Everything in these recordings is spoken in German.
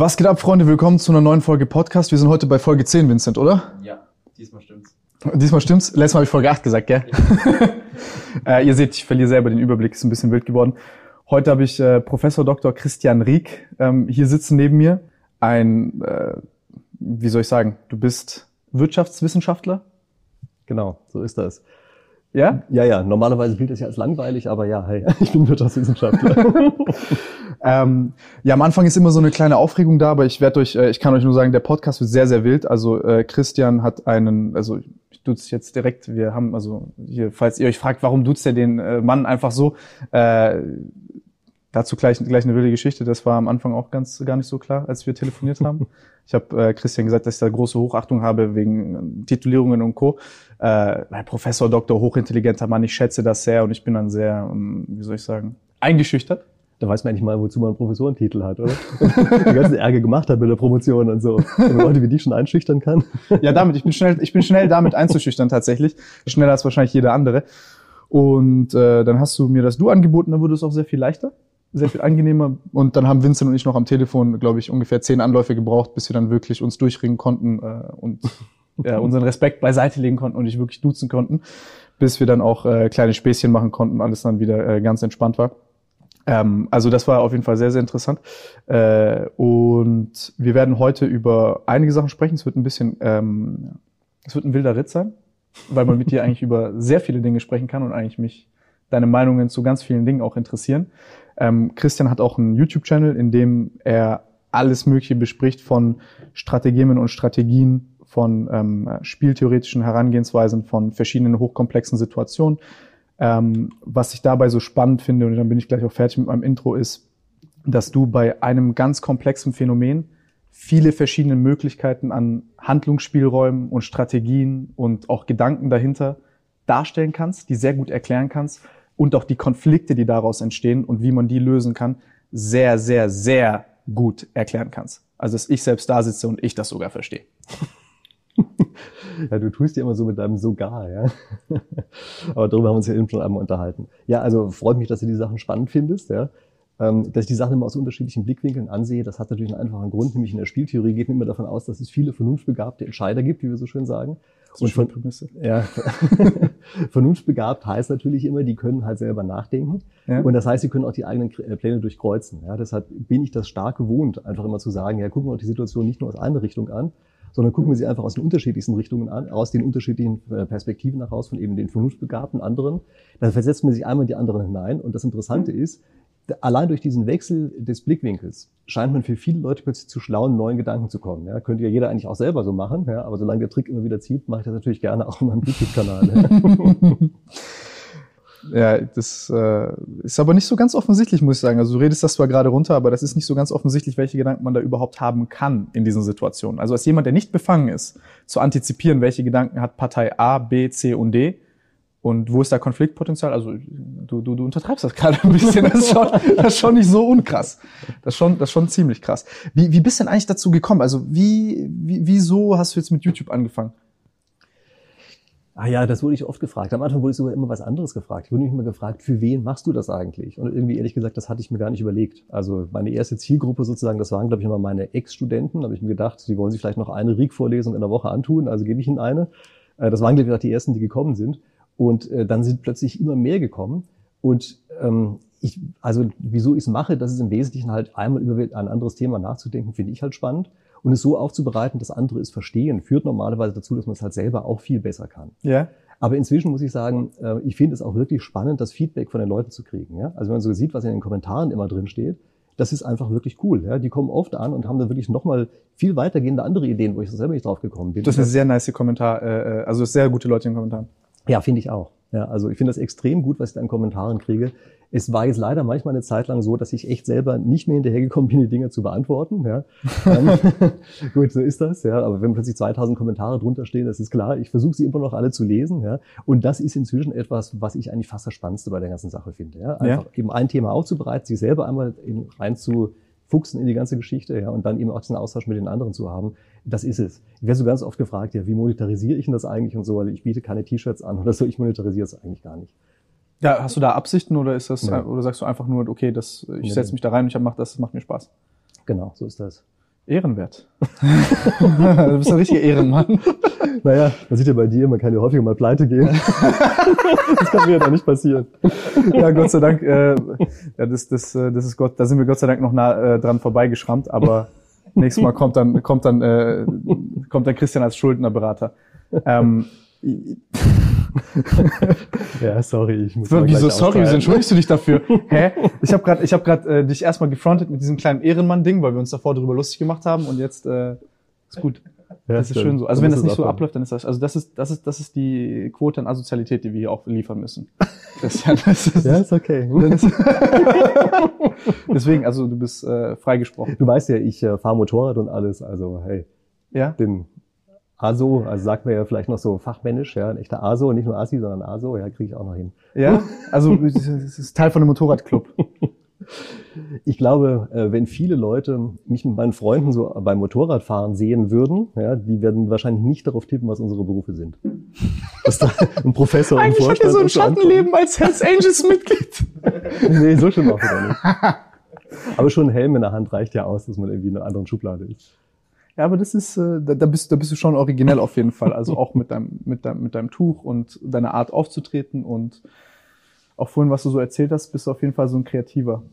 Was geht ab, Freunde? Willkommen zu einer neuen Folge Podcast. Wir sind heute bei Folge 10, Vincent, oder? Ja, diesmal stimmt's. Diesmal stimmt's. Letztes Mal habe ich Folge 8 gesagt, gell? äh, ihr seht, ich verliere selber den Überblick, ist ein bisschen wild geworden. Heute habe ich äh, Professor Dr. Christian Rieck ähm, hier sitzen neben mir. Ein, äh, wie soll ich sagen, du bist Wirtschaftswissenschaftler? Genau, so ist das. Ja? Ja, ja. Normalerweise gilt das ja als langweilig, aber ja, hey, ich bin Wirtschaftswissenschaftler. ähm, ja, am Anfang ist immer so eine kleine Aufregung da, aber ich werde euch, äh, ich kann euch nur sagen, der Podcast wird sehr, sehr wild. Also äh, Christian hat einen, also ich duze jetzt direkt, wir haben, also hier, falls ihr euch fragt, warum duzt er den äh, Mann einfach so, äh, Dazu gleich, gleich eine wilde Geschichte. Das war am Anfang auch ganz gar nicht so klar, als wir telefoniert haben. Ich habe äh, Christian gesagt, dass ich da große Hochachtung habe wegen Titulierungen und Co. Äh, Professor, Doktor, hochintelligenter Mann, ich schätze das sehr und ich bin dann sehr, ähm, wie soll ich sagen, eingeschüchtert. Da weiß man eigentlich mal, wozu man einen Professorentitel hat, oder? Die ganzen Ärger gemacht hat mit der Promotion und so. Wenn man Leute wie dich schon einschüchtern kann. Ja, damit. Ich bin schnell, ich bin schnell damit einzuschüchtern tatsächlich. Schneller als wahrscheinlich jeder andere. Und äh, dann hast du mir das Du angeboten, dann wurde es auch sehr viel leichter sehr viel angenehmer. Und dann haben Vincent und ich noch am Telefon, glaube ich, ungefähr zehn Anläufe gebraucht, bis wir dann wirklich uns durchringen konnten äh, und äh, unseren Respekt beiseite legen konnten und nicht wirklich duzen konnten, bis wir dann auch äh, kleine Späßchen machen konnten, alles dann wieder äh, ganz entspannt war. Ähm, also das war auf jeden Fall sehr, sehr interessant. Äh, und wir werden heute über einige Sachen sprechen. Es wird ein bisschen, ähm, es wird ein wilder Ritt sein, weil man mit dir eigentlich über sehr viele Dinge sprechen kann und eigentlich mich deine Meinungen zu ganz vielen Dingen auch interessieren. Ähm, Christian hat auch einen YouTube-Channel, in dem er alles Mögliche bespricht von Strategien und Strategien, von ähm, spieltheoretischen Herangehensweisen, von verschiedenen hochkomplexen Situationen. Ähm, was ich dabei so spannend finde, und dann bin ich gleich auch fertig mit meinem Intro, ist, dass du bei einem ganz komplexen Phänomen viele verschiedene Möglichkeiten an Handlungsspielräumen und Strategien und auch Gedanken dahinter darstellen kannst, die sehr gut erklären kannst und auch die Konflikte, die daraus entstehen und wie man die lösen kann, sehr, sehr, sehr gut erklären kannst. Also dass ich selbst da sitze und ich das sogar verstehe. Ja, du tust ja immer so mit deinem sogar, ja. Aber darüber haben wir uns ja eben schon einmal unterhalten. Ja, also freut mich, dass du die Sachen spannend findest, ja. Ähm, dass ich die Sachen immer aus unterschiedlichen Blickwinkeln ansehe, das hat natürlich einen einfachen Grund, nämlich in der Spieltheorie geht man immer davon aus, dass es viele vernunftbegabte Entscheider gibt, wie wir so schön sagen. Von, ja, vernunftbegabt heißt natürlich immer, die können halt selber nachdenken. Ja. Und das heißt, sie können auch die eigenen äh, Pläne durchkreuzen. Ja, deshalb bin ich das stark gewohnt, einfach immer zu sagen, ja, gucken wir uns die Situation nicht nur aus einer Richtung an, sondern gucken wir sie einfach aus den unterschiedlichsten Richtungen an, aus den unterschiedlichen äh, Perspektiven heraus von eben den vernunftbegabten anderen. Dann versetzt man sich einmal in die anderen hinein. Und das Interessante mhm. ist, allein durch diesen Wechsel des Blickwinkels scheint man für viele Leute plötzlich zu schlauen neuen Gedanken zu kommen. Ja, könnte ja jeder eigentlich auch selber so machen, ja, aber solange der Trick immer wieder zieht, mache ich das natürlich gerne auch in meinem YouTube-Kanal. Ja. das äh, ist aber nicht so ganz offensichtlich, muss ich sagen. Also du redest das zwar gerade runter, aber das ist nicht so ganz offensichtlich, welche Gedanken man da überhaupt haben kann in diesen Situationen. Also als jemand, der nicht befangen ist, zu antizipieren, welche Gedanken hat Partei A, B, C und D, und wo ist da Konfliktpotenzial? Also du, du, du untertreibst das gerade ein bisschen. Das ist, schon, das ist schon nicht so unkrass. Das ist schon, das ist schon ziemlich krass. Wie, wie bist du denn eigentlich dazu gekommen? Also wie, wie, wieso hast du jetzt mit YouTube angefangen? Ah ja, das wurde ich oft gefragt. Am Anfang wurde ich sogar immer was anderes gefragt. Ich wurde nicht immer gefragt, für wen machst du das eigentlich? Und irgendwie ehrlich gesagt, das hatte ich mir gar nicht überlegt. Also meine erste Zielgruppe sozusagen, das waren glaube ich immer meine Ex-Studenten. Da habe ich mir gedacht, die wollen sich vielleicht noch eine RIG-Vorlesung in der Woche antun, also gebe ich ihnen eine. Äh, das waren glaube ich auch die ersten, die gekommen sind. Und äh, dann sind plötzlich immer mehr gekommen. Und ähm, ich, also wieso ich es mache, das ist im Wesentlichen halt einmal über ein anderes Thema nachzudenken, finde ich halt spannend. Und es so aufzubereiten, dass andere es verstehen, führt normalerweise dazu, dass man es halt selber auch viel besser kann. Ja. Aber inzwischen muss ich sagen, äh, ich finde es auch wirklich spannend, das Feedback von den Leuten zu kriegen. Ja? Also wenn man so sieht, was in den Kommentaren immer drin steht, das ist einfach wirklich cool. Ja? Die kommen oft an und haben dann wirklich nochmal viel weitergehende andere Ideen, wo ich selber nicht drauf gekommen bin. Das ist ein sehr nice Kommentar, äh, äh, also sehr gute Leute in den Kommentaren. Ja, finde ich auch. Ja, also ich finde das extrem gut, was ich da in Kommentaren kriege. Es war jetzt leider manchmal eine Zeit lang so, dass ich echt selber nicht mehr hinterhergekommen bin, die Dinge zu beantworten. Ja. gut, so ist das. Ja. Aber wenn plötzlich 2000 Kommentare drunter stehen, das ist klar. Ich versuche sie immer noch alle zu lesen. Ja. Und das ist inzwischen etwas, was ich eigentlich fast das Spannendste bei der ganzen Sache finde. Ja. Einfach ja. eben ein Thema aufzubereiten, sich selber einmal in, rein zu fuchsen in die ganze Geschichte ja, und dann eben auch diesen Austausch mit den anderen zu haben. Das ist es. Ich werde so ganz oft gefragt, ja, wie monetarisiere ich denn das eigentlich und so, weil ich biete keine T-Shirts an oder so, ich monetarisiere es eigentlich gar nicht. Ja, hast du da Absichten oder ist das, ja. oder sagst du einfach nur, okay, das, ich setze mich da rein und ich mach das, das macht mir Spaß? Genau, so ist das. Ehrenwert. du bist ein richtiger Ehrenmann. Naja, man sieht ja bei dir, man kann ja häufiger mal pleite gehen. das kann mir ja da nicht passieren. Ja, Gott sei Dank, äh, ja, das, das, äh, das ist Gott, da sind wir Gott sei Dank noch nah äh, dran vorbeigeschrammt, aber nächstes Mal kommt dann, kommt dann, äh, kommt dann Christian als Schuldnerberater. Ähm, ja, sorry, ich muss. Wieso sorry, wieso entschuldigst du dich dafür? Hä? Ich habe gerade, ich habe gerade äh, dich erstmal gefrontet mit diesem kleinen Ehrenmann-Ding, weil wir uns davor darüber lustig gemacht haben und jetzt äh, ist gut. Ja, das ist schön so. Also wenn das nicht so abläuft, dann ist das, also das ist, das ist, das ist die Quote an Asozialität, die wir hier auch liefern müssen. Christian, das ist, ja, ist okay. Deswegen, also du bist äh, freigesprochen. Du weißt ja, ich äh, fahre Motorrad und alles, also hey. Ja. Den ASO, also sagt man ja vielleicht noch so fachmännisch, ja, ein echter ASO, nicht nur ASI, sondern ASO, ja, kriege ich auch noch hin. Ja, also es ist Teil von einem Motorradclub. Ich glaube, äh, wenn viele Leute mich mit meinen Freunden so beim Motorradfahren sehen würden, ja, die werden wahrscheinlich nicht darauf tippen, was unsere Berufe sind. Dass da ein Professor Eigentlich im Vorstand hat er so ein Schattenleben als Hells Angels Mitglied. nee, so schön auch wieder nicht. Aber schon ein Helm in der Hand reicht ja aus, dass man irgendwie in einer anderen Schublade ist. Ja, aber das ist, äh, da, da, bist, da bist du schon originell auf jeden Fall. Also auch mit deinem, mit deinem, mit deinem Tuch und deiner Art aufzutreten und auch vorhin, was du so erzählt hast, bist du auf jeden Fall so ein Kreativer.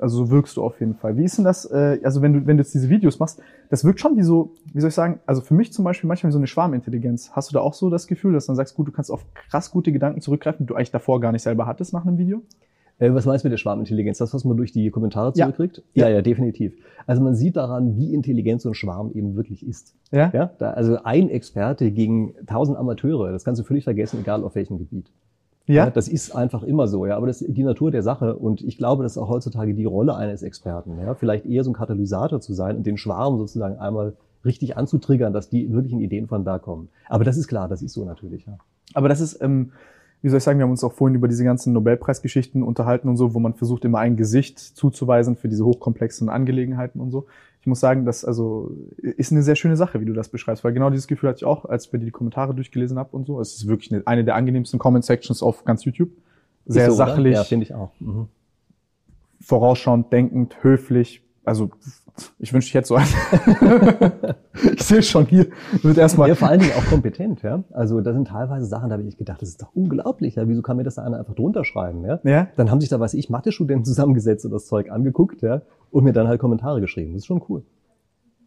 Also so wirkst du auf jeden Fall. Wie ist denn das, äh, also wenn du, wenn du jetzt diese Videos machst, das wirkt schon wie so, wie soll ich sagen, also für mich zum Beispiel manchmal wie so eine Schwarmintelligenz. Hast du da auch so das Gefühl, dass du dann sagst, gut, du kannst auf krass gute Gedanken zurückgreifen, die du eigentlich davor gar nicht selber hattest nach einem Video? Äh, was meinst du mit der Schwarmintelligenz? Das, was man durch die Kommentare zurückkriegt? Ja. ja, ja, definitiv. Also man sieht daran, wie intelligent so ein Schwarm eben wirklich ist. Ja. ja da, also ein Experte gegen tausend Amateure, das kannst du völlig vergessen, egal auf welchem Gebiet. Ja. ja. Das ist einfach immer so, ja. Aber das ist die Natur der Sache. Und ich glaube, das ist auch heutzutage die Rolle eines Experten, ja. Vielleicht eher so ein Katalysator zu sein und den Schwarm sozusagen einmal richtig anzutriggern, dass die wirklichen Ideen von da kommen. Aber das ist klar, das ist so natürlich, ja. Aber das ist, ähm, wie soll ich sagen, wir haben uns auch vorhin über diese ganzen Nobelpreisgeschichten unterhalten und so, wo man versucht, immer ein Gesicht zuzuweisen für diese hochkomplexen Angelegenheiten und so. Ich muss sagen, das also ist eine sehr schöne Sache, wie du das beschreibst, weil genau dieses Gefühl hatte ich auch, als ich mir die Kommentare durchgelesen habe und so. Es ist wirklich eine, eine der angenehmsten Comment Sections auf ganz YouTube. Sehr so, sachlich. Ja, finde ich auch. Mhm. Vorausschauend, denkend, höflich. Also ich wünsche, ich hätte so einen. ich sehe schon hier, wird erstmal. Ja, vor allen Dingen auch kompetent, ja. Also da sind teilweise Sachen, da habe ich gedacht, das ist doch unglaublich, ja. Wieso kann mir das da einer einfach drunter schreiben, ja? ja. Dann haben sich da, weiß ich, Mathe-Studenten zusammengesetzt und das Zeug angeguckt, ja, und mir dann halt Kommentare geschrieben. Das ist schon cool.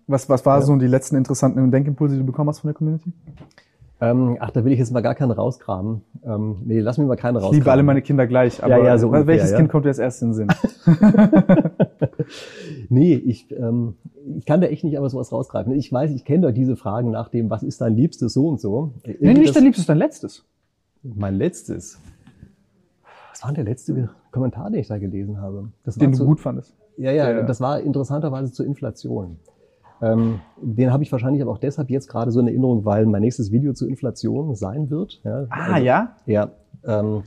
Was, was war ja. so die letzten interessanten Denkimpulse, die du bekommen hast von der Community? Ähm, ach, da will ich jetzt mal gar keinen rauskramen. Ähm, nee, lass mich mal keinen rauskramen. Ich liebe alle meine Kinder gleich, aber ja, ja, so ungefähr, welches. Kind kommt dir als erstes in den Sinn? nee, ich, ähm, ich kann da echt nicht einfach sowas rausgreifen. Ich weiß, ich kenne doch diese Fragen nach dem, was ist dein Liebstes so und so. Irgendwie nee, nicht dein Liebstes, dein Letztes. Mein Letztes. Was war denn der letzte Kommentar, den ich da gelesen habe? den du zu, gut fandest. Ja, ja, ja, das war interessanterweise zur Inflation. Ähm, den habe ich wahrscheinlich aber auch deshalb jetzt gerade so in Erinnerung, weil mein nächstes Video zur Inflation sein wird. Ja, ah, also, ja? Ja. Ähm,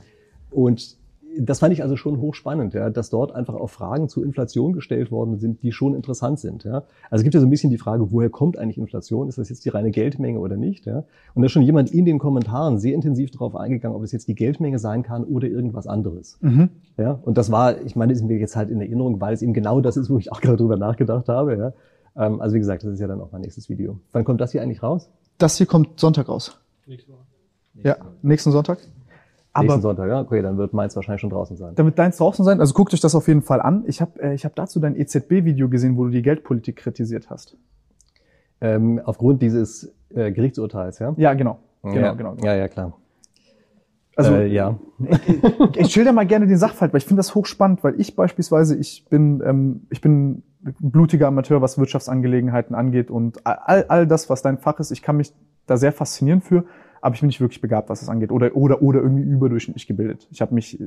und das fand ich also schon hochspannend, ja, dass dort einfach auch Fragen zur Inflation gestellt worden sind, die schon interessant sind. Ja. Also es gibt ja so ein bisschen die Frage, woher kommt eigentlich Inflation? Ist das jetzt die reine Geldmenge oder nicht? Ja. Und da ist schon jemand in den Kommentaren sehr intensiv darauf eingegangen, ob es jetzt die Geldmenge sein kann oder irgendwas anderes. Mhm. Ja. Und das war, ich meine, das ist mir jetzt halt in Erinnerung, weil es eben genau das ist, wo ich auch gerade drüber nachgedacht habe. Ja. Ähm, also wie gesagt, das ist ja dann auch mein nächstes Video. Wann kommt das hier eigentlich raus? Das hier kommt Sonntag raus. Nächste Woche. Ja, nächsten Sonntag. Aber nächsten Sonntag, ja, okay, dann wird meins wahrscheinlich schon draußen sein. Dann wird deins draußen sein. Also guckt euch das auf jeden Fall an. Ich habe äh, ich hab dazu dein EZB-Video gesehen, wo du die Geldpolitik kritisiert hast. Ähm, aufgrund dieses äh, Gerichtsurteils, ja? Ja, genau. Genau, ja. genau, genau. Ja, ja, klar. Also äh, ja. ich, ich schilder mal gerne den Sachverhalt, weil ich finde das hochspannend, weil ich beispielsweise, ich bin, ähm, ich bin blutiger Amateur, was Wirtschaftsangelegenheiten angeht und all, all das, was dein Fach ist, ich kann mich da sehr faszinieren für, aber ich bin nicht wirklich begabt, was das angeht oder oder oder irgendwie überdurchschnittlich gebildet. Ich habe mich,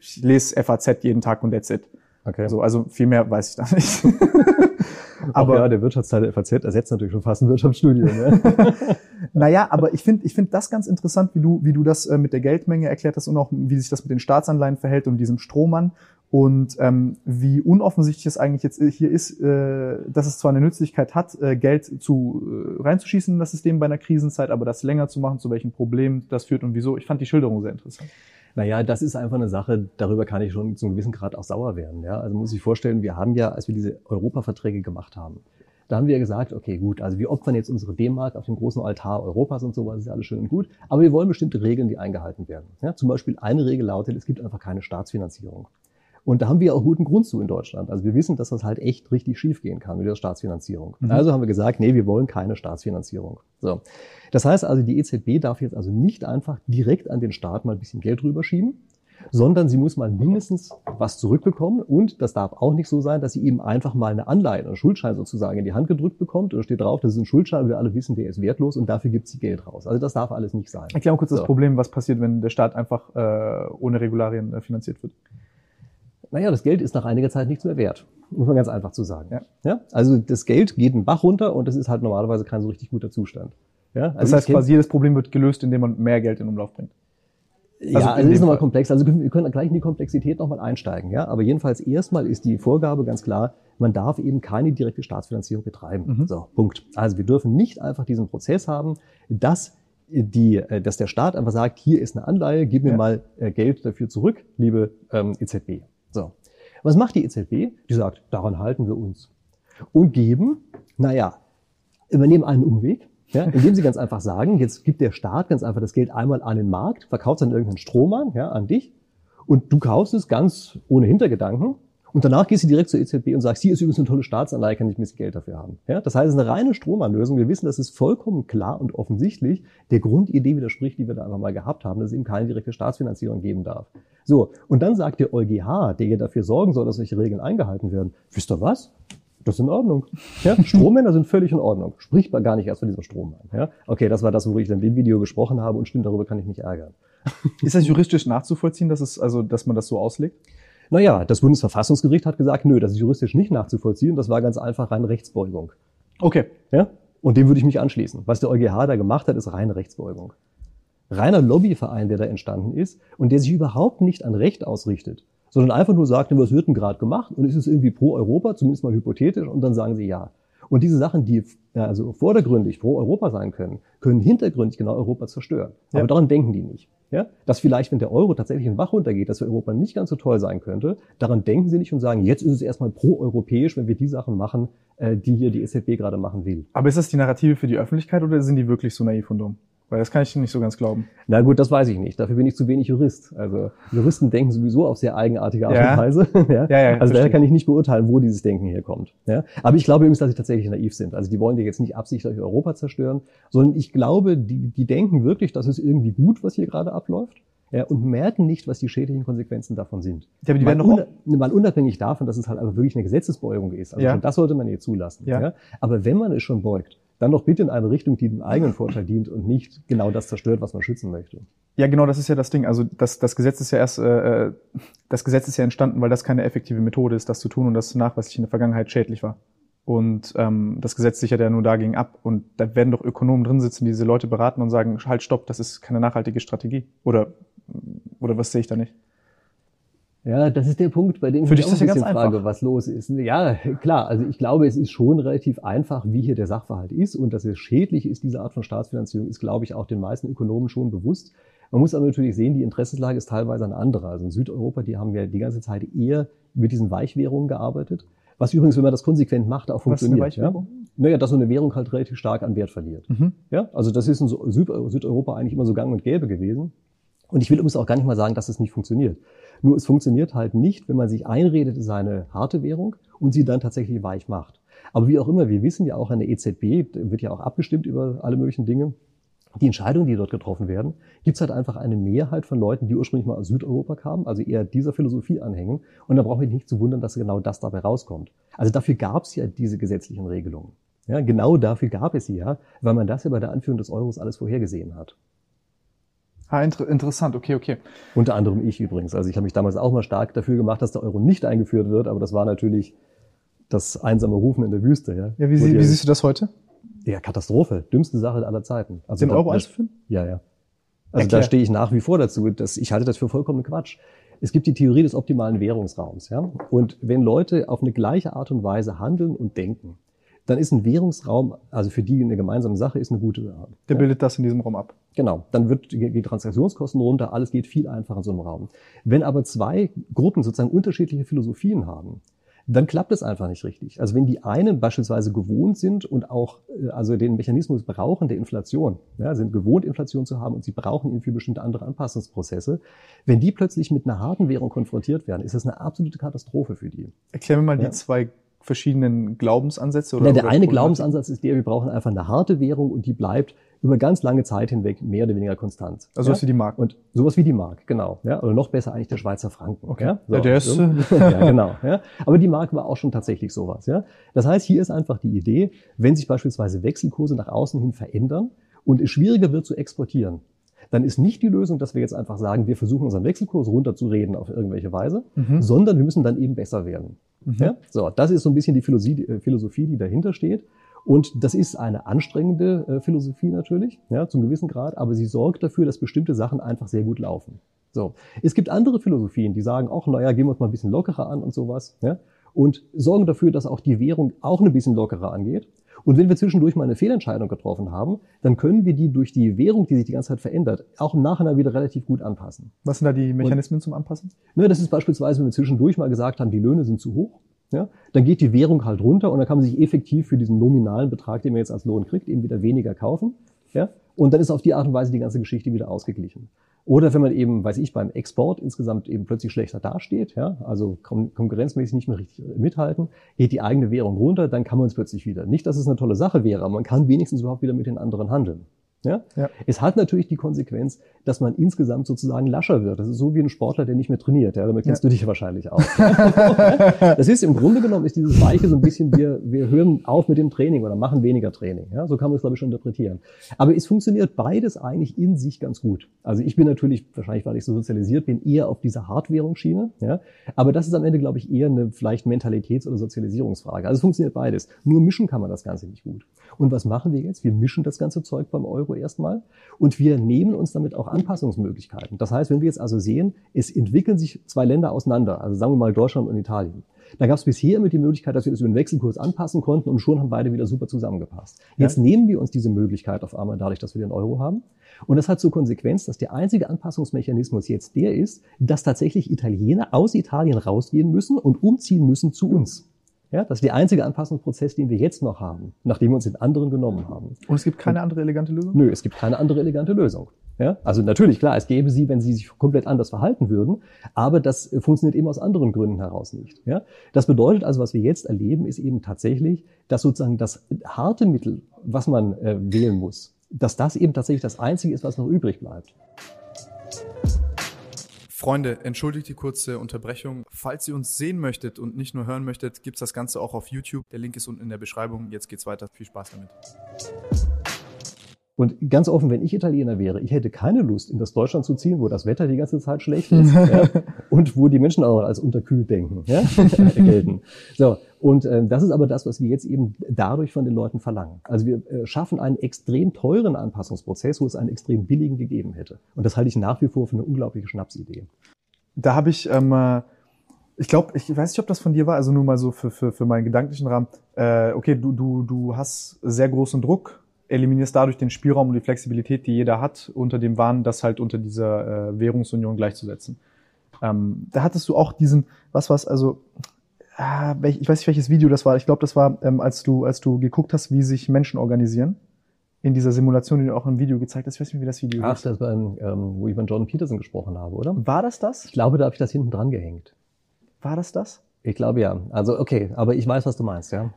ich lese FAZ jeden Tag und that's it. Okay. So, also viel mehr weiß ich da nicht. aber ja, der Wirtschaftsteil der FAZ ersetzt natürlich schon fast ein Wirtschaftsstudium. Ne? naja, aber ich finde ich finde das ganz interessant, wie du, wie du das äh, mit der Geldmenge erklärt hast und auch wie sich das mit den Staatsanleihen verhält und diesem Strohmann und ähm, wie unoffensichtlich es eigentlich jetzt hier ist, äh, dass es zwar eine Nützlichkeit hat, äh, Geld zu äh, reinzuschießen in das System bei einer Krisenzeit, aber das länger zu machen, zu welchen Problemen das führt und wieso. Ich fand die Schilderung sehr interessant. Naja, das ist einfach eine Sache, darüber kann ich schon zu einem gewissen Grad auch sauer werden. Ja? Also muss ich vorstellen, wir haben ja, als wir diese Europaverträge gemacht haben, Da haben wir gesagt, okay, gut, also wir opfern jetzt unsere D-Mark auf dem großen Altar Europas und sowas, ist ja alles schön und gut, aber wir wollen bestimmte Regeln, die eingehalten werden. Ja, zum Beispiel eine Regel lautet, es gibt einfach keine Staatsfinanzierung. Und da haben wir auch guten Grund zu in Deutschland. Also wir wissen, dass das halt echt richtig schief gehen kann mit der Staatsfinanzierung. Mhm. Also haben wir gesagt, nee, wir wollen keine Staatsfinanzierung. So. Das heißt also, die EZB darf jetzt also nicht einfach direkt an den Staat mal ein bisschen Geld rüberschieben, sondern sie muss mal mindestens was zurückbekommen. Und das darf auch nicht so sein, dass sie eben einfach mal eine Anleihe, einen Schuldschein sozusagen in die Hand gedrückt bekommt und steht drauf, das ist ein Schuldschein wir alle wissen, der ist wertlos und dafür gibt sie Geld raus. Also das darf alles nicht sein. Erklär mal kurz so. das Problem, was passiert, wenn der Staat einfach äh, ohne Regularien äh, finanziert wird. Naja, das Geld ist nach einiger Zeit nichts mehr wert. Muss man ganz einfach zu sagen. Ja. ja? Also das Geld geht einen Bach runter und das ist halt normalerweise kein so richtig guter Zustand. Ja? Also das heißt quasi jedes Problem wird gelöst, indem man mehr Geld in Umlauf bringt. Also ja, also ist nochmal komplex. Also wir können gleich in die Komplexität nochmal einsteigen. Ja, aber jedenfalls erstmal ist die Vorgabe ganz klar: Man darf eben keine direkte Staatsfinanzierung betreiben. Mhm. So Punkt. Also wir dürfen nicht einfach diesen Prozess haben, dass die, äh, dass der Staat einfach sagt: Hier ist eine Anleihe, gib mir ja. mal äh, Geld dafür zurück, liebe ähm, EZB. So, was macht die EZB? Die sagt: Daran halten wir uns und geben, naja, übernehmen einen Umweg ja, indem sie ganz einfach sagen, jetzt gibt der Staat ganz einfach das Geld einmal an den Markt, verkauft es an irgendeinen Strohmann, ja, an dich, und du kaufst es ganz ohne Hintergedanken. Und danach gehst du direkt zur EZB und sagst, hier ist übrigens eine tolle Staatsanleihe, kann ich ein bisschen Geld dafür haben. Ja, das heißt, es ist eine reine Strohmannlösung. Wir wissen, das ist vollkommen klar und offensichtlich der Grundidee widerspricht, die wir da einfach mal gehabt haben, dass es eben keine direkte Staatsfinanzierung geben darf. So, und dann sagt der EuGH, der ja dafür sorgen soll, dass solche Regeln eingehalten werden, wisst ihr was? Das ist in Ordnung. Ja? Strommänner sind völlig in Ordnung. Spricht man gar nicht erst von diesem Strommann. Ja? Okay, das war das, worüber ich dann in dem Video gesprochen habe und stimmt, darüber kann ich mich ärgern. Ist das juristisch nachzuvollziehen, dass es, also, dass man das so auslegt? Naja, das Bundesverfassungsgericht hat gesagt, nö, das ist juristisch nicht nachzuvollziehen. Das war ganz einfach reine Rechtsbeugung. Okay. Ja? Und dem würde ich mich anschließen. Was der EuGH da gemacht hat, ist reine Rechtsbeugung. Reiner Lobbyverein, der da entstanden ist und der sich überhaupt nicht an Recht ausrichtet, sondern einfach nur sagt, was wird denn gerade gemacht und ist es irgendwie pro Europa, zumindest mal hypothetisch, und dann sagen sie ja. Und diese Sachen, die also vordergründig pro Europa sein können, können hintergründig genau Europa zerstören. Ja. Aber daran denken die nicht. Ja? Dass vielleicht, wenn der Euro tatsächlich in Wach runtergeht, dass für Europa nicht ganz so toll sein könnte, daran denken sie nicht und sagen, jetzt ist es erstmal pro-europäisch, wenn wir die Sachen machen, äh, die hier die EZB gerade machen will. Aber ist das die Narrative für die Öffentlichkeit oder sind die wirklich so naiv und dumm? Weil das kann ich nicht so ganz glauben. Na gut, das weiß ich nicht. Dafür bin ich zu wenig Jurist. Also Juristen denken sowieso auf sehr eigenartige Art ja. und Weise. ja? Ja, ja, also daher kann ich nicht beurteilen, wo dieses Denken herkommt. Ja? Aber ich glaube übrigens, dass sie tatsächlich naiv sind. Also die wollen ja jetzt nicht absichtlich Europa zerstören, sondern ich glaube, die, die denken wirklich, dass es irgendwie gut, was hier gerade abläuft. Ja, und merken nicht, was die schädlichen Konsequenzen davon sind. Ja, aber die werden mal, un mal unabhängig davon, dass es halt einfach wirklich eine Gesetzesbeugung ist. Also ja. das sollte man hier zulassen. Ja. ja. Aber wenn man es schon beugt, dann doch bitte in eine Richtung, die dem eigenen Vorteil dient und nicht genau das zerstört, was man schützen möchte. Ja, genau, das ist ja das Ding. Also das, das Gesetz ist ja erst, äh, äh, das Gesetz ist ja entstanden, weil das keine effektive Methode ist, das zu tun und das nachweislich in der Vergangenheit schädlich war. Und ähm, das Gesetz sichert ja nur dagegen ab. Und da werden doch Ökonomen drin sitzen, die diese Leute beraten und sagen, halt, stopp, das ist keine nachhaltige Strategie. Oder, oder was sehe ich da nicht? Ja, das ist der Punkt, bei dem Für ich auch ein bisschen frage, was los ist. Ja, klar, also ich glaube, es ist schon relativ einfach, wie hier der Sachverhalt ist und dass es schädlich ist, diese Art von Staatsfinanzierung, ist, glaube ich, auch den meisten Ökonomen schon bewusst. Man muss aber natürlich sehen, die Interessenslage ist teilweise eine andere. Also in Südeuropa, die haben ja die ganze Zeit eher mit diesen Weichwährungen gearbeitet. Was übrigens, wenn man das konsequent macht, auch funktioniert. Was ist eine Weichwährung? Ja? Naja, dass so eine Währung halt relativ stark an Wert verliert. Mhm. Ja, also das ist in Südeuropa eigentlich immer so gang und gäbe gewesen. Und ich will übrigens auch gar nicht mal sagen, dass es nicht funktioniert. Nur es funktioniert halt nicht, wenn man sich einredet, es ist eine harte Währung und sie dann tatsächlich weich macht. Aber wie auch immer, wir wissen ja auch an der EZB, wird ja auch abgestimmt über alle möglichen Dinge. Die Entscheidungen, die dort getroffen werden, gibt es halt einfach eine Mehrheit von Leuten, die ursprünglich mal aus Südeuropa kamen, also eher dieser Philosophie anhängen. Und da brauchen wir nicht zu wundern, dass genau das dabei rauskommt. Also dafür gab es ja diese gesetzlichen Regelungen. Ja, genau dafür gab es sie ja, weil man das ja bei der Anführung des Euros alles vorhergesehen hat. Ah, inter interessant, okay, okay. Unter anderem ich übrigens. Also ich habe mich damals auch mal stark dafür gemacht, dass der Euro nicht eingeführt wird, aber das war natürlich das einsame Rufen in der Wüste. Ja, ja wie, wie siehst du das heute? Ja, Katastrophe. Dümmste Sache aller Zeiten. Also Den Euro einzuführen? Ja, ja. Also Erklär. da stehe ich nach wie vor dazu. Dass ich halte das für vollkommen Quatsch. Es gibt die Theorie des optimalen Währungsraums. Ja? Und wenn Leute auf eine gleiche Art und Weise handeln und denken, dann ist ein Währungsraum, also für die eine gemeinsame Sache, ist eine gute Sache. Der ja. bildet das in diesem Raum ab. Genau. Dann wird die Transaktionskosten runter, alles geht viel einfacher in so einem Raum. Wenn aber zwei Gruppen sozusagen unterschiedliche Philosophien haben, dann klappt es einfach nicht richtig. Also wenn die einen beispielsweise gewohnt sind und auch äh, also den Mechanismus brauchen der Inflation, ja, sind gewohnt, Inflation zu haben und sie brauchen ihn für bestimmte andere Anpassungsprozesse, wenn die plötzlich mit einer harten Währung konfrontiert werden, ist das eine absolute Katastrophe für die. Erklär mir mal ja. die zwei verschiedenen Glaubensansätze? Oder ja, der eine Glaubensansatz ist der, wir brauchen einfach eine harte Währung und die bleibt über ganz lange Zeit hinweg mehr oder weniger konstant. Also ja? sowas wie die Mark. Und sowas wie die Mark, genau. Ja? Oder noch besser eigentlich der Schweizer Franken. Okay. Ja, so. ja der ist. ja, genau. Ja? Aber die Mark war auch schon tatsächlich sowas. Ja? Das heißt, hier ist einfach die Idee, wenn sich beispielsweise Wechselkurse nach außen hin verändern und es schwieriger wird zu exportieren, dann ist nicht die Lösung, dass wir jetzt einfach sagen, wir versuchen unseren Wechselkurs runterzureden auf irgendwelche Weise, mhm. sondern wir müssen dann eben besser werden. Mhm. Ja? So, das ist so ein bisschen die Philosophie, die dahinter steht. Und das ist eine anstrengende äh, Philosophie natürlich, ja, zum gewissen Grad, aber sie sorgt dafür, dass bestimmte Sachen einfach sehr gut laufen. So. Es gibt andere Philosophien, die sagen auch, naja, gehen wir uns mal ein bisschen lockerer an und sowas, ja, und sorgen dafür, dass auch die Währung auch ein bisschen lockerer angeht. Und wenn wir zwischendurch mal eine Fehlentscheidung getroffen haben, dann können wir die durch die Währung, die sich die ganze Zeit verändert, auch im Nachhinein wieder relativ gut anpassen. Was sind da die Mechanismen und, zum Anpassen? Ne, das ist beispielsweise, wenn wir zwischendurch mal gesagt haben, die Löhne sind zu hoch, ja, dann geht die Währung halt runter und dann kann man sich effektiv für diesen nominalen Betrag, den man jetzt als Lohn kriegt, eben wieder weniger kaufen. Ja, und dann ist auf die Art und Weise die ganze Geschichte wieder ausgeglichen. Oder wenn man eben, weiß ich, beim Export insgesamt eben plötzlich schlechter dasteht, ja, also kon konkurrenzmäßig nicht mehr richtig mithalten, geht die eigene Währung runter, dann kann man es plötzlich wieder. Nicht, dass es eine tolle Sache wäre, aber man kann wenigstens überhaupt wieder mit den anderen handeln. Ja? ja? Es hat natürlich die Konsequenz, dass man insgesamt sozusagen lascher wird. Das ist so wie ein Sportler, der nicht mehr trainiert. Ja? Damit kennst ja. du dich wahrscheinlich auch. das ist im Grunde genommen, ist dieses Weiche so ein bisschen, wir, wir hören auf mit dem Training oder machen weniger Training. Ja? So kann man es, glaube ich, schon interpretieren. Aber es funktioniert beides eigentlich in sich ganz gut. Also ich bin natürlich, wahrscheinlich weil ich so sozialisiert bin, eher auf dieser Hartwährungsschiene. Ja? Aber das ist am Ende, glaube ich, eher eine vielleicht Mentalitäts- oder Sozialisierungsfrage. Also es funktioniert beides. Nur mischen kann man das Ganze nicht gut. Und was machen wir jetzt? Wir mischen das ganze Zeug beim Euro erstmal und wir nehmen uns damit auch Anpassungsmöglichkeiten. Das heißt, wenn wir jetzt also sehen, es entwickeln sich zwei Länder auseinander, also sagen wir mal Deutschland und Italien. Da gab es bisher immer die Möglichkeit, dass wir das über den Wechselkurs anpassen konnten und schon haben beide wieder super zusammengepasst. Jetzt ja. nehmen wir uns diese Möglichkeit auf einmal dadurch, dass wir den Euro haben. Und das hat zur Konsequenz, dass der einzige Anpassungsmechanismus jetzt der ist, dass tatsächlich Italiener aus Italien rausgehen müssen und umziehen müssen zu uns. Ja, das ist der einzige Anpassungsprozess, den wir jetzt noch haben, nachdem wir uns den anderen genommen haben. Und es gibt keine andere elegante Lösung? Nö, es gibt keine andere elegante Lösung. Ja, also natürlich, klar, es gäbe sie, wenn sie sich komplett anders verhalten würden, aber das funktioniert eben aus anderen Gründen heraus nicht. Ja, das bedeutet also, was wir jetzt erleben, ist eben tatsächlich, dass sozusagen das harte Mittel, was man äh, wählen muss, dass das eben tatsächlich das einzige ist, was noch übrig bleibt. Freunde, entschuldigt die kurze Unterbrechung. Falls ihr uns sehen möchtet und nicht nur hören möchtet, gibt's das Ganze auch auf YouTube. Der Link ist unten in der Beschreibung. Jetzt geht's weiter. Viel Spaß damit. Und ganz offen, wenn ich Italiener wäre, ich hätte keine Lust, in das Deutschland zu ziehen, wo das Wetter die ganze Zeit schlecht ist ja, und wo die Menschen auch als unterkühlt denken, ja, gelten. So, und äh, das ist aber das, was wir jetzt eben dadurch von den Leuten verlangen. Also wir äh, schaffen einen extrem teuren Anpassungsprozess, wo es einen extrem billigen gegeben hätte. Und das halte ich nach wie vor für eine unglaubliche Schnapsidee. Da habe ich, ähm, äh, ich glaube, ich weiß nicht, ob das von dir war, also nur mal so für, für, für meinen gedanklichen Rahmen. Äh, okay, du, du, du hast sehr großen Druck, eliminierst dadurch den Spielraum und die Flexibilität, die jeder hat, unter dem Wahn, das halt unter dieser äh, Währungsunion gleichzusetzen. Ähm, da hattest du auch diesen, was was, also ah, ich weiß nicht, welches Video das war. Ich glaube, das war, ähm, als du, als du geguckt hast, wie sich Menschen organisieren. In dieser Simulation, die du auch im Video gezeigt hast. Ich weiß nicht, wie das Video Ach, ist. das war, ähm, wo ich mit Jordan Peterson gesprochen habe, oder? War das das? Ich glaube, da habe ich das hinten dran gehängt. War das das? Ich glaube ja. Also okay, aber ich weiß, was du meinst, ja.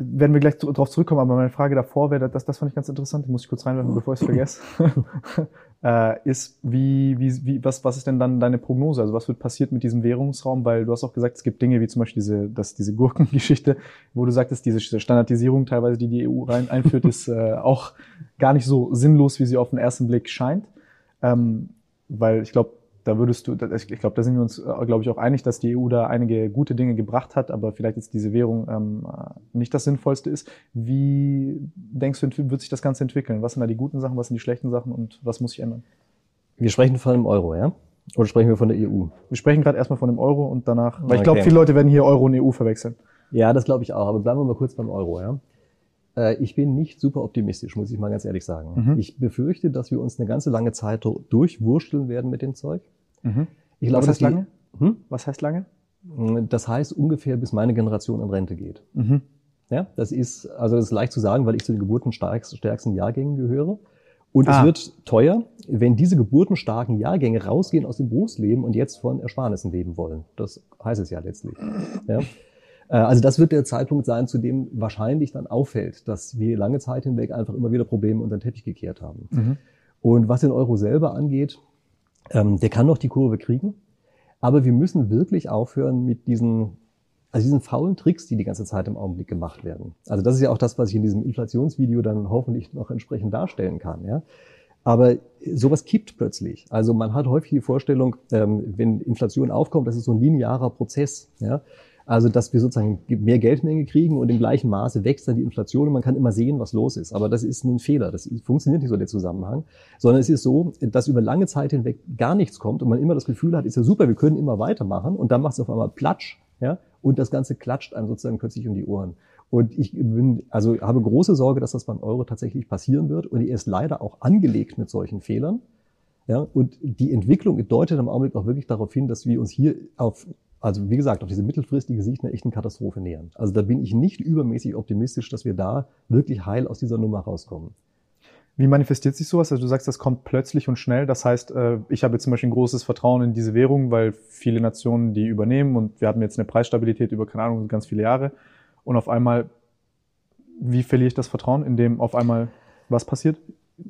Werden wir gleich darauf zurückkommen, aber meine Frage davor wäre, das, das fand ich ganz interessant, die muss ich kurz reinwerfen, bevor ich es vergesse. äh, ist, wie, wie, wie, was, was ist denn dann deine Prognose? Also was wird passiert mit diesem Währungsraum? Weil du hast auch gesagt, es gibt Dinge wie zum Beispiel diese, dass diese Gurkengeschichte, wo du sagtest, diese Standardisierung teilweise, die die EU rein einführt, ist äh, auch gar nicht so sinnlos, wie sie auf den ersten Blick scheint. Ähm, weil ich glaube, da würdest du, ich glaube, da sind wir uns, äh, glaube ich, auch einig, dass die EU da einige gute Dinge gebracht hat, aber vielleicht jetzt diese Währung ähm, nicht das Sinnvollste ist. Wie denkst du, wird sich das Ganze entwickeln? Was sind da die guten Sachen, was sind die schlechten Sachen und was muss sich ändern? Wir sprechen von dem Euro, ja? Oder sprechen wir von der EU? Wir sprechen gerade erstmal von dem Euro und danach, weil ich glaube, viele Leute werden hier Euro und EU verwechseln. Ja, das glaube ich auch, aber bleiben wir mal kurz beim Euro, ja? Äh, ich bin nicht super optimistisch, muss ich mal ganz ehrlich sagen. Mhm. Ich befürchte, dass wir uns eine ganze lange Zeit durchwursteln werden mit dem Zeug. Mhm. Ich glaube, Was heißt lange? Hm? Was heißt lange? Das heißt ungefähr, bis meine Generation in Rente geht. Mhm. Ja, das ist, also das ist leicht zu sagen, weil ich zu den geburtenstärksten Jahrgängen gehöre. Und ah. es wird teuer, wenn diese geburtenstarken Jahrgänge rausgehen aus dem Berufsleben und jetzt von Ersparnissen leben wollen. Das heißt es ja letztlich. Ja. Äh, also das wird der Zeitpunkt sein, zu dem wahrscheinlich dann auffällt, dass wir lange Zeit hinweg einfach immer wieder Probleme unter den Teppich gekehrt haben. Mhm. Und was den Euro selber angeht, ähm, der kann noch die Kurve kriegen. Aber wir müssen wirklich aufhören mit diesen, also diesen faulen Tricks, die die ganze Zeit im Augenblick gemacht werden. Also das ist ja auch das, was ich in diesem Inflationsvideo dann hoffentlich noch entsprechend darstellen kann. Ja? Aber sowas kippt plötzlich. Also man hat häufig die Vorstellung, ähm, wenn Inflation aufkommt, das ist so ein linearer Prozess. Ja? Also, dass wir sozusagen mehr Geldmenge kriegen und im gleichen Maße wächst dann die Inflation und man kann immer sehen, was los ist. Aber das ist ein Fehler. Das funktioniert nicht so der Zusammenhang. Sondern es ist so, dass über lange Zeit hinweg gar nichts kommt und man immer das Gefühl hat, ist ja super, wir können immer weitermachen und dann macht es auf einmal Platsch, ja, und das Ganze klatscht einem sozusagen plötzlich um die Ohren. Und ich bin, also habe große Sorge, dass das beim Euro tatsächlich passieren wird. Und er ist leider auch angelegt mit solchen Fehlern. Ja, und die Entwicklung deutet im Augenblick auch wirklich darauf hin, dass wir uns hier auf also wie gesagt, auf diese mittelfristige Sicht einer echten Katastrophe nähern. Also da bin ich nicht übermäßig optimistisch, dass wir da wirklich heil aus dieser Nummer rauskommen. Wie manifestiert sich sowas? Also du sagst, das kommt plötzlich und schnell. Das heißt, äh, ich habe jetzt zum Beispiel ein großes Vertrauen in diese Währung, weil viele Nationen die übernehmen und wir hatten jetzt eine Preisstabilität über, keine Ahnung, ganz viele Jahre. Und auf einmal, wie verliere ich das Vertrauen, indem auf einmal was passiert?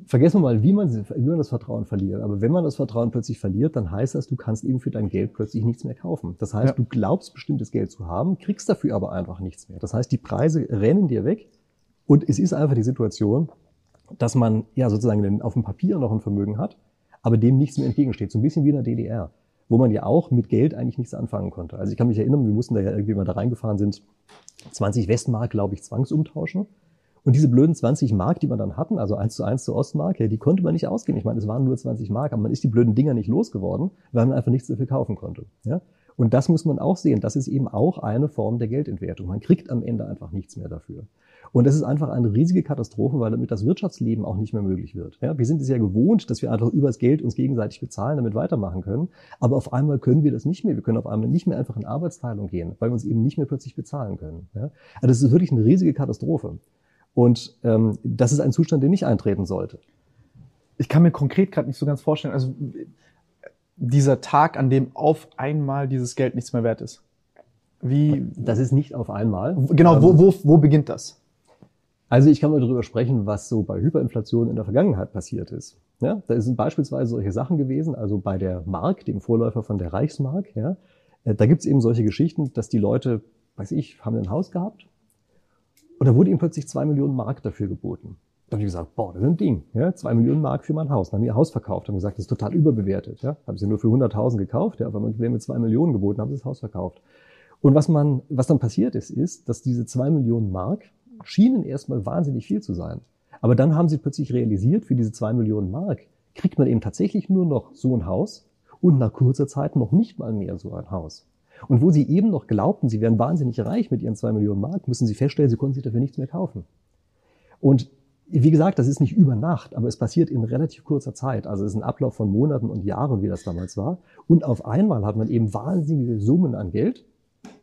Vergessen wir mal, wie man, wie man das Vertrauen verliert. Aber wenn man das Vertrauen plötzlich verliert, dann heißt das, du kannst eben für dein Geld plötzlich nichts mehr kaufen. Das heißt, ja. du glaubst, bestimmtes Geld zu haben, kriegst dafür aber einfach nichts mehr. Das heißt, die Preise rennen dir weg und es ist einfach die Situation, dass man ja sozusagen auf dem Papier noch ein Vermögen hat, aber dem nichts mehr entgegensteht. So ein bisschen wie in der DDR, wo man ja auch mit Geld eigentlich nichts anfangen konnte. Also ich kann mich erinnern, wir mussten da ja irgendwie mal da reingefahren sind, 20 Westmark, glaube ich, zwangsumtauschen. Und diese blöden 20 Mark, die man dann hatten, also eins zu eins zur Ostmark, ja, die konnte man nicht ausgeben. Ich meine, es waren nur 20 Mark, aber man ist die blöden Dinger nicht losgeworden, weil man einfach nichts dafür kaufen konnte. Ja? Und das muss man auch sehen. Das ist eben auch eine Form der Geldentwertung. Man kriegt am Ende einfach nichts mehr dafür. Und das ist einfach eine riesige Katastrophe, weil damit das Wirtschaftsleben auch nicht mehr möglich wird. Ja, wir sind es ja gewohnt, dass wir einfach übers Geld uns gegenseitig bezahlen, damit weitermachen können. Aber auf einmal können wir das nicht mehr. Wir können auf einmal nicht mehr einfach in Arbeitsteilung gehen, weil wir uns eben nicht mehr plötzlich bezahlen können. Ja? Also das ist wirklich eine riesige Katastrophe. Und ähm, das ist ein Zustand, der nicht eintreten sollte. Ich kann mir konkret gerade nicht so ganz vorstellen, also dieser Tag, an dem auf einmal dieses Geld nichts mehr wert ist. Wie? Das ist nicht auf einmal. Genau, wo, wo, wo beginnt das? Also ich kann mal darüber sprechen, was so bei Hyperinflation in der Vergangenheit passiert ist. Ja, da sind beispielsweise solche Sachen gewesen, also bei der Mark, dem Vorläufer von der Reichsmark, ja, äh, da gibt's eben solche Geschichten, dass die Leute, weiß ich, haben ein Haus gehabt und da wurde ihm plötzlich zwei Millionen Mark dafür geboten. Da habe ich gesagt, boah, das ist ein Ding. Ja, zwei Millionen Mark für mein Haus. Dann haben ihr Haus verkauft, haben gesagt, das ist total überbewertet. Ja, haben sie nur für 100.000 gekauft, ja, aber man wäre mit zwei Millionen geboten, haben sie das Haus verkauft. Und was man, was dann passiert ist, ist, dass diese zwei Millionen Mark schienen erstmal wahnsinnig viel zu sein. Aber dann haben sie plötzlich realisiert, für diese zwei Millionen Mark kriegt man eben tatsächlich nur noch so ein Haus und nach kurzer Zeit noch nicht mal mehr so ein Haus. Und wo sie eben noch glaubten, sie wären wahnsinnig reich mit ihren zwei Millionen Mark, müssen sie feststellen, sie konnten sich dafür nichts mehr kaufen. Und wie gesagt, das ist nicht über Nacht, aber es passiert in relativ kurzer Zeit. Also es ist ein Ablauf von Monaten und Jahren, wie das damals war. Und auf einmal hat man eben wahnsinnige Summen an Geld,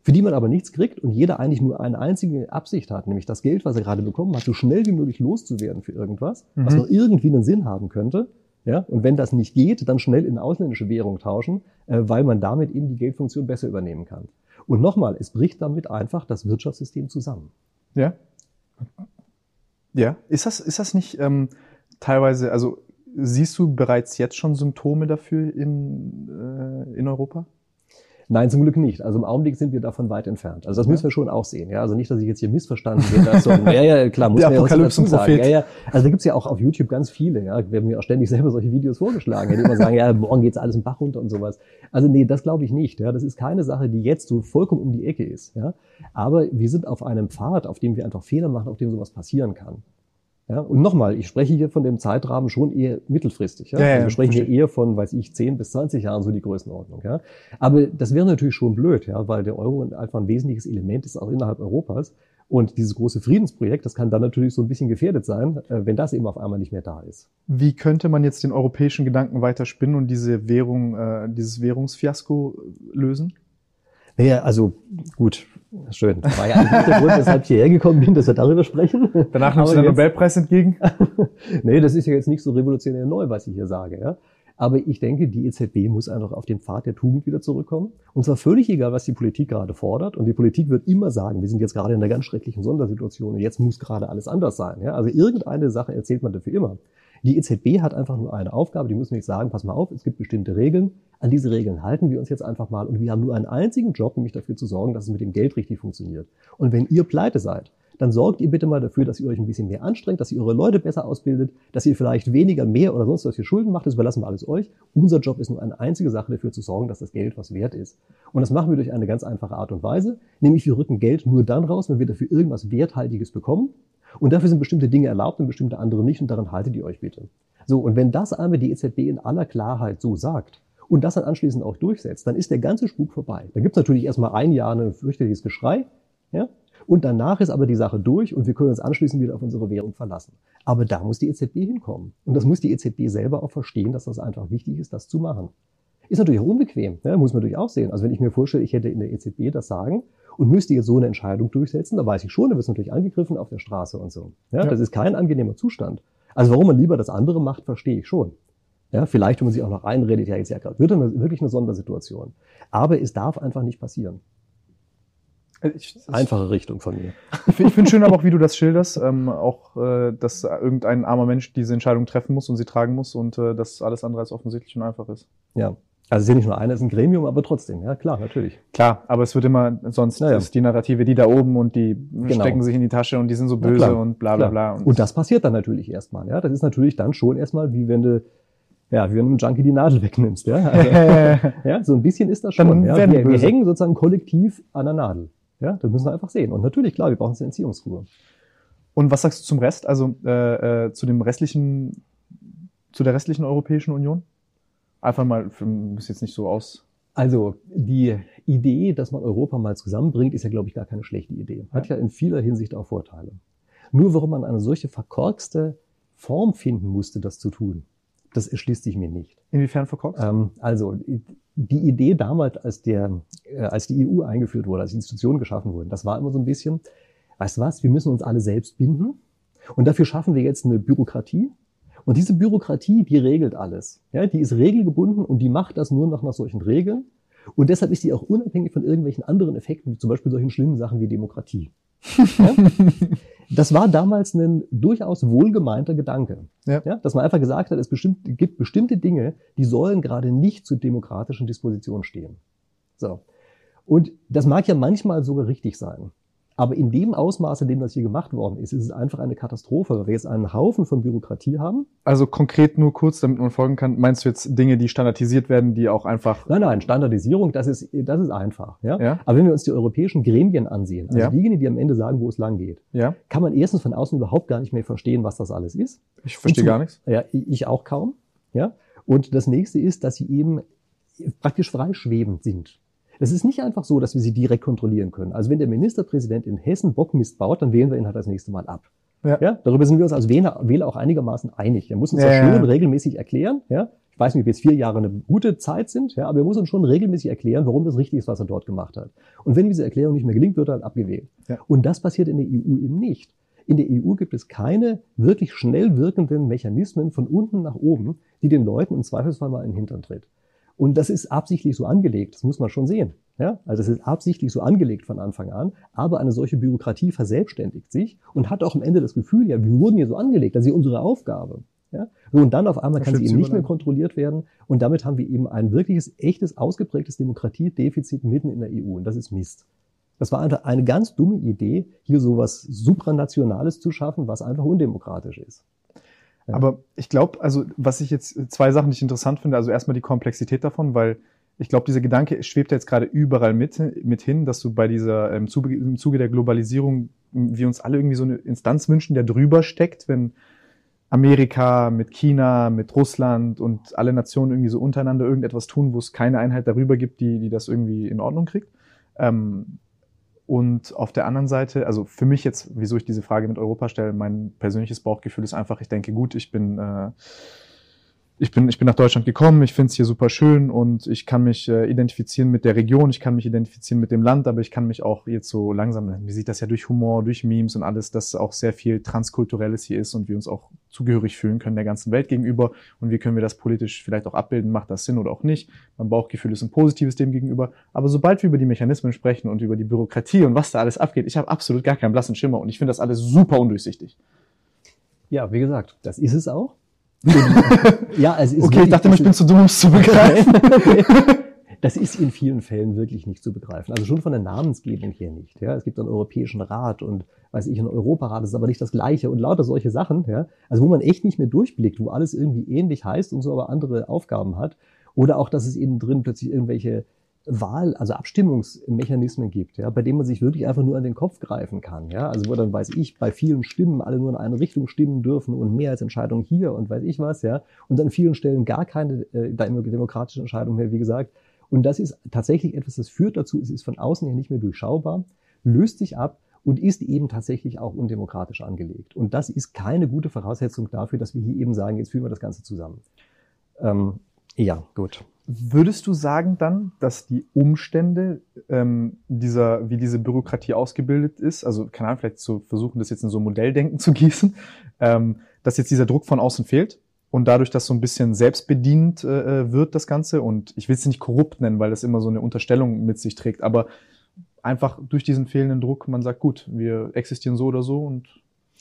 für die man aber nichts kriegt und jeder eigentlich nur eine einzige Absicht hat, nämlich das Geld, was er gerade bekommen hat, so schnell wie möglich loszuwerden für irgendwas, mhm. was noch irgendwie einen Sinn haben könnte. Ja? Und wenn das nicht geht, dann schnell in ausländische Währung tauschen, äh, weil man damit eben die Geldfunktion besser übernehmen kann. Und nochmal, es bricht damit einfach das Wirtschaftssystem zusammen. Ja. Ja. Ist das, ist das nicht ähm, teilweise, also siehst du bereits jetzt schon Symptome dafür in, äh, in Europa? Nein, zum Glück nicht. Also im Augenblick sind wir davon weit entfernt. Also das ja. müssen wir schon auch sehen. Ja, also nicht, dass ich jetzt hier missverstanden werde. So, ja, ja, klar, muss man ja auch dazu sagen. Ja, ja. Also da gibt's ja auch auf YouTube ganz viele. Ja, wir haben ja auch ständig selber solche Videos vorgeschlagen, die immer sagen, ja, morgen geht's alles im Bach runter und sowas. Also nee, das glaube ich nicht. Ja, das ist keine Sache, die jetzt so vollkommen um die Ecke ist. Ja, aber wir sind auf einem Pfad, auf dem wir einfach Fehler machen, auf dem sowas passieren kann. Ja, und nochmal, ich spreche hier von dem Zeitrahmen schon eher mittelfristig. Ja? ja, ja also wir sprechen hier eher von, weiß ich, 10 bis 20 Jahren so die Größenordnung. Ja? Aber das wäre natürlich schon blöd, ja, weil der Euro einfach ein wesentliches Element ist, auch innerhalb Europas. Und dieses große Friedensprojekt, das kann dann natürlich so ein bisschen gefährdet sein, äh, wenn das eben auf einmal nicht mehr da ist. Wie könnte man jetzt den europäischen Gedanken weiter spinnen und diese Währung, äh, dieses Währungsfiasko lösen? Naja, also gut, schön. Das war ja eigentlich der Grund, weshalb ich hierher gekommen bin, dass wir darüber sprechen. Danach nimmst du den Nobelpreis entgegen? nee, das ist ja jetzt nicht so revolutionär neu, was ich hier sage. Ja? Aber ich denke, die EZB muss einfach auf den Pfad der Tugend wieder zurückkommen. Und zwar völlig egal, was die Politik gerade fordert. Und die Politik wird immer sagen, wir sind jetzt gerade in einer ganz schrecklichen Sondersituation und jetzt muss gerade alles anders sein. Ja? Also irgendeine Sache erzählt man dafür immer. Die EZB hat einfach nur eine Aufgabe, die müssen nicht sagen, pass mal auf, es gibt bestimmte Regeln, an diese Regeln halten wir uns jetzt einfach mal und wir haben nur einen einzigen Job, nämlich dafür zu sorgen, dass es mit dem Geld richtig funktioniert. Und wenn ihr pleite seid, dann sorgt ihr bitte mal dafür, dass ihr euch ein bisschen mehr anstrengt, dass ihr eure Leute besser ausbildet, dass ihr vielleicht weniger, mehr oder sonst was für Schulden macht, das überlassen wir alles euch. Unser Job ist nur eine einzige Sache dafür zu sorgen, dass das Geld was wert ist. Und das machen wir durch eine ganz einfache Art und Weise, nämlich wir rücken Geld nur dann raus, wenn wir dafür irgendwas Werthaltiges bekommen. Und dafür sind bestimmte Dinge erlaubt und bestimmte andere nicht und daran haltet ihr euch bitte. So, und wenn das einmal die EZB in aller Klarheit so sagt und das dann anschließend auch durchsetzt, dann ist der ganze Spuk vorbei. Da gibt es natürlich erstmal ein Jahr ein fürchterliches Geschrei, ja, und danach ist aber die Sache durch und wir können uns anschließend wieder auf unsere Währung verlassen. Aber da muss die EZB hinkommen. Und das muss die EZB selber auch verstehen, dass das einfach wichtig ist, das zu machen. Ist natürlich auch unbequem, ne? muss man natürlich auch sehen. Also wenn ich mir vorstelle, ich hätte in der EZB das Sagen und müsste jetzt so eine Entscheidung durchsetzen, da weiß ich schon, da wird es natürlich angegriffen auf der Straße und so. Ja, ja. Das ist kein angenehmer Zustand. Also warum man lieber das andere macht, verstehe ich schon. Ja, vielleicht, wenn man sich auch noch einredet, ja, jetzt ja gerade, wird eine, wirklich eine Sondersituation. Aber es darf einfach nicht passieren. Äh, ich, Einfache Richtung von mir. Ich, ich finde schön aber auch, wie du das schilderst, ähm, auch, äh, dass irgendein armer Mensch diese Entscheidung treffen muss und sie tragen muss und äh, dass alles andere als offensichtlich und einfach ist. Ja. Also es ist ja nicht nur einer, es ist ein Gremium, aber trotzdem, ja klar, natürlich. Klar, aber es wird immer, sonst naja. ist die Narrative, die da oben und die genau. stecken sich in die Tasche und die sind so böse und bla bla bla. Und, und das passiert dann natürlich erstmal, ja. Das ist natürlich dann schon erstmal, wie wenn du ja, wie wenn du einem Junkie die Nadel wegnimmst, ja. Also, ja, so ein bisschen ist das schon. Ja. Wir, wir, hängen sozusagen kollektiv an der Nadel. Ja, das müssen wir einfach sehen. Und natürlich, klar, wir brauchen eine Entziehungskur. Und was sagst du zum Rest, also äh, äh, zu dem restlichen, zu der restlichen Europäischen Union? Einfach mal, muss jetzt nicht so aus. Also die Idee, dass man Europa mal zusammenbringt, ist ja, glaube ich, gar keine schlechte Idee. Hat ja in vieler Hinsicht auch Vorteile. Nur warum man eine solche verkorkste Form finden musste, das zu tun, das erschließt sich mir nicht. Inwiefern verkorkst? Ähm, also die Idee damals, als, der, äh, als die EU eingeführt wurde, als Institutionen geschaffen wurden, das war immer so ein bisschen, weißt du was, wir müssen uns alle selbst binden und dafür schaffen wir jetzt eine Bürokratie. Und diese Bürokratie, die regelt alles. Ja, die ist regelgebunden und die macht das nur noch nach solchen Regeln. Und deshalb ist die auch unabhängig von irgendwelchen anderen Effekten, wie zum Beispiel solchen schlimmen Sachen wie Demokratie. Ja? Das war damals ein durchaus wohlgemeinter Gedanke. Ja. ja. dass man einfach gesagt hat, es bestimmt, gibt bestimmte Dinge, die sollen gerade nicht zur demokratischen Disposition stehen. So. Und das mag ja manchmal sogar richtig sein. Aber in dem Ausmaß, in dem das hier gemacht worden ist, ist es einfach eine Katastrophe, weil wir jetzt einen Haufen von Bürokratie haben. Also konkret nur kurz, damit man folgen kann, meinst du jetzt Dinge, die standardisiert werden, die auch einfach... Nein, nein, Standardisierung, das ist, das ist einfach. Ja? ja? Aber wenn wir uns die europäischen Gremien ansehen, also ja. diejenigen, die am Ende sagen, wo es lang geht, ja. kann man erstens von außen überhaupt gar nicht mehr verstehen, was das alles ist. Ich verstehe gar nichts. Ja, ich auch kaum. Ja? Und das nächste ist, dass sie eben praktisch freischwebend sind. Es ist nicht einfach so, dass wir sie direkt kontrollieren können. Also wenn der Ministerpräsident in Hessen Bockmist baut, dann wählen wir ihn halt das nächste Mal ab. Ja. ja darüber sind wir uns als Wähler, Wähler auch einigermaßen einig. Er muss uns ja, das schon ja. regelmäßig erklären. Ja? Ich weiß nicht, ob jetzt vier Jahre eine gute Zeit sind, ja, aber er muss uns schon regelmäßig erklären, warum das richtig ist, was er dort gemacht hat. Und wenn diese Erklärung nicht mehr gelingt, wird er halt abgewählt. Ja. Und das passiert in der EU eben nicht. In der EU gibt es keine wirklich schnell wirkenden Mechanismen von unten nach oben, die den Leuten im Zweifelsfall mal in den Hintern tritt. Und das ist absichtlich so angelegt, das muss man schon sehen. Ja? Also es ist absichtlich so angelegt von Anfang an, aber eine solche Bürokratie verselbstständigt sich und hat auch am Ende das Gefühl, ja, wir wurden hier so angelegt, das ist unsere Aufgabe. Ja? So, und dann auf einmal kann sie eben nicht mehr kontrolliert werden und damit haben wir eben ein wirkliches, echtes, ausgeprägtes Demokratiedefizit mitten in der EU und das ist Mist. Das war einfach eine ganz dumme Idee, hier so was Supranationales zu schaffen, was einfach undemokratisch ist. Aber ich glaube, also was ich jetzt zwei Sachen, ich interessant finde, also erstmal die Komplexität davon, weil ich glaube, dieser Gedanke schwebt jetzt gerade überall mit, mit hin, dass du bei dieser, im Zuge, im Zuge der Globalisierung, wir uns alle irgendwie so eine Instanz wünschen, der drüber steckt, wenn Amerika mit China, mit Russland und alle Nationen irgendwie so untereinander irgendetwas tun, wo es keine Einheit darüber gibt, die, die das irgendwie in Ordnung kriegt. Ähm, und auf der anderen Seite, also für mich jetzt, wieso ich diese Frage mit Europa stelle, mein persönliches Bauchgefühl ist einfach, ich denke, gut, ich bin, äh, ich bin, ich bin nach Deutschland gekommen, ich finde es hier super schön und ich kann mich äh, identifizieren mit der Region, ich kann mich identifizieren mit dem Land, aber ich kann mich auch jetzt so langsam, wie sieht das ja durch Humor, durch Memes und alles, dass auch sehr viel Transkulturelles hier ist und wir uns auch zugehörig fühlen können der ganzen Welt gegenüber und wie können wir das politisch vielleicht auch abbilden, macht das Sinn oder auch nicht. Mein Bauchgefühl ist ein positives dem gegenüber, aber sobald wir über die Mechanismen sprechen und über die Bürokratie und was da alles abgeht, ich habe absolut gar keinen blassen Schimmer und ich finde das alles super undurchsichtig. Ja, wie gesagt, das ist es auch. Ja, also okay, ich dachte, ich bin zu dumm, um es zu begreifen. das ist in vielen Fällen wirklich nicht zu begreifen. Also schon von der Namensgebung her nicht. Ja, es gibt einen Europäischen Rat und weiß ich, ein Europarat ist aber nicht das Gleiche und lauter solche Sachen. Ja, also wo man echt nicht mehr durchblickt, wo alles irgendwie ähnlich heißt und so aber andere Aufgaben hat. Oder auch, dass es eben drin plötzlich irgendwelche Wahl, also Abstimmungsmechanismen gibt, ja, bei denen man sich wirklich einfach nur an den Kopf greifen kann, ja, also wo dann weiß ich, bei vielen Stimmen alle nur in eine Richtung stimmen dürfen und Mehrheitsentscheidungen hier und weiß ich was, ja, und an vielen Stellen gar keine äh, demokratische Entscheidung mehr, wie gesagt. Und das ist tatsächlich etwas, das führt dazu, es ist von außen her nicht mehr durchschaubar, löst sich ab und ist eben tatsächlich auch undemokratisch angelegt. Und das ist keine gute Voraussetzung dafür, dass wir hier eben sagen, jetzt führen wir das Ganze zusammen. Ähm, ja, gut. Würdest du sagen dann, dass die Umstände ähm, dieser, wie diese Bürokratie ausgebildet ist, also keine Ahnung, vielleicht zu versuchen, das jetzt in so ein Modelldenken zu gießen, ähm, dass jetzt dieser Druck von außen fehlt und dadurch, dass so ein bisschen selbstbedient äh, äh wird das Ganze? Und ich will es nicht korrupt nennen, weil das immer so eine Unterstellung mit sich trägt, aber einfach durch diesen fehlenden Druck, man sagt, gut, wir existieren so oder so und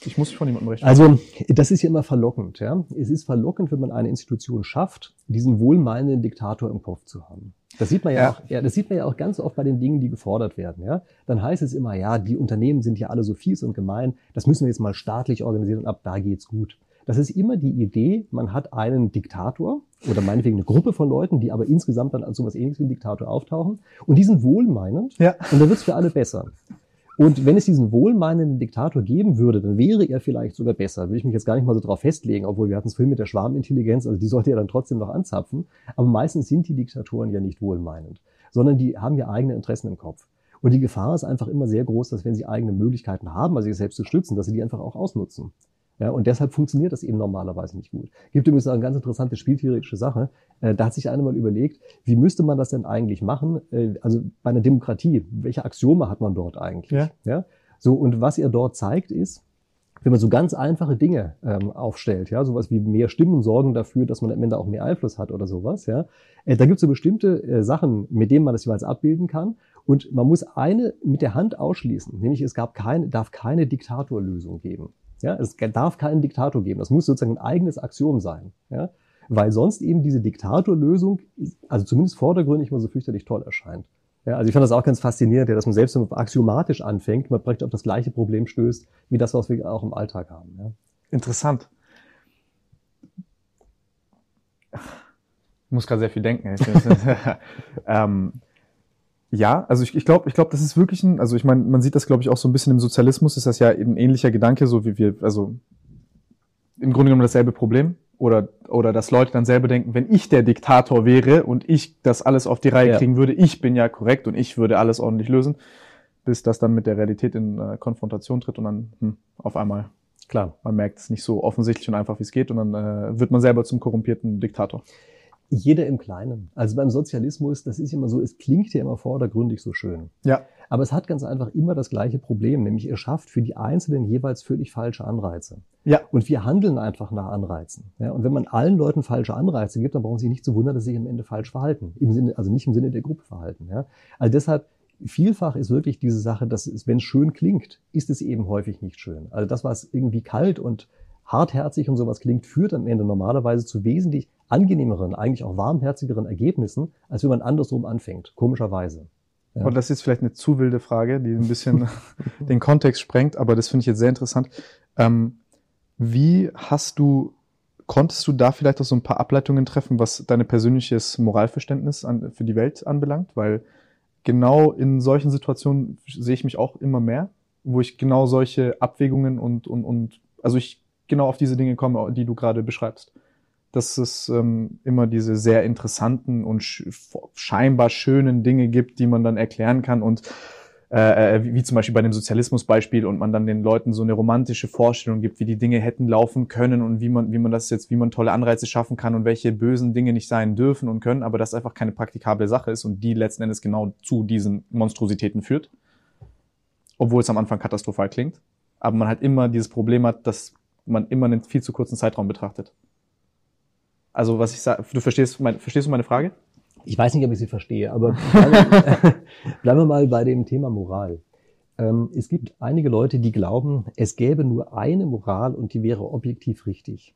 ich muss von jemandem rechnen. Also, das ist ja immer verlockend. Ja? Es ist verlockend, wenn man eine Institution schafft, diesen wohlmeinenden Diktator im Kopf zu haben. Das sieht man ja, ja, auch, ja, das sieht man ja auch ganz oft bei den Dingen, die gefordert werden. Ja? Dann heißt es immer, ja, die Unternehmen sind ja alle so fies und gemein, das müssen wir jetzt mal staatlich organisieren und ab da geht's gut. Das ist immer die Idee, man hat einen Diktator oder meinetwegen eine Gruppe von Leuten, die aber insgesamt dann als sowas ähnliches wie ein Diktator auftauchen und die sind wohlmeinend ja. und dann wird's für alle besser. Und wenn es diesen wohlmeinenden Diktator geben würde, dann wäre er vielleicht sogar besser. Will ich mich jetzt gar nicht mal so drauf festlegen, obwohl wir hatten es vorhin mit der Schwarmintelligenz, also die sollte ja dann trotzdem noch anzapfen. Aber meistens sind die Diktatoren ja nicht wohlmeinend, sondern die haben ja eigene Interessen im Kopf. Und die Gefahr ist einfach immer sehr groß, dass wenn sie eigene Möglichkeiten haben, also sich selbst zu stützen, dass sie die einfach auch ausnutzen. Ja, und deshalb funktioniert das eben normalerweise nicht gut. Gibt übrigens eine ganz interessante spieltheoretische Sache. Äh, da hat sich einer mal überlegt, wie müsste man das denn eigentlich machen? Äh, also bei einer Demokratie, welche Axiome hat man dort eigentlich? Ja. ja? So, und was er dort zeigt, ist, wenn man so ganz einfache Dinge ähm, aufstellt, ja, sowas wie mehr Stimmen sorgen dafür, dass man am Ende auch mehr Einfluss hat oder sowas, ja, äh, da gibt es so bestimmte äh, Sachen, mit denen man das jeweils abbilden kann. Und man muss eine mit der Hand ausschließen, nämlich es gab keine, darf keine Diktatorlösung geben. Ja, es darf keinen Diktator geben. Das muss sozusagen ein eigenes Axiom sein. Ja, weil sonst eben diese Diktatorlösung, also zumindest vordergründig mal so fürchterlich toll erscheint. Ja, also ich fand das auch ganz faszinierend, ja, dass man selbst wenn man axiomatisch anfängt, man praktisch auf das gleiche Problem stößt, wie das, was wir auch im Alltag haben. Ja. Interessant. Ich muss gerade sehr viel denken. ähm, ja, also ich, ich glaube, ich glaube, das ist wirklich ein, also ich meine, man sieht das, glaube ich, auch so ein bisschen im Sozialismus, ist das ja ein ähnlicher Gedanke, so wie wir, also im Grunde genommen dasselbe Problem. Oder, oder dass Leute dann selber denken, wenn ich der Diktator wäre und ich das alles auf die Reihe ja. kriegen würde, ich bin ja korrekt und ich würde alles ordentlich lösen, bis das dann mit der Realität in äh, Konfrontation tritt und dann hm, auf einmal, klar, man merkt es nicht so offensichtlich und einfach, wie es geht und dann äh, wird man selber zum korrumpierten Diktator. Jeder im Kleinen. Also beim Sozialismus, das ist immer so, es klingt ja immer vordergründig so schön. Ja. Aber es hat ganz einfach immer das gleiche Problem, nämlich er schafft für die Einzelnen jeweils völlig falsche Anreize. Ja. Und wir handeln einfach nach Anreizen. Ja, und wenn man allen Leuten falsche Anreize gibt, dann brauchen sie nicht zu wundern, dass sie sich am Ende falsch verhalten. Im Sinne, also nicht im Sinne der Gruppe verhalten. Ja. Also deshalb, vielfach ist wirklich diese Sache, dass es, wenn es schön klingt, ist es eben häufig nicht schön. Also das, was irgendwie kalt und hartherzig und sowas klingt, führt am Ende normalerweise zu wesentlich angenehmeren, eigentlich auch warmherzigeren Ergebnissen, als wenn man andersrum anfängt, komischerweise. Ja. Und das ist vielleicht eine zu wilde Frage, die ein bisschen den Kontext sprengt, aber das finde ich jetzt sehr interessant. Ähm, wie hast du, konntest du da vielleicht auch so ein paar Ableitungen treffen, was dein persönliches Moralverständnis an, für die Welt anbelangt? Weil genau in solchen Situationen sehe ich mich auch immer mehr, wo ich genau solche Abwägungen und, und, und also ich genau auf diese Dinge komme, die du gerade beschreibst. Dass es ähm, immer diese sehr interessanten und sch scheinbar schönen Dinge gibt, die man dann erklären kann und äh, wie, wie zum Beispiel bei dem Sozialismusbeispiel und man dann den Leuten so eine romantische Vorstellung gibt, wie die Dinge hätten laufen können und wie man, wie man das jetzt, wie man tolle Anreize schaffen kann und welche bösen Dinge nicht sein dürfen und können, aber das einfach keine praktikable Sache ist und die letzten Endes genau zu diesen Monstrositäten führt. Obwohl es am Anfang katastrophal klingt. Aber man halt immer dieses Problem hat, dass man immer einen viel zu kurzen Zeitraum betrachtet. Also was ich sage, du verstehst, mein, verstehst du meine Frage? Ich weiß nicht, ob ich sie verstehe, aber bleiben, bleiben wir mal bei dem Thema Moral. Ähm, es gibt einige Leute, die glauben, es gäbe nur eine Moral und die wäre objektiv richtig.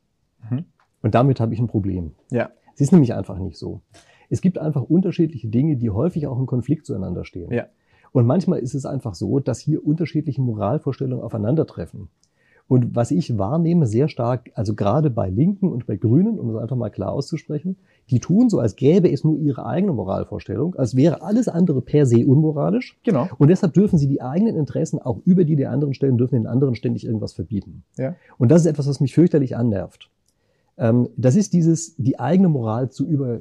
Mhm. Und damit habe ich ein Problem. Ja. Es ist nämlich einfach nicht so. Es gibt einfach unterschiedliche Dinge, die häufig auch im Konflikt zueinander stehen. Ja. Und manchmal ist es einfach so, dass hier unterschiedliche Moralvorstellungen aufeinandertreffen. Und was ich wahrnehme sehr stark, also gerade bei Linken und bei Grünen, um das einfach mal klar auszusprechen, die tun so, als gäbe es nur ihre eigene Moralvorstellung, als wäre alles andere per se unmoralisch. Genau. Und deshalb dürfen sie die eigenen Interessen auch über die der anderen stellen, dürfen den anderen ständig irgendwas verbieten. Ja. Und das ist etwas, was mich fürchterlich annervt. Ähm, das ist dieses, die eigene Moral zu über,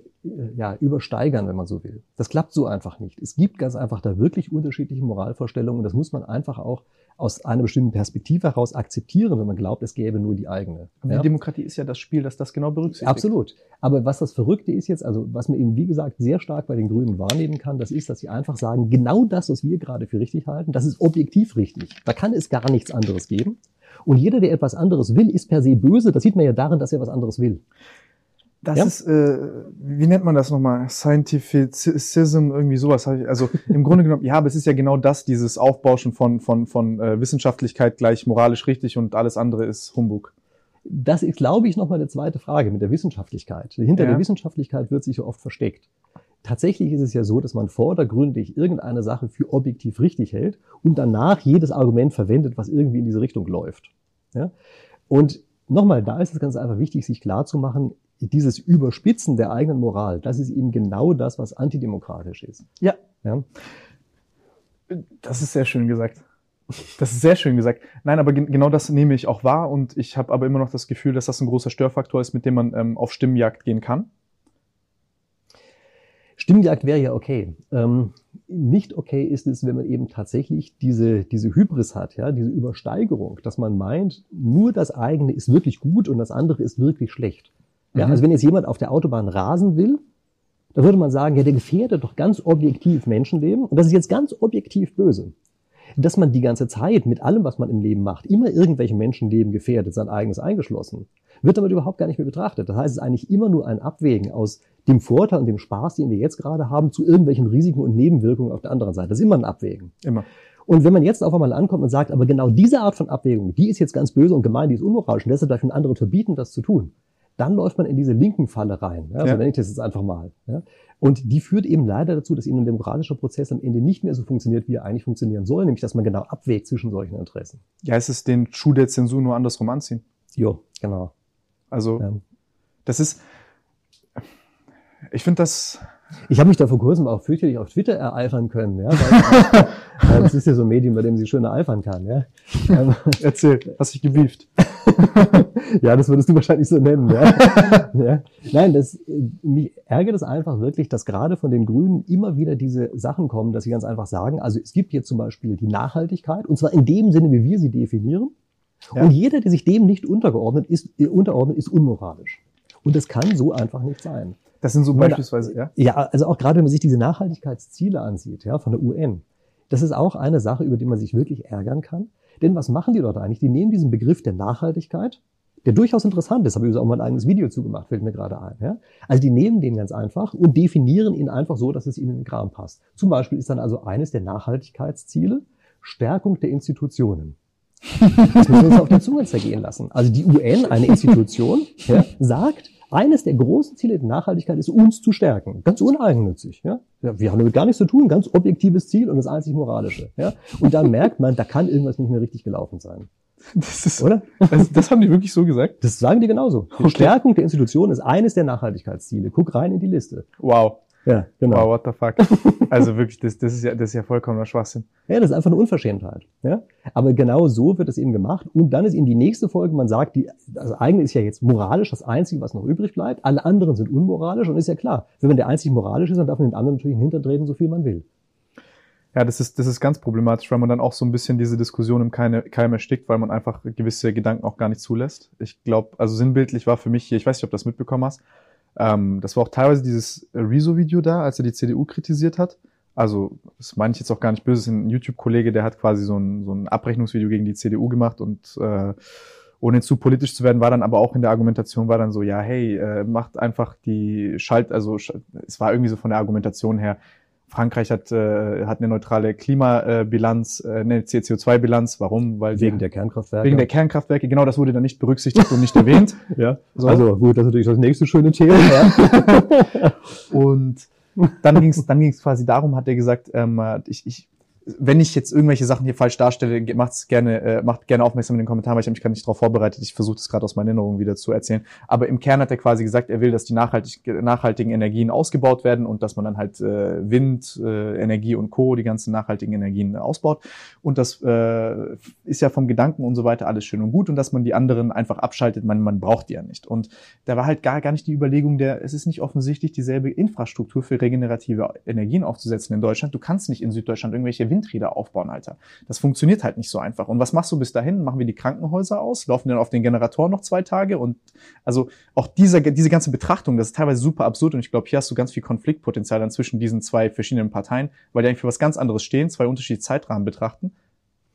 ja, übersteigern, wenn man so will. Das klappt so einfach nicht. Es gibt ganz einfach da wirklich unterschiedliche Moralvorstellungen und das muss man einfach auch aus einer bestimmten Perspektive heraus akzeptieren, wenn man glaubt, es gäbe nur die eigene. Aber ja? die Demokratie ist ja das Spiel, das das genau berücksichtigt. Absolut. Aber was das Verrückte ist jetzt, also was man eben, wie gesagt, sehr stark bei den Grünen wahrnehmen kann, das ist, dass sie einfach sagen, genau das, was wir gerade für richtig halten, das ist objektiv richtig. Da kann es gar nichts anderes geben. Und jeder, der etwas anderes will, ist per se böse. Das sieht man ja darin, dass er was anderes will. Das ja? ist, äh, wie nennt man das nochmal? Scientificism, irgendwie sowas. Hab ich, also im Grunde genommen, ja, aber es ist ja genau das, dieses Aufbauschen von, von, von äh, Wissenschaftlichkeit gleich moralisch richtig und alles andere ist Humbug. Das ist, glaube ich, nochmal eine zweite Frage mit der Wissenschaftlichkeit. Hinter ja. der Wissenschaftlichkeit wird sich ja oft versteckt. Tatsächlich ist es ja so, dass man vordergründig irgendeine Sache für objektiv richtig hält und danach jedes Argument verwendet, was irgendwie in diese Richtung läuft. Ja? Und nochmal, da ist es ganz einfach wichtig, sich klarzumachen, dieses Überspitzen der eigenen Moral, das ist eben genau das, was antidemokratisch ist. Ja. ja? Das ist sehr schön gesagt. Das ist sehr schön gesagt. Nein, aber genau das nehme ich auch wahr und ich habe aber immer noch das Gefühl, dass das ein großer Störfaktor ist, mit dem man ähm, auf Stimmenjagd gehen kann. Stimmenjagd wäre ja okay. Ähm, nicht okay ist es, wenn man eben tatsächlich diese, diese Hybris hat, ja, diese Übersteigerung, dass man meint, nur das eigene ist wirklich gut und das andere ist wirklich schlecht. Ja, mhm. Also wenn jetzt jemand auf der Autobahn rasen will, dann würde man sagen, ja, der gefährdet doch ganz objektiv Menschenleben und das ist jetzt ganz objektiv böse. Dass man die ganze Zeit mit allem, was man im Leben macht, immer irgendwelche Menschenleben gefährdet, sein eigenes eingeschlossen, wird damit überhaupt gar nicht mehr betrachtet. Das heißt, es ist eigentlich immer nur ein Abwägen aus dem Vorteil und dem Spaß, den wir jetzt gerade haben, zu irgendwelchen Risiken und Nebenwirkungen auf der anderen Seite. Das ist immer ein Abwägen. Immer. Und wenn man jetzt auf einmal ankommt und sagt, aber genau diese Art von Abwägung, die ist jetzt ganz böse und gemein, die ist unmoralisch und deshalb darf ein anderen verbieten, das zu tun, dann läuft man in diese linken Falle rein. Ja, so ja. nenne ich das jetzt einfach mal. Ja. Und die führt eben leider dazu, dass eben ein demokratischer Prozess am Ende nicht mehr so funktioniert, wie er eigentlich funktionieren soll, nämlich dass man genau abwägt zwischen solchen Interessen. Ja, es ist den Schuh der Zensur nur andersrum anziehen. Jo, genau. Also ja. das ist, ich finde das ich habe mich da vor kurzem auch fürchterlich auf Twitter ereifern können, ja, weil, weil das ist ja so ein Medium, bei dem sie schön ereifern kann, ja. Erzähl, hast dich gewieft. ja, das würdest du wahrscheinlich so nennen, ja. ja. Nein, das, mich ärgert es einfach wirklich, dass gerade von den Grünen immer wieder diese Sachen kommen, dass sie ganz einfach sagen, also es gibt jetzt zum Beispiel die Nachhaltigkeit, und zwar in dem Sinne, wie wir sie definieren. Ja. Und jeder, der sich dem nicht untergeordnet ist, unterordnet, ist unmoralisch. Und das kann so einfach nicht sein. Das sind so beispielsweise, ja? Ja, also auch gerade wenn man sich diese Nachhaltigkeitsziele ansieht, ja, von der UN. Das ist auch eine Sache, über die man sich wirklich ärgern kann. Denn was machen die dort eigentlich? Die nehmen diesen Begriff der Nachhaltigkeit, der durchaus interessant ist, habe ich auch mal ein eigenes Video zugemacht, fällt mir gerade ein. Ja? Also die nehmen den ganz einfach und definieren ihn einfach so, dass es ihnen in den Kram passt. Zum Beispiel ist dann also eines der Nachhaltigkeitsziele Stärkung der Institutionen. Das müssen wir uns auf der Zunge zergehen lassen. Also die UN, eine Institution, ja, sagt, eines der großen Ziele der Nachhaltigkeit ist, uns zu stärken. Ganz uneigennützig. Ja? Wir haben damit gar nichts zu tun, ganz objektives Ziel und das einzig moralische. Ja? Und dann merkt man, da kann irgendwas nicht mehr richtig gelaufen sein. Das ist, Oder? Das, das haben die wirklich so gesagt? Das sagen die genauso. Die okay. Stärkung der Institutionen ist eines der Nachhaltigkeitsziele. Guck rein in die Liste. Wow. Ja, genau. Wow, what the fuck. Also wirklich, das, das, ist ja, das ist ja vollkommener Schwachsinn. Ja, das ist einfach eine Unverschämtheit. Ja? Aber genau so wird es eben gemacht. Und dann ist eben die nächste Folge, man sagt, die, das eigene ist ja jetzt moralisch das Einzige, was noch übrig bleibt. Alle anderen sind unmoralisch und ist ja klar, wenn man der einzig moralisch ist, dann darf man den anderen natürlich hintertreten, so viel man will. Ja, das ist, das ist ganz problematisch, weil man dann auch so ein bisschen diese Diskussion im Keim, Keim erstickt, weil man einfach gewisse Gedanken auch gar nicht zulässt. Ich glaube, also sinnbildlich war für mich hier, ich weiß nicht, ob du das mitbekommen hast, ähm, das war auch teilweise dieses Rezo-Video da, als er die CDU kritisiert hat. Also, das meine ich jetzt auch gar nicht böse, ein YouTube-Kollege, der hat quasi so ein, so ein Abrechnungsvideo gegen die CDU gemacht und äh, ohne zu politisch zu werden, war dann aber auch in der Argumentation war dann so, ja, hey, äh, macht einfach die Schalt, also es war irgendwie so von der Argumentation her, Frankreich hat, äh, hat eine neutrale Klimabilanz, äh, eine CO2-Bilanz. Warum? Weil wegen die, der Kernkraftwerke. Wegen der Kernkraftwerke, genau, das wurde dann nicht berücksichtigt und nicht erwähnt. ja. So. Also gut, das ist natürlich das nächste schöne Thema. Ja. und dann ging es dann ging's quasi darum, hat er gesagt, ähm, ich, ich wenn ich jetzt irgendwelche Sachen hier falsch darstelle, macht's gerne, äh, macht gerne aufmerksam in den Kommentaren, weil ich habe mich gar nicht darauf vorbereitet. Ich versuche das gerade aus meiner Erinnerung wieder zu erzählen. Aber im Kern hat er quasi gesagt, er will, dass die nachhaltig, nachhaltigen Energien ausgebaut werden und dass man dann halt äh, Wind, äh, Energie und Co., die ganzen nachhaltigen Energien äh, ausbaut. Und das äh, ist ja vom Gedanken und so weiter alles schön und gut und dass man die anderen einfach abschaltet, man, man braucht die ja nicht. Und da war halt gar, gar nicht die Überlegung der, es ist nicht offensichtlich dieselbe Infrastruktur für regenerative Energien aufzusetzen in Deutschland. Du kannst nicht in Süddeutschland irgendwelche Wind Windräder aufbauen, Alter. Das funktioniert halt nicht so einfach. Und was machst du bis dahin? Machen wir die Krankenhäuser aus? Laufen dann auf den Generatoren noch zwei Tage? Und also auch dieser, diese ganze Betrachtung, das ist teilweise super absurd. Und ich glaube, hier hast du ganz viel Konfliktpotenzial dann zwischen diesen zwei verschiedenen Parteien, weil die eigentlich für was ganz anderes stehen, zwei unterschiedliche Zeitrahmen betrachten,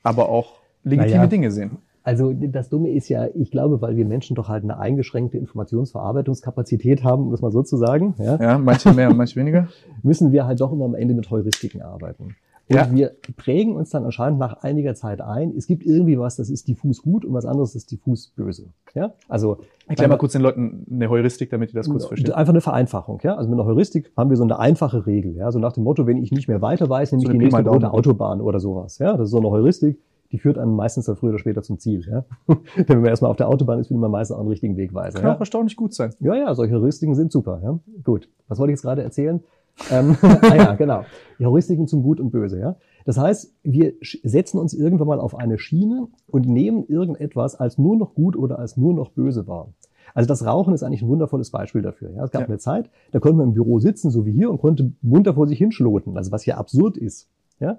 aber auch legitime naja. Dinge sehen. Also das Dumme ist ja, ich glaube, weil wir Menschen doch halt eine eingeschränkte Informationsverarbeitungskapazität haben, um das mal so zu sagen. Ja, ja manche mehr und manche weniger. Müssen wir halt doch immer am Ende mit Heuristiken arbeiten. Und ja. wir prägen uns dann anscheinend nach einiger Zeit ein, es gibt irgendwie was, das ist diffus gut und was anderes ist diffus böse. Ja? Also Erklär mal kurz den Leuten eine Heuristik, damit die das kurz verstehen. Einfach eine Vereinfachung. Ja? Also mit einer Heuristik haben wir so eine einfache Regel. Ja? So nach dem Motto, wenn ich nicht mehr weiter weiß, nämlich so die nächste rote Autobahn oder sowas. Ja? Das ist so eine Heuristik, die führt einen meistens dann früher oder später zum Ziel. Ja? wenn man erstmal auf der Autobahn ist, will man meistens auch einen richtigen Weg weisen. Kann ja? auch erstaunlich gut sein. Ja, ja, solche Heuristiken sind super. Ja? Gut. Was wollte ich jetzt gerade erzählen? Ähm, ah ja, genau. Die Heuristiken zum Gut und Böse. Ja? Das heißt, wir setzen uns irgendwann mal auf eine Schiene und nehmen irgendetwas als nur noch gut oder als nur noch böse wahr. Also das Rauchen ist eigentlich ein wundervolles Beispiel dafür. Ja, es gab ja. eine Zeit, da konnte man im Büro sitzen, so wie hier, und konnte munter vor sich hinschloten, also was ja absurd ist. Ja?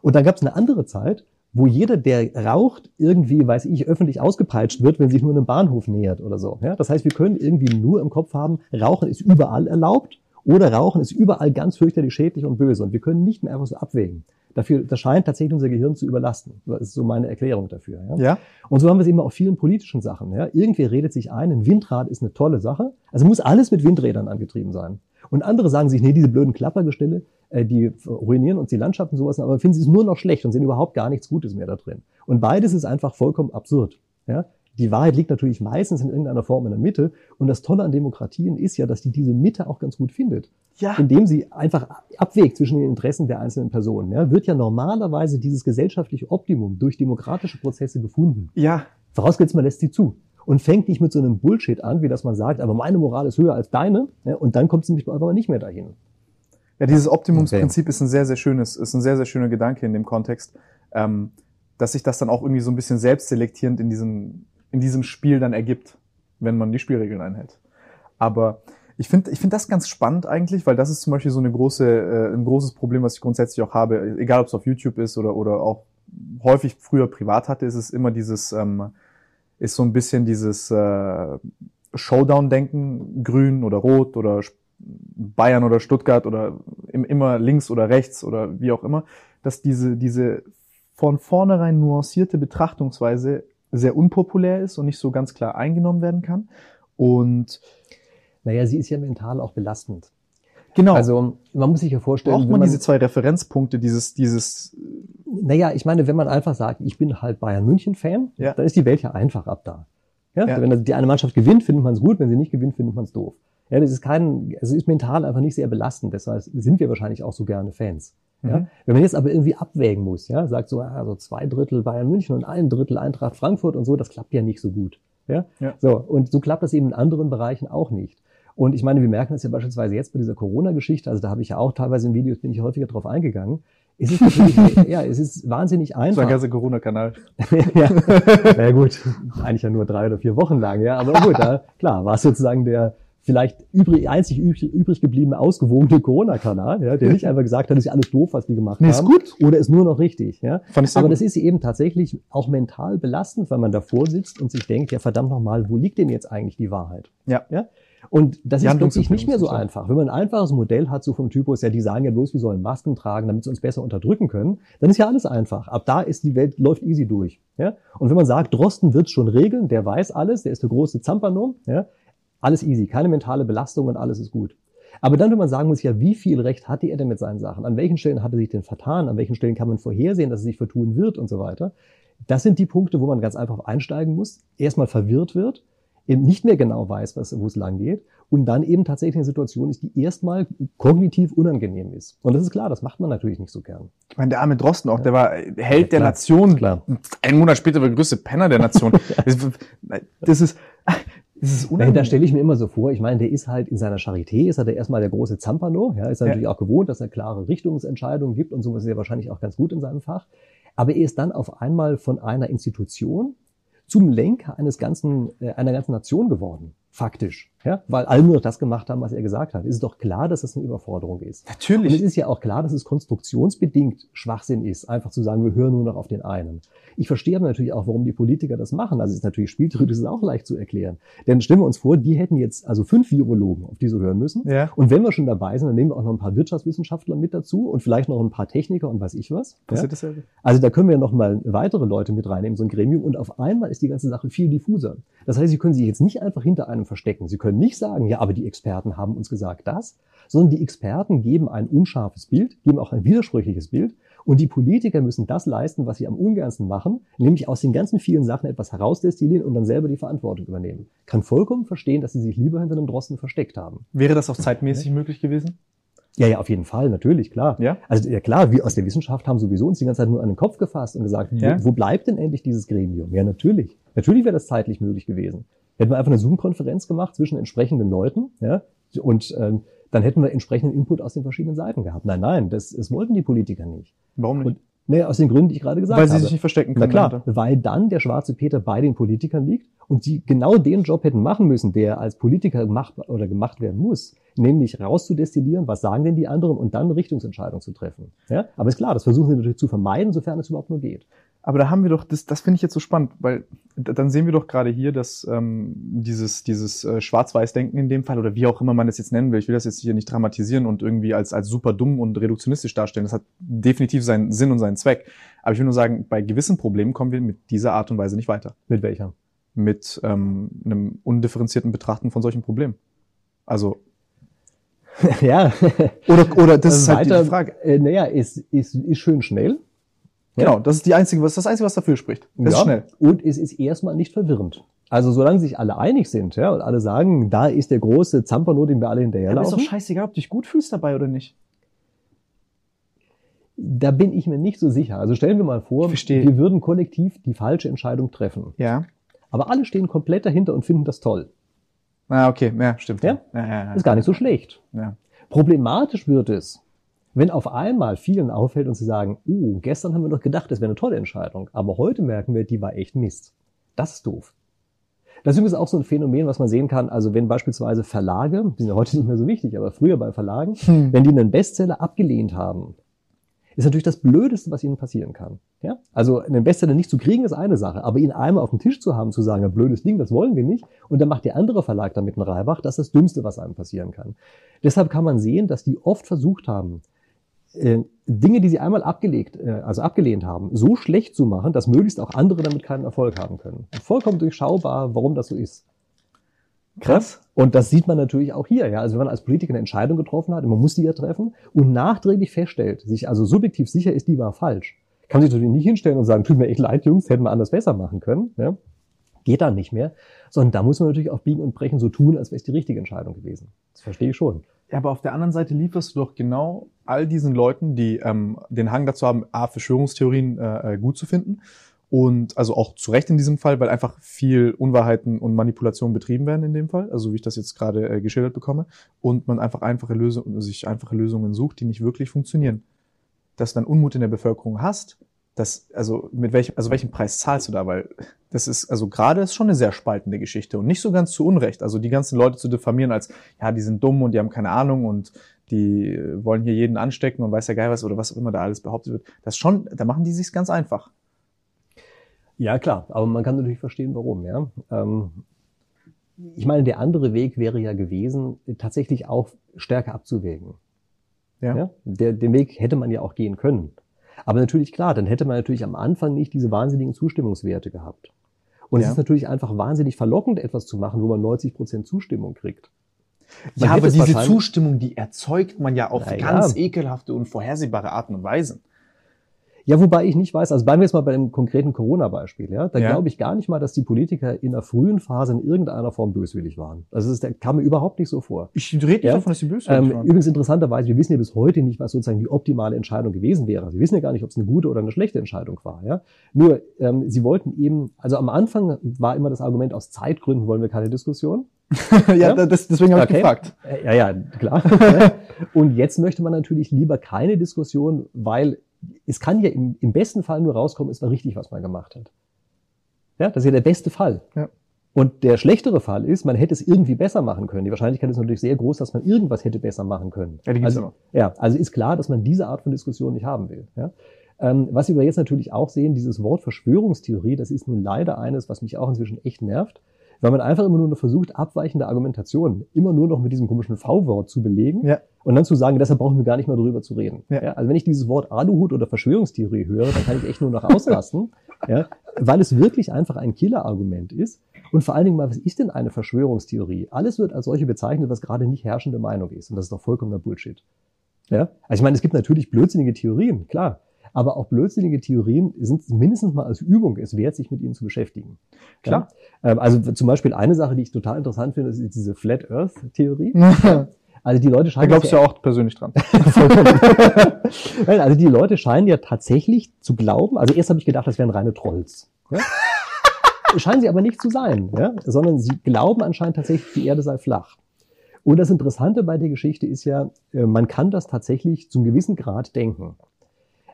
Und dann gab es eine andere Zeit, wo jeder, der raucht, irgendwie, weiß ich, öffentlich ausgepeitscht wird, wenn sich nur einem Bahnhof nähert oder so. Ja? Das heißt, wir können irgendwie nur im Kopf haben, Rauchen ist überall erlaubt oder Rauchen ist überall ganz fürchterlich schädlich und böse. Und wir können nicht mehr einfach so abwägen. Dafür, das scheint tatsächlich unser Gehirn zu überlasten. Das ist so meine Erklärung dafür. Ja? ja. Und so haben wir es eben auf vielen politischen Sachen. Ja? Irgendwer redet sich ein, ein Windrad ist eine tolle Sache. Also muss alles mit Windrädern angetrieben sein. Und andere sagen sich, nee, diese blöden Klappergestelle, äh, die ruinieren uns die Landschaften und sowas, aber finden sie es nur noch schlecht und sehen überhaupt gar nichts Gutes mehr da drin. Und beides ist einfach vollkommen absurd. Ja? Die Wahrheit liegt natürlich meistens in irgendeiner Form in der Mitte. Und das Tolle an Demokratien ist ja, dass die diese Mitte auch ganz gut findet. Ja. Indem sie einfach abwägt zwischen den Interessen der einzelnen Personen. Ja, wird ja normalerweise dieses gesellschaftliche Optimum durch demokratische Prozesse gefunden. Ja. Vorausgesetzt, man lässt sie zu. Und fängt nicht mit so einem Bullshit an, wie dass man sagt, aber meine Moral ist höher als deine. Ja, und dann kommt es nämlich einfach nicht mehr dahin. Ja, dieses Optimumsprinzip okay. ist ein sehr, sehr schönes, ist ein sehr, sehr schöner Gedanke in dem Kontext, ähm, dass sich das dann auch irgendwie so ein bisschen selbstselektierend in diesem in diesem Spiel dann ergibt, wenn man die Spielregeln einhält. Aber ich finde ich finde das ganz spannend eigentlich, weil das ist zum Beispiel so eine große, äh, ein großes Problem, was ich grundsätzlich auch habe, egal ob es auf YouTube ist oder, oder auch häufig früher privat hatte, ist es immer dieses, ähm, ist so ein bisschen dieses äh, Showdown-Denken, grün oder rot oder Bayern oder Stuttgart oder immer links oder rechts oder wie auch immer, dass diese, diese von vornherein nuancierte Betrachtungsweise sehr unpopulär ist und nicht so ganz klar eingenommen werden kann. Und naja, sie ist ja mental auch belastend. Genau. Also man muss sich ja vorstellen, braucht man, man diese zwei Referenzpunkte, dieses dieses. Naja, ich meine, wenn man einfach sagt, ich bin halt Bayern München Fan, ja. dann ist die Welt ja einfach ab da. Ja? ja. Wenn die eine Mannschaft gewinnt, findet man es gut, wenn sie nicht gewinnt, findet man es doof. Ja, das ist kein, es ist mental einfach nicht sehr belastend. Deshalb sind wir wahrscheinlich auch so gerne Fans. Ja? Mhm. Wenn man jetzt aber irgendwie abwägen muss, ja, sagt so, also zwei Drittel Bayern München und ein Drittel Eintracht Frankfurt und so, das klappt ja nicht so gut. Ja? ja. So, und so klappt das eben in anderen Bereichen auch nicht. Und ich meine, wir merken das ja beispielsweise jetzt bei dieser Corona-Geschichte, also da habe ich ja auch teilweise in Videos bin ich häufiger drauf eingegangen. Es ist natürlich, ja, es ist wahnsinnig einfach. So ein ganzer Corona-Kanal. ja. ja gut, eigentlich ja nur drei oder vier Wochen lang, ja, aber gut, da, klar, war es sozusagen der vielleicht übrig, einzig übrig, übrig gebliebene ausgewogene Corona-Kanal, ja, der nicht einfach gesagt hat, ist alles doof, was die gemacht nee, haben. Ist gut. Oder ist nur noch richtig. Ja. Fand ich Aber gut. das ist eben tatsächlich auch mental belastend, wenn man davor sitzt und sich denkt, ja verdammt nochmal, wo liegt denn jetzt eigentlich die Wahrheit? Ja. ja? Und das die ist plötzlich nicht mehr so einfach. Wenn man ein einfaches Modell hat, so vom Typus, ja, die sagen ja bloß, wir sollen Masken tragen, damit sie uns besser unterdrücken können, dann ist ja alles einfach. Ab da ist die Welt, läuft easy durch. Ja? Und wenn man sagt, Drosten wird's schon regeln, der weiß alles, der ist der große Zampano, ja, alles easy, keine mentale Belastung und alles ist gut. Aber dann, wenn man sagen muss, ja, wie viel Recht hatte er denn mit seinen Sachen? An welchen Stellen hat er sich denn vertan? An welchen Stellen kann man vorhersehen, dass er sich vertun wird und so weiter? Das sind die Punkte, wo man ganz einfach einsteigen muss, erstmal verwirrt wird, eben nicht mehr genau weiß, was, wo es lang geht und dann eben tatsächlich eine Situation ist, die erstmal kognitiv unangenehm ist. Und das ist klar, das macht man natürlich nicht so gern. Ich meine, der arme Drosten auch, der war Held ja, der Nation. Klar. Ein Monat später war der größte Penner der Nation. das ist, das ist unangenehm. Da stelle ich mir immer so vor, ich meine, der ist halt in seiner Charité, ist er der erstmal der große Zampano, ja, ist er ja. natürlich auch gewohnt, dass er klare Richtungsentscheidungen gibt und sowas ist er wahrscheinlich auch ganz gut in seinem Fach. Aber er ist dann auf einmal von einer Institution zum Lenker eines ganzen, äh, einer ganzen Nation geworden faktisch, ja, weil alle nur noch das gemacht haben, was er gesagt hat. Es ist doch klar, dass das eine Überforderung ist. Natürlich. Und es ist ja auch klar, dass es konstruktionsbedingt Schwachsinn ist, einfach zu sagen, wir hören nur noch auf den einen. Ich verstehe aber natürlich auch, warum die Politiker das machen. Also es ist natürlich spieltheoretisch ist auch leicht zu erklären. Denn stellen wir uns vor, die hätten jetzt also fünf Virologen, auf die sie hören müssen. Ja. Und wenn wir schon dabei sind, dann nehmen wir auch noch ein paar Wirtschaftswissenschaftler mit dazu und vielleicht noch ein paar Techniker und weiß ich was. Ja? Also da können wir noch mal weitere Leute mit reinnehmen, so ein Gremium. Und auf einmal ist die ganze Sache viel diffuser. Das heißt, sie können sich jetzt nicht einfach hinter einem verstecken. Sie können nicht sagen, ja, aber die Experten haben uns gesagt das, sondern die Experten geben ein unscharfes Bild, geben auch ein widersprüchliches Bild und die Politiker müssen das leisten, was sie am ungernsten machen, nämlich aus den ganzen vielen Sachen etwas herausdestillieren und dann selber die Verantwortung übernehmen. Kann vollkommen verstehen, dass sie sich lieber hinter einem Drosten versteckt haben. Wäre das auch zeitmäßig möglich gewesen? Ja, ja, auf jeden Fall, natürlich, klar. Ja? Also ja klar, wir aus der Wissenschaft haben sowieso uns die ganze Zeit nur an den Kopf gefasst und gesagt, ja? wo, wo bleibt denn endlich dieses Gremium? Ja, natürlich. Natürlich wäre das zeitlich möglich gewesen. Hätten wir einfach eine Zoom-Konferenz gemacht zwischen entsprechenden Leuten, ja, und ähm, dann hätten wir entsprechenden Input aus den verschiedenen Seiten gehabt. Nein, nein, das, das wollten die Politiker nicht. Warum nicht? Und, naja, aus den Gründen, die ich gerade gesagt habe. Weil sie sich nicht verstecken können. Na klar, dahinter. weil dann der schwarze Peter bei den Politikern liegt und sie genau den Job hätten machen müssen, der als Politiker gemacht oder gemacht werden muss, nämlich rauszudestillieren, was sagen denn die anderen und dann Richtungsentscheidungen zu treffen. Ja? Aber ist klar, das versuchen sie natürlich zu vermeiden, sofern es überhaupt nur geht. Aber da haben wir doch, das, das finde ich jetzt so spannend, weil dann sehen wir doch gerade hier, dass ähm, dieses, dieses äh, Schwarz-Weiß-Denken in dem Fall, oder wie auch immer man das jetzt nennen will, ich will das jetzt hier nicht dramatisieren und irgendwie als, als super dumm und reduktionistisch darstellen. Das hat definitiv seinen Sinn und seinen Zweck. Aber ich will nur sagen, bei gewissen Problemen kommen wir mit dieser Art und Weise nicht weiter. Mit welcher? Mit ähm, einem undifferenzierten Betrachten von solchen Problemen. Also ja. Oder, oder das ist halt die Frage. Äh, naja, ist, ist, ist schön schnell. Genau, das ist die einzige, was das einzige, was dafür spricht. Das ja, ist schnell. Und es ist erstmal nicht verwirrend. Also solange sich alle einig sind, ja, und alle sagen, da ist der große Zampano, den wir alle hinterherlaufen. Ja, ist doch scheißegal, ob du dich gut fühlst dabei oder nicht. Da bin ich mir nicht so sicher. Also stellen wir mal vor, wir würden kollektiv die falsche Entscheidung treffen. Ja. Aber alle stehen komplett dahinter und finden das toll. Ah, okay, ja, stimmt. Ja? Ja, ja, ja. Ist gar nicht so schlecht. Ja. Problematisch wird es, wenn auf einmal vielen auffällt und sie sagen, uh, gestern haben wir noch gedacht, das wäre eine tolle Entscheidung, aber heute merken wir, die war echt Mist. Das ist doof. Das ist übrigens auch so ein Phänomen, was man sehen kann. Also wenn beispielsweise Verlage, die sind ja heute nicht mehr so wichtig, aber früher bei Verlagen, hm. wenn die einen Bestseller abgelehnt haben, ist natürlich das Blödeste, was ihnen passieren kann. Ja? Also einen Bestseller nicht zu kriegen ist eine Sache, aber ihn einmal auf dem Tisch zu haben, zu sagen, ein blödes Ding, das wollen wir nicht, und dann macht der andere Verlag damit einen Reibach, das ist das Dümmste, was einem passieren kann. Deshalb kann man sehen, dass die oft versucht haben, äh, Dinge, die sie einmal abgelegt, äh, also abgelehnt haben, so schlecht zu machen, dass möglichst auch andere damit keinen Erfolg haben können. Vollkommen durchschaubar, warum das so ist. Krass. Und das sieht man natürlich auch hier. Ja, also wenn man als Politiker eine Entscheidung getroffen hat, man muss die ja treffen und nachträglich feststellt, sich also subjektiv sicher ist, die war falsch, kann man sich natürlich nicht hinstellen und sagen, tut mir echt leid, Jungs, hätten wir anders besser machen können. Ja? Geht dann nicht mehr, sondern da muss man natürlich auch biegen und brechen, so tun, als wäre es die richtige Entscheidung gewesen. Das verstehe ich schon. Ja, aber auf der anderen Seite lieferst du doch genau all diesen Leuten, die ähm, den Hang dazu haben, A, Verschwörungstheorien äh, äh, gut zu finden und also auch zu Recht in diesem Fall, weil einfach viel Unwahrheiten und Manipulation betrieben werden in dem Fall, also wie ich das jetzt gerade äh, geschildert bekomme, und man einfach einfache Lösungen, sich einfache Lösungen sucht, die nicht wirklich funktionieren. Dass du dann Unmut in der Bevölkerung hast, das, also mit welchem, also welchen Preis zahlst du da? Weil das ist, also gerade ist schon eine sehr spaltende Geschichte und nicht so ganz zu Unrecht. Also die ganzen Leute zu diffamieren als, ja, die sind dumm und die haben keine Ahnung und die wollen hier jeden anstecken und weiß ja geil was oder was auch immer da alles behauptet wird. Das schon, da machen die sich's ganz einfach. Ja, klar, aber man kann natürlich verstehen, warum, ja. Ähm, ich meine, der andere Weg wäre ja gewesen, tatsächlich auch stärker abzuwägen. Ja. ja? Der, den Weg hätte man ja auch gehen können. Aber natürlich klar, dann hätte man natürlich am Anfang nicht diese wahnsinnigen Zustimmungswerte gehabt. Und ja. es ist natürlich einfach wahnsinnig verlockend, etwas zu machen, wo man 90 Prozent Zustimmung kriegt. Man ja, aber diese Zustimmung, die erzeugt man ja auf ganz ekelhafte und vorhersehbare Arten und Weisen. Ja, wobei ich nicht weiß, also bleiben wir jetzt mal bei dem konkreten Corona-Beispiel, ja. Da ja. glaube ich gar nicht mal, dass die Politiker in der frühen Phase in irgendeiner Form böswillig waren. Also das kam mir überhaupt nicht so vor. Ich rede nicht ja? davon, dass sie böswillig ähm, waren. Übrigens interessanterweise, wir wissen ja bis heute nicht, was sozusagen die optimale Entscheidung gewesen wäre. Wir wissen ja gar nicht, ob es eine gute oder eine schlechte Entscheidung war, ja. Nur, ähm, sie wollten eben, also am Anfang war immer das Argument, aus Zeitgründen wollen wir keine Diskussion. ja, ja, Das, deswegen habe okay. ich gefragt. Äh, ja, ja, klar. Und jetzt möchte man natürlich lieber keine Diskussion, weil es kann ja im, im besten Fall nur rauskommen, es war richtig, was man gemacht hat. Ja, das ist ja der beste Fall. Ja. Und der schlechtere Fall ist, man hätte es irgendwie besser machen können. Die Wahrscheinlichkeit ist natürlich sehr groß, dass man irgendwas hätte besser machen können. Ja, die also, immer. ja, also ist klar, dass man diese Art von Diskussion nicht haben will. Ja? Ähm, was wir jetzt natürlich auch sehen, dieses Wort Verschwörungstheorie, das ist nun leider eines, was mich auch inzwischen echt nervt weil man einfach immer nur noch versucht, abweichende Argumentationen immer nur noch mit diesem komischen V-Wort zu belegen ja. und dann zu sagen, deshalb brauchen wir gar nicht mehr darüber zu reden. Ja. Ja, also wenn ich dieses Wort Aluhut oder Verschwörungstheorie höre, dann kann ich echt nur noch ausrasten, ja, weil es wirklich einfach ein Killer-Argument ist. Und vor allen Dingen mal, was ist denn eine Verschwörungstheorie? Alles wird als solche bezeichnet, was gerade nicht herrschende Meinung ist. Und das ist doch vollkommener Bullshit. Ja? Also ich meine, es gibt natürlich blödsinnige Theorien, klar. Aber auch blödsinnige Theorien sind mindestens mal als Übung es wert, sich mit ihnen zu beschäftigen. Klar. Ja? Ähm, also zum Beispiel eine Sache, die ich total interessant finde, ist diese Flat Earth Theorie. Also die Leute scheinen. Da glaubst du ja auch persönlich dran. also die Leute scheinen ja tatsächlich zu glauben. Also erst habe ich gedacht, das wären reine Trolls. Ja? scheinen sie aber nicht zu sein, ja? sondern sie glauben anscheinend tatsächlich, die Erde sei flach. Und das Interessante bei der Geschichte ist ja, äh, man kann das tatsächlich zum gewissen Grad denken.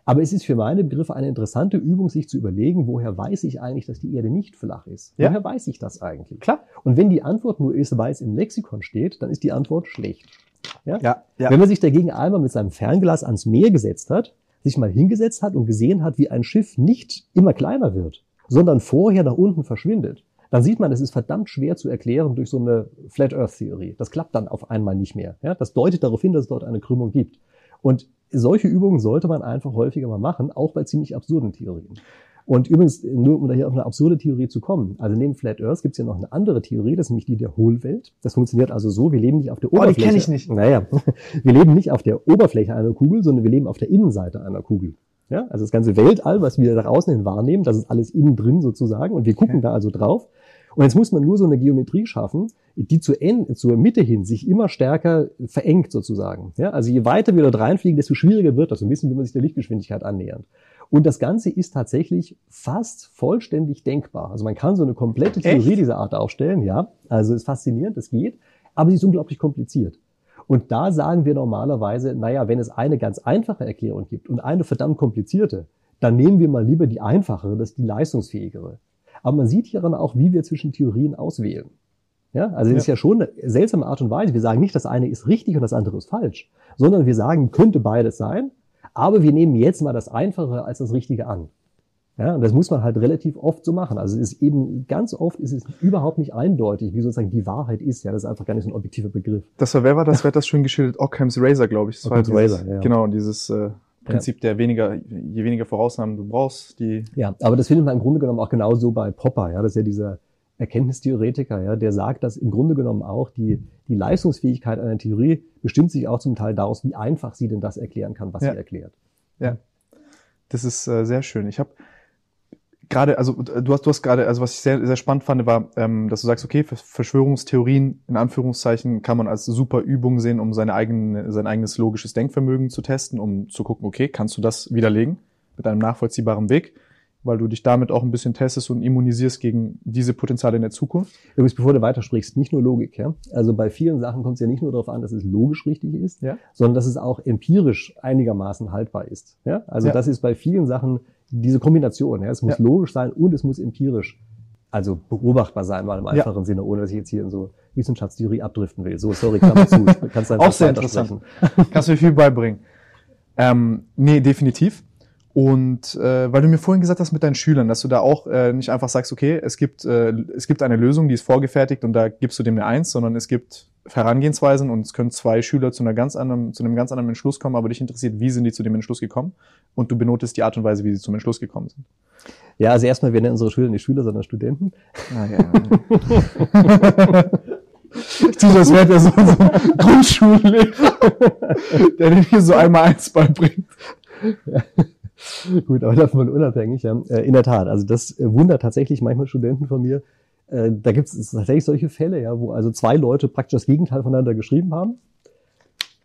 Aber es ist für meine Begriffe eine interessante Übung, sich zu überlegen, woher weiß ich eigentlich, dass die Erde nicht flach ist? Ja. Woher weiß ich das eigentlich? Klar. Und wenn die Antwort nur ist, weil es im Lexikon steht, dann ist die Antwort schlecht. Ja? Ja, ja. Wenn man sich dagegen einmal mit seinem Fernglas ans Meer gesetzt hat, sich mal hingesetzt hat und gesehen hat, wie ein Schiff nicht immer kleiner wird, sondern vorher nach unten verschwindet, dann sieht man, es ist verdammt schwer zu erklären durch so eine Flat Earth Theorie. Das klappt dann auf einmal nicht mehr. Ja? Das deutet darauf hin, dass es dort eine Krümmung gibt. Und solche Übungen sollte man einfach häufiger mal machen, auch bei ziemlich absurden Theorien. Und übrigens, nur um hier auf eine absurde Theorie zu kommen, also neben Flat Earth gibt es ja noch eine andere Theorie, das ist nämlich die der Hohlwelt. Das funktioniert also so, wir leben nicht auf der Oberfläche. Oh, die kenne ich nicht. Naja, wir leben nicht auf der Oberfläche einer Kugel, sondern wir leben auf der Innenseite einer Kugel. Ja, also das ganze Weltall, was wir da draußen hin wahrnehmen, das ist alles innen drin sozusagen und wir gucken okay. da also drauf. Und jetzt muss man nur so eine Geometrie schaffen, die zur, End, zur Mitte hin sich immer stärker verengt sozusagen. Ja, also je weiter wir dort reinfliegen, desto schwieriger wird das, so ein bisschen, wie man sich der Lichtgeschwindigkeit annähert. Und das Ganze ist tatsächlich fast vollständig denkbar. Also man kann so eine komplette Theorie Echt? dieser Art aufstellen, ja. Also ist faszinierend, es geht, aber sie ist unglaublich kompliziert. Und da sagen wir normalerweise, naja, wenn es eine ganz einfache Erklärung gibt und eine verdammt komplizierte, dann nehmen wir mal lieber die einfachere, das ist die leistungsfähigere. Aber man sieht hieran auch, wie wir zwischen Theorien auswählen. Ja, also es ja. ist ja schon eine seltsame Art und Weise. Wir sagen nicht, das eine ist richtig und das andere ist falsch, sondern wir sagen, könnte beides sein, aber wir nehmen jetzt mal das Einfache als das Richtige an. Ja, und das muss man halt relativ oft so machen. Also es ist eben ganz oft ist es überhaupt nicht eindeutig, wie sozusagen die Wahrheit ist. Ja, das ist einfach gar nicht so ein objektiver Begriff. Das war, wer war das? Wer hat das schön geschildert? Occam's Razor, glaube ich. Das Occam's war dieses, Razor, ja. Genau, dieses äh, Prinzip ja. der weniger, je weniger Vorausnahmen du brauchst, die. Ja, aber das findet man im Grunde genommen auch genauso bei Popper. Ja, das ist ja dieser Erkenntnistheoretiker, ja, der sagt, dass im Grunde genommen auch die, die Leistungsfähigkeit einer Theorie bestimmt sich auch zum Teil daraus, wie einfach sie denn das erklären kann, was ja. sie erklärt. Ja, das ist äh, sehr schön. Ich habe gerade, also du hast, du hast gerade, also was ich sehr, sehr spannend fand, war, ähm, dass du sagst, okay, Verschwörungstheorien in Anführungszeichen kann man als super Übung sehen, um seine eigene, sein eigenes logisches Denkvermögen zu testen, um zu gucken, okay, kannst du das widerlegen mit einem nachvollziehbaren Weg? Weil du dich damit auch ein bisschen testest und immunisierst gegen diese Potenziale in der Zukunft. Übrigens, bevor du weitersprichst, nicht nur Logik. Ja? Also bei vielen Sachen kommt es ja nicht nur darauf an, dass es logisch richtig ist, ja? sondern dass es auch empirisch einigermaßen haltbar ist. Ja? Also ja. das ist bei vielen Sachen diese Kombination. Ja? Es muss ja. logisch sein und es muss empirisch also beobachtbar sein, mal im einfachen. Sinne, ohne dass ich jetzt hier in so Wissenschaftstheorie abdriften will. So, sorry, Klammer zu. Kannst Auch sehr interessant. Kannst du mir viel beibringen. Ähm, nee, definitiv. Und äh, weil du mir vorhin gesagt hast mit deinen Schülern, dass du da auch äh, nicht einfach sagst, okay, es gibt, äh, es gibt eine Lösung, die ist vorgefertigt und da gibst du dem eine Eins, sondern es gibt Herangehensweisen und es können zwei Schüler zu, einer ganz anderen, zu einem ganz anderen Entschluss kommen, aber dich interessiert, wie sind die zu dem Entschluss gekommen und du benotest die Art und Weise, wie sie zum Entschluss gekommen sind. Ja, also erstmal, wir nennen unsere Schüler nicht Schüler, sondern Studenten. Ah, ja. Ich tue das, wäre der so, so ein Grundschullehrer, der dir hier so einmal eins beibringt. Ja. Gut, aber davon unabhängig, ja. Äh, in der Tat, also das äh, wundert tatsächlich manchmal Studenten von mir. Äh, da gibt es tatsächlich solche Fälle, ja, wo also zwei Leute praktisch das Gegenteil voneinander geschrieben haben.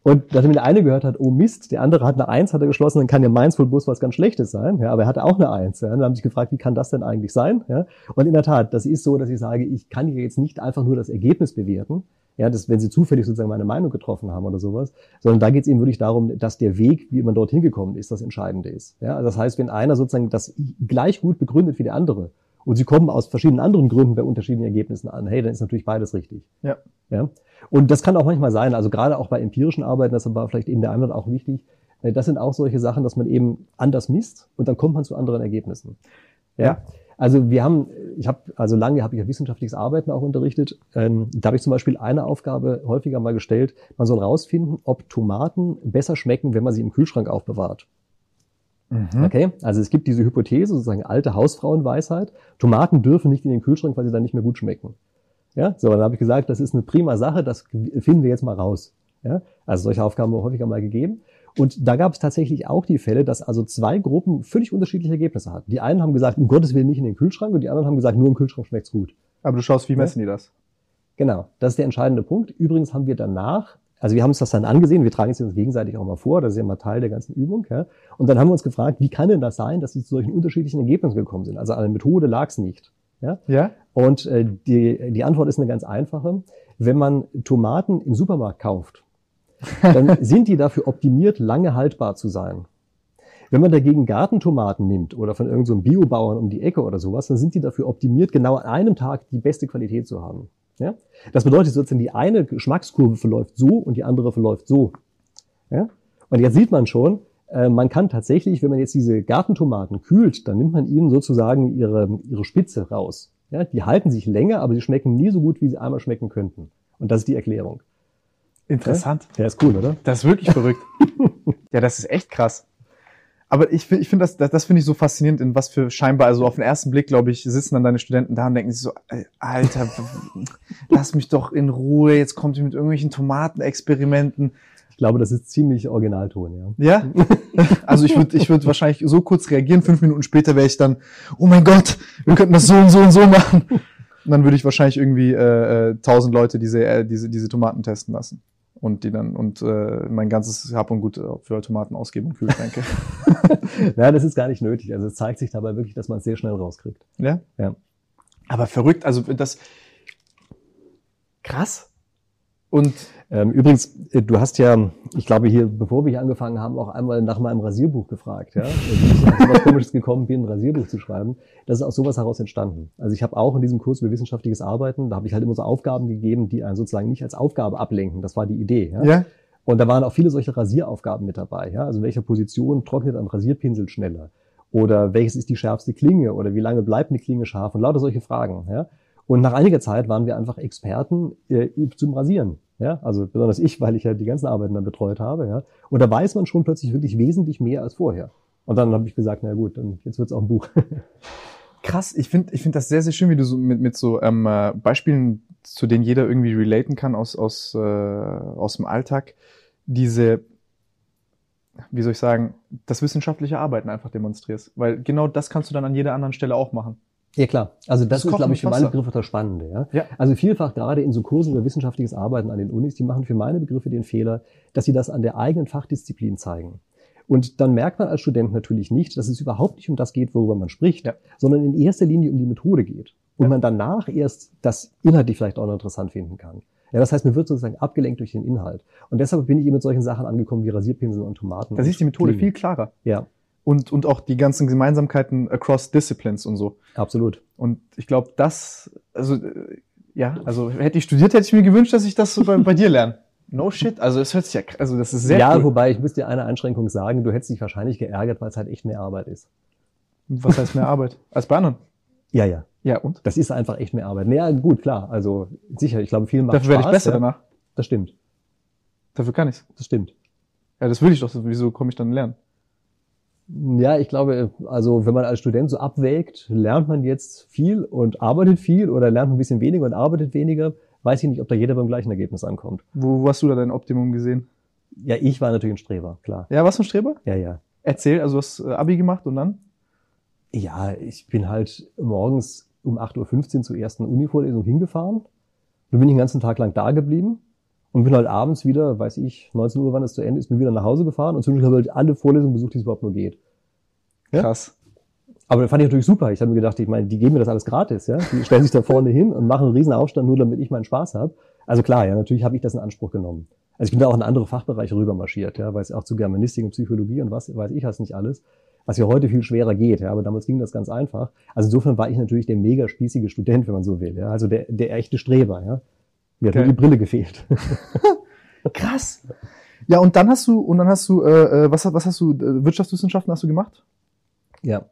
Und nachdem der eine gehört hat, oh Mist, der andere hat eine Eins, hat er geschlossen, dann kann ja meins wohl bloß was ganz Schlechtes sein. Ja, aber er hatte auch eine Eins. Ja. Dann haben sich gefragt, wie kann das denn eigentlich sein? Ja. Und in der Tat, das ist so, dass ich sage, ich kann hier jetzt nicht einfach nur das Ergebnis bewerten, ja, das, wenn sie zufällig sozusagen meine Meinung getroffen haben oder sowas, sondern da geht es eben wirklich darum, dass der Weg, wie man dorthin gekommen ist, das Entscheidende ist. Ja, also das heißt, wenn einer sozusagen das gleich gut begründet wie der andere und sie kommen aus verschiedenen anderen Gründen bei unterschiedlichen Ergebnissen an, hey, dann ist natürlich beides richtig. Ja. ja. Und das kann auch manchmal sein, also gerade auch bei empirischen Arbeiten, das war vielleicht eben der Einwand auch wichtig, äh, das sind auch solche Sachen, dass man eben anders misst und dann kommt man zu anderen Ergebnissen. Ja. ja. Also wir haben, ich habe, also lange habe ich ja wissenschaftliches Arbeiten auch unterrichtet. Ähm, da habe ich zum Beispiel eine Aufgabe häufiger mal gestellt. Man soll rausfinden, ob Tomaten besser schmecken, wenn man sie im Kühlschrank aufbewahrt. Mhm. Okay, also es gibt diese Hypothese, sozusagen alte Hausfrauenweisheit. Tomaten dürfen nicht in den Kühlschrank, weil sie dann nicht mehr gut schmecken. Ja, so, dann habe ich gesagt, das ist eine prima Sache, das finden wir jetzt mal raus. Ja, also solche Aufgaben haben wir häufiger mal gegeben. Und da gab es tatsächlich auch die Fälle, dass also zwei Gruppen völlig unterschiedliche Ergebnisse hatten. Die einen haben gesagt, um Gottes Willen nicht in den Kühlschrank und die anderen haben gesagt, nur im Kühlschrank schmeckt's gut. Aber du schaust, wie messen ja? die das? Genau, das ist der entscheidende Punkt. Übrigens haben wir danach, also wir haben uns das dann angesehen, wir tragen es uns gegenseitig auch mal vor, das ist ja mal Teil der ganzen Übung. Ja? Und dann haben wir uns gefragt, wie kann denn das sein, dass sie zu solchen unterschiedlichen Ergebnissen gekommen sind? Also an der Methode lag es nicht. Ja? ja. Und äh, die, die Antwort ist eine ganz einfache. Wenn man Tomaten im Supermarkt kauft, dann sind die dafür optimiert, lange haltbar zu sein. Wenn man dagegen Gartentomaten nimmt oder von irgendeinem so Biobauern um die Ecke oder sowas, dann sind die dafür optimiert, genau an einem Tag die beste Qualität zu haben. Ja? Das bedeutet sozusagen, die eine Geschmackskurve verläuft so und die andere verläuft so. Ja? Und jetzt sieht man schon, äh, man kann tatsächlich, wenn man jetzt diese Gartentomaten kühlt, dann nimmt man ihnen sozusagen ihre, ihre Spitze raus. Ja? Die halten sich länger, aber sie schmecken nie so gut, wie sie einmal schmecken könnten. Und das ist die Erklärung. Interessant. Ja, ist cool, oder? Das ist wirklich verrückt. ja, das ist echt krass. Aber ich, ich finde das, das, das finde ich so faszinierend, in was für scheinbar, also auf den ersten Blick, glaube ich, sitzen dann deine Studenten da und denken sich so, Alter, lass mich doch in Ruhe, jetzt kommt ihr mit irgendwelchen Tomatenexperimenten. Ich glaube, das ist ziemlich Originalton, ja. Ja? Also ich würde ich würd wahrscheinlich so kurz reagieren, fünf Minuten später wäre ich dann, oh mein Gott, wir könnten das so und so und so machen. Und dann würde ich wahrscheinlich irgendwie äh, äh, tausend äh, Leute diese, äh, diese, diese Tomaten testen lassen und die dann und äh, mein ganzes Hab und Gut für Tomaten ausgeben und Kühlschränke. ja, das ist gar nicht nötig. Also es zeigt sich dabei wirklich, dass man es sehr schnell rauskriegt. Ja? Ja. Aber verrückt, also das krass. Und übrigens, äh, du hast ja, ich glaube hier, bevor wir hier angefangen haben, auch einmal nach meinem Rasierbuch gefragt, ja, wie ich sowas Komisches gekommen bin, ein Rasierbuch zu schreiben. Das ist aus sowas heraus entstanden. Also ich habe auch in diesem Kurs über wissenschaftliches Arbeiten, da habe ich halt immer so Aufgaben gegeben, die einen sozusagen nicht als Aufgabe ablenken. Das war die Idee. Ja. ja. Und da waren auch viele solche Rasieraufgaben mit dabei. Ja? Also in welcher Position trocknet ein Rasierpinsel schneller? Oder welches ist die schärfste Klinge? Oder wie lange bleibt eine Klinge scharf? Und lauter solche Fragen. Ja? Und nach einiger Zeit waren wir einfach Experten äh, zum Rasieren. Ja, also besonders ich, weil ich ja die ganzen Arbeiten dann betreut habe. Ja. Und da weiß man schon plötzlich wirklich wesentlich mehr als vorher. Und dann habe ich gesagt, na gut, dann jetzt wird's auch ein Buch. Krass, ich finde ich finde das sehr, sehr schön, wie du so mit, mit so ähm, äh, Beispielen, zu denen jeder irgendwie relaten kann aus, aus, äh, aus dem Alltag, diese, wie soll ich sagen, das wissenschaftliche Arbeiten einfach demonstrierst. Weil genau das kannst du dann an jeder anderen Stelle auch machen. Ja klar, also das, das ist, glaube ich, für meine Begriffe das Spannende. Ja? ja? Also vielfach gerade in so Kursen über wissenschaftliches Arbeiten an den Unis, die machen für meine Begriffe den Fehler, dass sie das an der eigenen Fachdisziplin zeigen. Und dann merkt man als Student natürlich nicht, dass es überhaupt nicht um das geht, worüber man spricht, ja. sondern in erster Linie um die Methode geht. Und ja. man danach erst das inhaltlich vielleicht auch noch interessant finden kann. Ja, das heißt, man wird sozusagen abgelenkt durch den Inhalt. Und deshalb bin ich eben mit solchen Sachen angekommen wie Rasierpinsel und Tomaten. Da ist die Methode Klingen. viel klarer. Ja. Und, und auch die ganzen Gemeinsamkeiten across Disciplines und so. Absolut. Und ich glaube, das, also äh, ja, also hätte ich studiert, hätte ich mir gewünscht, dass ich das so bei, bei dir lerne. No shit. Also es hört sich ja, also das ist sehr Ja, cool. wobei ich muss dir eine Einschränkung sagen, du hättest dich wahrscheinlich geärgert, weil es halt echt mehr Arbeit ist. Was heißt mehr Arbeit? Als bei anderen? Ja, ja. Ja, und? Das ist einfach echt mehr Arbeit. Naja, gut, klar. Also sicher, ich glaube, vielen macht Dafür werde ich besser ja. danach. Das stimmt. Dafür kann ich's. Das stimmt. Ja, das will ich doch. Wieso komme ich dann lernen? Ja, ich glaube, also wenn man als Student so abwägt, lernt man jetzt viel und arbeitet viel oder lernt man ein bisschen weniger und arbeitet weniger, weiß ich nicht, ob da jeder beim gleichen Ergebnis ankommt. Wo, wo hast du da dein Optimum gesehen? Ja, ich war natürlich ein Streber, klar. Ja, was für ein Streber? Ja, ja. Erzähl, also du hast äh, Abi gemacht und dann? Ja, ich bin halt morgens um 8.15 Uhr zur ersten Uni-Vorlesung hingefahren. Dann bin ich den ganzen Tag lang da geblieben und bin halt abends wieder, weiß ich, 19 Uhr, wann es zu Ende ist, bin wieder nach Hause gefahren und zwischendurch habe ich halt alle Vorlesungen besucht, die es überhaupt nur geht. Ja? Krass. Aber das fand ich natürlich super. Ich habe mir gedacht, ich meine, die geben mir das alles gratis, ja. Die stellen sich da vorne hin und machen einen riesen Aufstand, nur damit ich meinen Spaß habe. Also klar, ja, natürlich habe ich das in Anspruch genommen. Also ich bin da auch in andere Fachbereiche rübermarschiert, ja, weil es auch zu Germanistik und Psychologie und was weiß ich was nicht alles, was ja heute viel schwerer geht, ja, aber damals ging das ganz einfach. Also insofern war ich natürlich der mega spießige Student, wenn man so will, ja, also der, der echte Streber, ja. Mir hat nur die Brille gefehlt. Krass. Ja, und dann hast du, und dann hast du, äh, äh, was, was hast du, äh, Wirtschaftswissenschaften hast du gemacht? ja.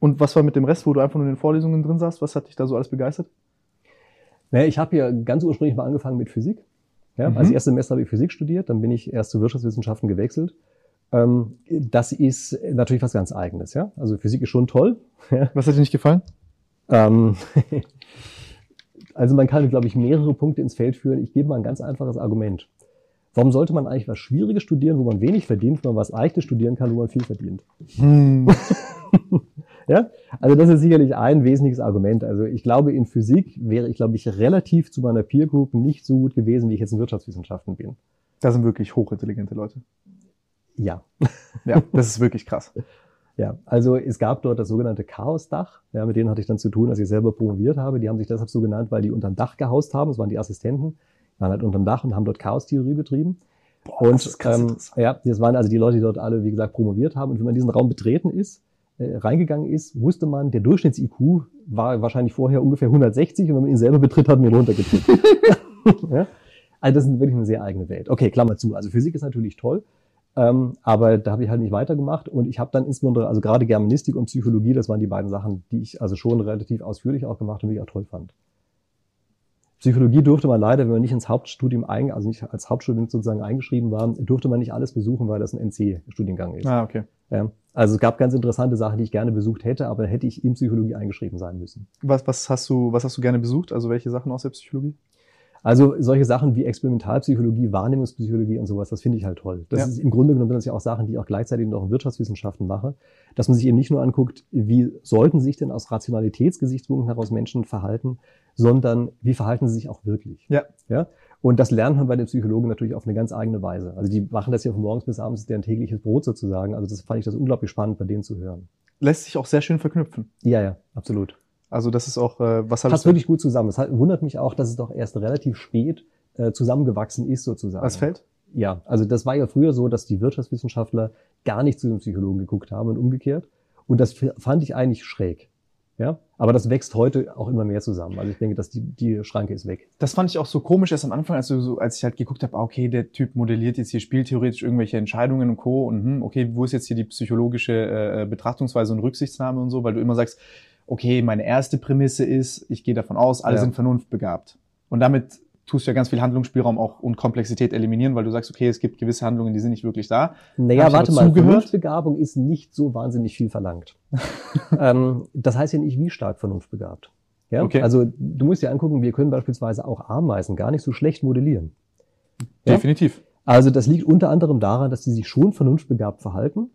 Und was war mit dem Rest, wo du einfach nur in den Vorlesungen drin saßt? Was hat dich da so alles begeistert? Naja, ich habe ja ganz ursprünglich mal angefangen mit Physik. Ja, Mhm. Als erstes Semester habe ich Physik studiert, dann bin ich erst zu Wirtschaftswissenschaften gewechselt. Ähm, das ist natürlich was ganz Eigenes. Ja? Also Physik ist schon toll. Ja? Was hat dir nicht gefallen? Ähm, also man kann, glaube ich, mehrere Punkte ins Feld führen. Ich gebe mal ein ganz einfaches Argument. Warum sollte man eigentlich was Schwieriges studieren, wo man wenig verdient, wenn man was Leichtes studieren kann, wo man viel verdient? Hm. Ja, also das ist sicherlich ein wesentliches Argument. Also ich glaube, in Physik wäre ich, glaube ich, relativ zu meiner Peer Group nicht so gut gewesen, wie ich jetzt in Wirtschaftswissenschaften bin. Da sind wirklich hochintelligente Leute. Ja, Ja, das ist wirklich krass. ja. Also es gab dort das sogenannte Chaosdach. Ja, mit denen hatte ich dann zu tun, als ich selber promoviert habe. Die haben sich deshalb so genannt, weil die unterm Dach gehaust haben. Das waren die Assistenten. Die waren halt unterm Dach und haben dort Chaostheorie betrieben. Boah, und das ist krass ähm, ja, das waren also die Leute, die dort alle, wie gesagt, promoviert haben. Und wenn man diesen Raum betreten ist, äh, reingegangen ist, wusste man, der Durchschnitts-IQ war wahrscheinlich vorher ungefähr 160 und wenn man ihn selber betritt, hat man ihn runtergedrückt. ja? Also das ist wirklich eine sehr eigene Welt. Okay, Klammer zu. Also Physik ist natürlich toll, ähm, aber da habe ich halt nicht weitergemacht und ich habe dann insbesondere, also gerade Germanistik und Psychologie, das waren die beiden Sachen, die ich also schon relativ ausführlich auch gemacht und die ich auch toll fand. Psychologie durfte man leider, wenn man nicht ins Hauptstudium ein, also nicht als Hauptstudent sozusagen eingeschrieben war, durfte man nicht alles besuchen, weil das ein NC-Studiengang ist. Ah, okay. Ja. Also es gab ganz interessante Sachen, die ich gerne besucht hätte, aber hätte ich in Psychologie eingeschrieben sein müssen. Was, was hast du, was hast du gerne besucht? Also welche Sachen aus der Psychologie? Also solche Sachen wie Experimentalpsychologie, Wahrnehmungspsychologie und sowas, das finde ich halt toll. Das Ja. ist im Grunde genommen sind das ja auch Sachen, die ich auch gleichzeitig noch in Wirtschaftswissenschaften mache, dass man sich eben nicht nur anguckt, wie sollten sich denn aus Rationalitätsgesichtspunkten heraus Menschen verhalten, sondern wie verhalten sie sich auch wirklich. Ja. Ja. Und das lernt man bei den Psychologen natürlich auf eine ganz eigene Weise. Also die machen das ja von morgens bis abends, ist deren tägliches Brot sozusagen. Also das fand ich das unglaublich spannend, bei denen zu hören. Lässt sich auch sehr schön verknüpfen. Ja, ja, absolut. Also das ist auch, äh, was habe Passt wirklich gut zusammen. Es hat- wundert mich auch, dass es doch erst relativ spät äh, zusammengewachsen ist sozusagen. Was fällt? Ja, also das war ja früher so, dass die Wirtschaftswissenschaftler gar nicht zu den Psychologen geguckt haben und umgekehrt. Und das fand ich eigentlich schräg. Ja, aber das wächst heute auch immer mehr zusammen. Also ich denke, dass die, die Schranke ist weg. Das fand ich auch so komisch erst am Anfang, als, du so, als ich halt geguckt habe, ah, okay, der Typ modelliert jetzt hier spieltheoretisch irgendwelche Entscheidungen und Co. Und hm, okay, wo ist jetzt hier die psychologische äh, Betrachtungsweise und Rücksichtsnahme und so, weil du immer sagst, okay, meine erste Prämisse ist, ich gehe davon aus, alle Ja. sind vernunftbegabt. Und damit tust du ja ganz viel Handlungsspielraum auch und Komplexität eliminieren, weil du sagst, okay, es gibt gewisse Handlungen, die sind nicht wirklich da. Naja, warte mal, zugehört? Vernunftbegabung ist nicht so wahnsinnig viel verlangt. ähm, das heißt ja nicht, wie stark vernunftbegabt. Ja? Okay. Also du musst dir angucken, wir können beispielsweise auch Ameisen gar nicht so schlecht modellieren. Ja? Definitiv. Also das liegt unter anderem daran, dass die sich schon vernunftbegabt verhalten,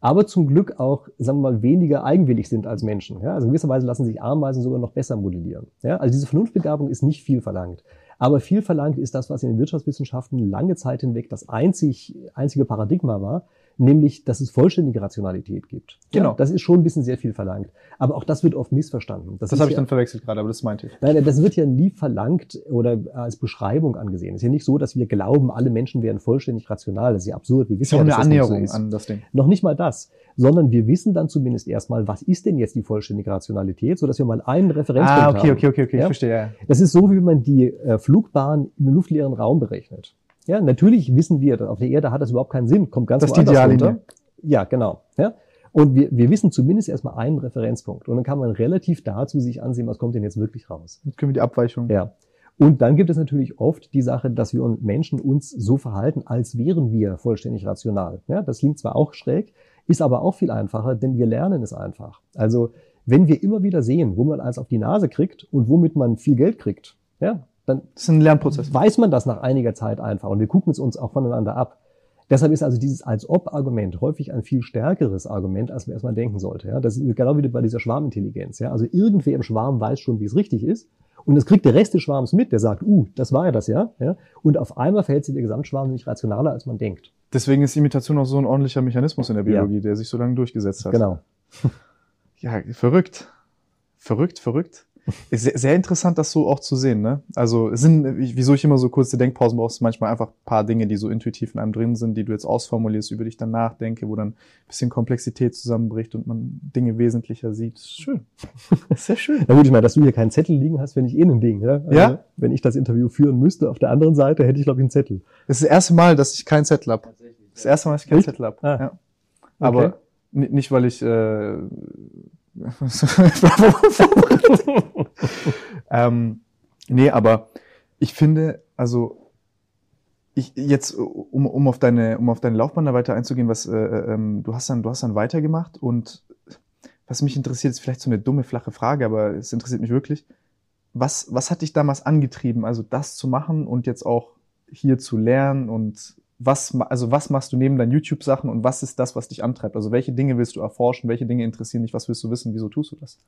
aber zum Glück auch, sagen wir mal, weniger eigenwillig sind als Menschen. Ja? Also in gewisser Weise lassen sich Ameisen sogar noch besser modellieren. Ja? Also diese Vernunftbegabung ist nicht viel verlangt. Aber viel verlangt ist das, was in den Wirtschaftswissenschaften lange Zeit hinweg das einzig, einzige Paradigma war, nämlich, dass es vollständige Rationalität gibt. Genau. Ja, das ist schon ein bisschen sehr viel verlangt. Aber auch das wird oft missverstanden. Das, das habe ich dann verwechselt gerade, aber das meinte ich. Nein, das wird ja nie verlangt oder als Beschreibung angesehen. Es ist ja nicht so, dass wir glauben, alle Menschen wären vollständig rational. Das ist ja absurd. Wir wissen ja, ja, eine Annäherung so an das Ding. Noch nicht mal das, sondern wir wissen dann zumindest erstmal, was ist denn jetzt die vollständige Rationalität, so dass wir mal einen Referenzpunkt ah, okay, haben. okay, okay, okay, ja? ich verstehe. Ja. Das ist so, wie man die äh, Flugbahn im luftleeren Raum berechnet. Ja, natürlich wissen wir, auf der Erde hat das überhaupt keinen Sinn, kommt ganz das ist die runter. Ja, genau. Ja? Und wir, wir wissen zumindest erstmal einen Referenzpunkt. Und dann kann man relativ dazu sich ansehen, was kommt denn jetzt wirklich raus. Jetzt können wir die Abweichung. Ja. Und dann gibt es natürlich oft die Sache, dass wir Menschen uns so verhalten, als wären wir vollständig rational. Ja, das klingt zwar auch schräg, ist aber auch viel einfacher, denn wir lernen es einfach. Also, wenn wir immer wieder sehen, wo man eins auf die Nase kriegt und womit man viel Geld kriegt, ja, dann das ist ein Lernprozess. weiß man das nach einiger Zeit einfach und wir gucken es uns auch voneinander ab. Deshalb ist also dieses als ob Argument häufig ein viel stärkeres Argument, als man erstmal denken sollte. Ja, das ist genau wie bei dieser Schwarmintelligenz. Ja, also irgendwer im Schwarm weiß schon, wie es richtig ist. Und das kriegt der Rest des Schwarms mit, der sagt, uh, das war ja das, ja. ja? Und auf einmal verhält sich der Gesamtschwarm nicht rationaler, als man denkt. Deswegen ist Imitation auch so ein ordentlicher Mechanismus in der Biologie, ja. der sich so lange durchgesetzt hat. Genau. Ja, verrückt. Verrückt, verrückt. Ist sehr, sehr interessant, das so auch zu sehen. Ne? Also es sind, wieso ich immer so kurze Denkpausen brauchst, manchmal einfach paar Dinge, die so intuitiv in einem drin sind, die du jetzt ausformulierst, über dich dann nachdenke, wo dann ein bisschen Komplexität zusammenbricht und man Dinge wesentlicher sieht. Das ist schön. Das ist sehr schön. Na gut, ich meine, dass du hier keinen Zettel liegen hast, wenn ich eh ein Ding. Ja? Also, ja? Wenn ich das Interview führen müsste, auf der anderen Seite hätte ich, glaube ich, einen Zettel. Das ist das erste Mal, dass ich keinen Zettel habe. Das erste Mal, dass ich keinen Echt? Zettel habe. Ah. Ja. Aber Okay. ni- nicht, weil ich äh, ähm, nee, aber ich finde, also ich jetzt um, um auf deine um auf deine Laufbahn da weiter einzugehen, was äh, ähm, du hast dann du hast dann weitergemacht und was mich interessiert ist vielleicht so eine dumme flache Frage, aber es interessiert mich wirklich. Was was hat dich damals angetrieben, also das zu machen und jetzt auch hier zu lernen und was also was machst du neben deinen YouTube Sachen und was ist das, was dich antreibt? Also welche Dinge willst du erforschen, welche Dinge interessieren dich, was willst du wissen, wieso tust du das?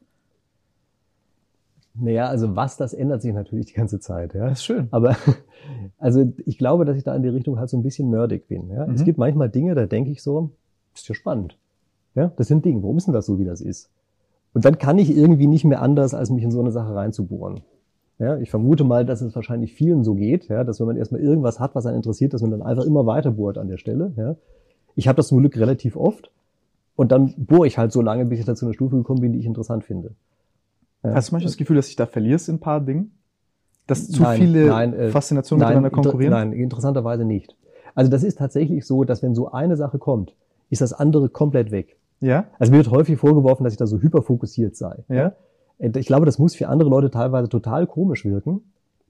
Naja, also was, das ändert sich natürlich die ganze Zeit. Ja? ist schön. Aber also ich glaube, dass ich da in die Richtung halt so ein bisschen nerdig bin. Ja? Es Mhm. gibt manchmal Dinge, da denke ich so, ist ja spannend. Ja, das sind Dinge. Warum ist denn das so, wie das ist? Und dann kann ich irgendwie nicht mehr anders, als mich in so eine Sache reinzubohren. Ja, ich vermute mal, dass es wahrscheinlich vielen so geht, ja, dass wenn man erstmal irgendwas hat, was einen interessiert, dass man dann einfach immer weiter bohrt an der Stelle. Ja. Ich habe das zum Glück relativ oft und dann bohre ich halt so lange, bis ich da zu einer Stufe gekommen bin, die ich interessant finde. Ja. Hast du manchmal das Gefühl, dass dich da verlierst in ein paar Dingen? Dass zu Nein, viele nein, äh, Faszinationen Nein, miteinander konkurrieren? inter- Nein, interessanterweise nicht. Also das ist tatsächlich so, dass wenn so eine Sache kommt, ist das andere komplett weg. Ja? Also mir wird häufig vorgeworfen, dass ich da so hyperfokussiert sei. Ja. Ich glaube, das muss für andere Leute teilweise total komisch wirken,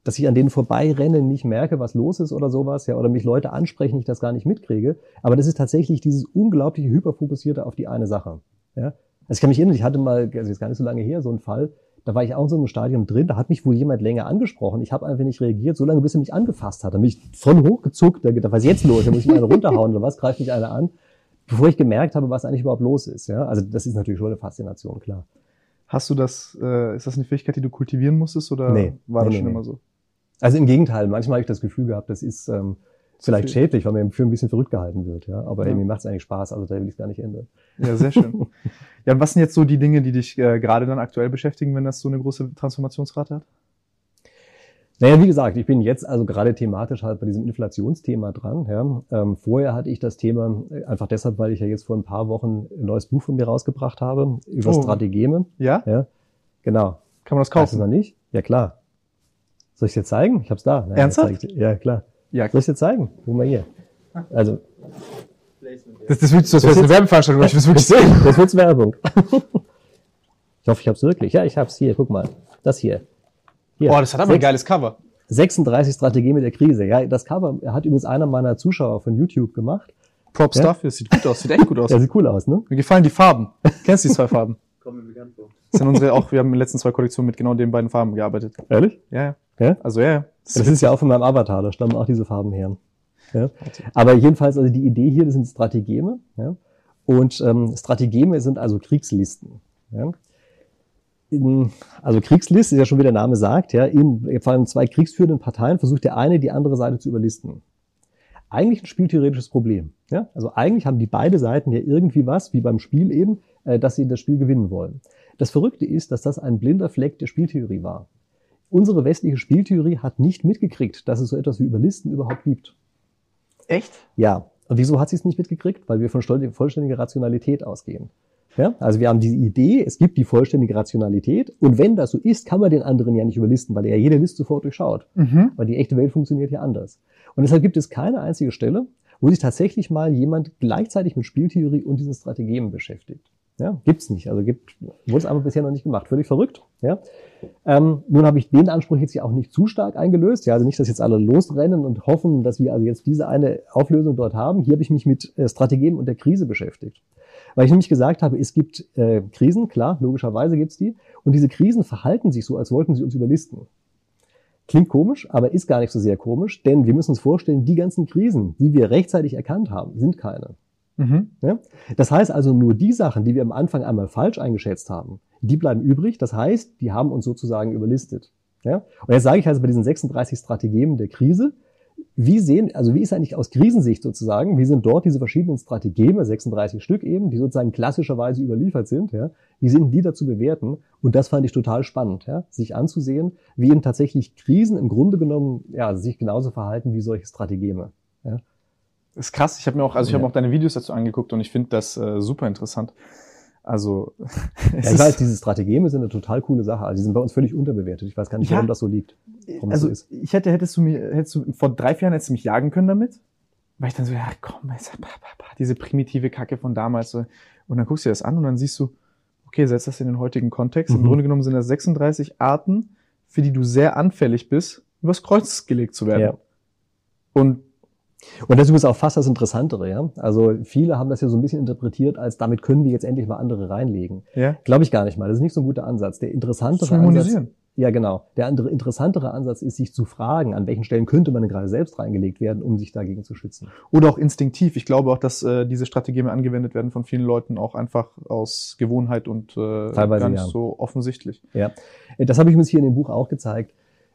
dass ich an denen vorbeirenne, nicht merke, was los ist oder sowas, ja, oder mich Leute ansprechen, ich das gar nicht mitkriege. Aber das ist tatsächlich dieses unglaubliche Hyperfokussierte auf die eine Sache. Ja. Also ich kann mich erinnern, ich hatte mal, also jetzt gar nicht so lange her, so einen Fall, da war ich auch in so einem Stadium drin, da hat mich wohl jemand länger angesprochen. Ich habe einfach nicht reagiert, so lange, bis er mich angefasst hat. Da bin ich von hochgezuckt, da gedacht, was ist jetzt los? Da muss ich mal einen runterhauen oder was, greift mich einer an, bevor ich gemerkt habe, was eigentlich überhaupt los ist. Ja. Also das ist natürlich schon eine Faszination, klar. Hast du das, äh, ist das eine Fähigkeit, die du kultivieren musstest oder Nee. war das Nee, schon nee, immer so? Also im Gegenteil, manchmal habe ich das Gefühl gehabt, das ist ähm, vielleicht viel. schädlich, weil mir für ein bisschen verrückt gehalten wird, ja. Aber Ja. irgendwie macht es eigentlich Spaß, also da will ich es gar nicht ändern. Ja, sehr schön. ja, und was sind jetzt so die Dinge, die dich äh, gerade dann aktuell beschäftigen, wenn das so eine große Transformationsrate hat? Naja, wie gesagt, ich bin jetzt also gerade thematisch halt bei diesem Inflationsthema dran. Ja. Ähm, vorher hatte ich das Thema äh, einfach deshalb, weil ich ja jetzt vor ein paar Wochen ein neues Buch von mir rausgebracht habe über Oh. Strategeme. Ja? Ja, genau. Kann man das Weißt du kaufen? noch nicht? Ja, klar. Soll ich dir zeigen? Ich hab's da. Nein, Ernsthaft? Ja, klar. Ja. Soll ich dir zeigen? Guck mal hier. Also, Das, das, willst du, das Das wäre eine Werbeveranstaltung, ich will wirklich sehen. Das wird's Werbung. Ich hoffe, ich hab's wirklich. Ja, ich hab's hier. Guck mal. Das hier. Hier. Oh, das hat aber ein geiles Cover. 36 Strategien mit der Krise. Ja, das Cover hat übrigens einer meiner Zuschauer von YouTube gemacht. Props Ja? dafür, sieht gut aus, sieht echt gut aus. Ja, sieht cool aus, ne? Mir gefallen die Farben. Kennst du die zwei Farben? Kommt mir bekannt vor. Das sind unsere auch, wir haben in den letzten zwei Kollektionen mit genau den beiden Farben gearbeitet. Ehrlich? Ja, ja. Ja? Also ja, ja. Das ist ja auch von meinem Avatar, da stammen auch diese Farben her. Ja? Aber jedenfalls, also die Idee hier, das sind Strategeme. Ja? Und ähm, Strategeme sind also Kriegslisten. Ja? In, also Kriegslist ist ja schon wie der Name sagt, ja, in vor allem zwei kriegsführenden Parteien versucht der eine die andere Seite zu überlisten. eigentlich ein spieltheoretisches Problem. Ja? Also eigentlich haben die beide Seiten ja irgendwie was, wie beim Spiel eben, äh, dass sie das Spiel gewinnen wollen. Das Verrückte ist, dass das ein blinder Fleck der Spieltheorie war. Unsere westliche Spieltheorie hat nicht mitgekriegt, dass es so etwas wie Überlisten überhaupt gibt. Echt? Ja. Und wieso hat sie es nicht mitgekriegt? Weil wir von vollständiger Rationalität ausgehen. Ja? Also wir haben diese Idee, es gibt die vollständige Rationalität und wenn das so ist, kann man den anderen ja nicht überlisten, weil er ja jede Liste sofort durchschaut. Mhm. Weil die echte Welt funktioniert ja anders. Und deshalb gibt es keine einzige Stelle, wo sich tatsächlich mal jemand gleichzeitig mit Spieltheorie und diesen Strategien beschäftigt. Ja, gibt's nicht. Also gibt, wurde es aber bisher noch nicht gemacht. Völlig verrückt. Ja. Ähm, nun habe ich den Anspruch jetzt ja auch nicht zu stark eingelöst. Ja, also nicht, dass jetzt alle losrennen und hoffen, dass wir also jetzt diese eine Auflösung dort haben. Hier habe ich mich mit äh, Strategien und der Krise beschäftigt. Weil ich nämlich gesagt habe, es gibt äh, Krisen, klar, logischerweise gibt's die. Und diese Krisen verhalten sich so, als wollten sie uns überlisten. Klingt komisch, aber ist gar nicht so sehr komisch, denn wir müssen uns vorstellen, die ganzen Krisen, die wir rechtzeitig erkannt haben, sind keine. Mhm. Ja? Das heißt also, nur die Sachen, die wir am Anfang einmal falsch eingeschätzt haben, die bleiben übrig. Das heißt, die haben uns sozusagen überlistet. Ja? Und jetzt sage ich also bei diesen 36 Strategien der Krise, wie sehen, also wie ist eigentlich aus Krisensicht sozusagen, wie sind dort diese verschiedenen Strategeme, 36 Stück eben, die sozusagen klassischerweise überliefert sind, ja, wie sind die dazu bewerten? Und das fand ich total spannend, ja, sich anzusehen, wie eben tatsächlich Krisen im Grunde genommen, ja, sich genauso verhalten wie solche Strategeme, ja. Das ist krass. Ich habe mir auch, also ich ja. habe auch deine Videos dazu angeguckt und ich finde das äh, super interessant. Also ja, ich weiß, diese Strategeme sind eine total coole Sache. Also die sind bei uns völlig unterbewertet. Ich weiß gar nicht, warum ja, das so liegt. Also so ich hätte, hättest du mir, hättest du vor drei, vier Jahren hättest du mich jagen können damit, weil ich dann so, ja komm, diese primitive Kacke von damals. Und dann guckst du dir das an und dann siehst du, okay, setz das in den heutigen Kontext. Mhm. Im Grunde genommen sind das 36 Arten, für die du sehr anfällig bist, übers Kreuz gelegt zu werden. Ja. Und und das ist übrigens auch fast das Interessantere, ja. Also viele haben das ja so ein bisschen interpretiert, als damit können wir jetzt endlich mal andere reinlegen. Ja. Glaube ich gar nicht mal. Das ist nicht so ein guter Ansatz. Der interessantere Ansatz. Ja, genau. Der andere interessantere Ansatz ist, sich zu fragen, an welchen Stellen könnte man denn gerade selbst reingelegt werden, um sich dagegen zu schützen. Oder auch instinktiv. Ich glaube auch, dass äh, diese Strategien angewendet werden von vielen Leuten auch einfach aus Gewohnheit und äh, Teilweise, gar nicht ja. so offensichtlich. Ja, das habe ich uns hier in dem Buch auch gezeigt.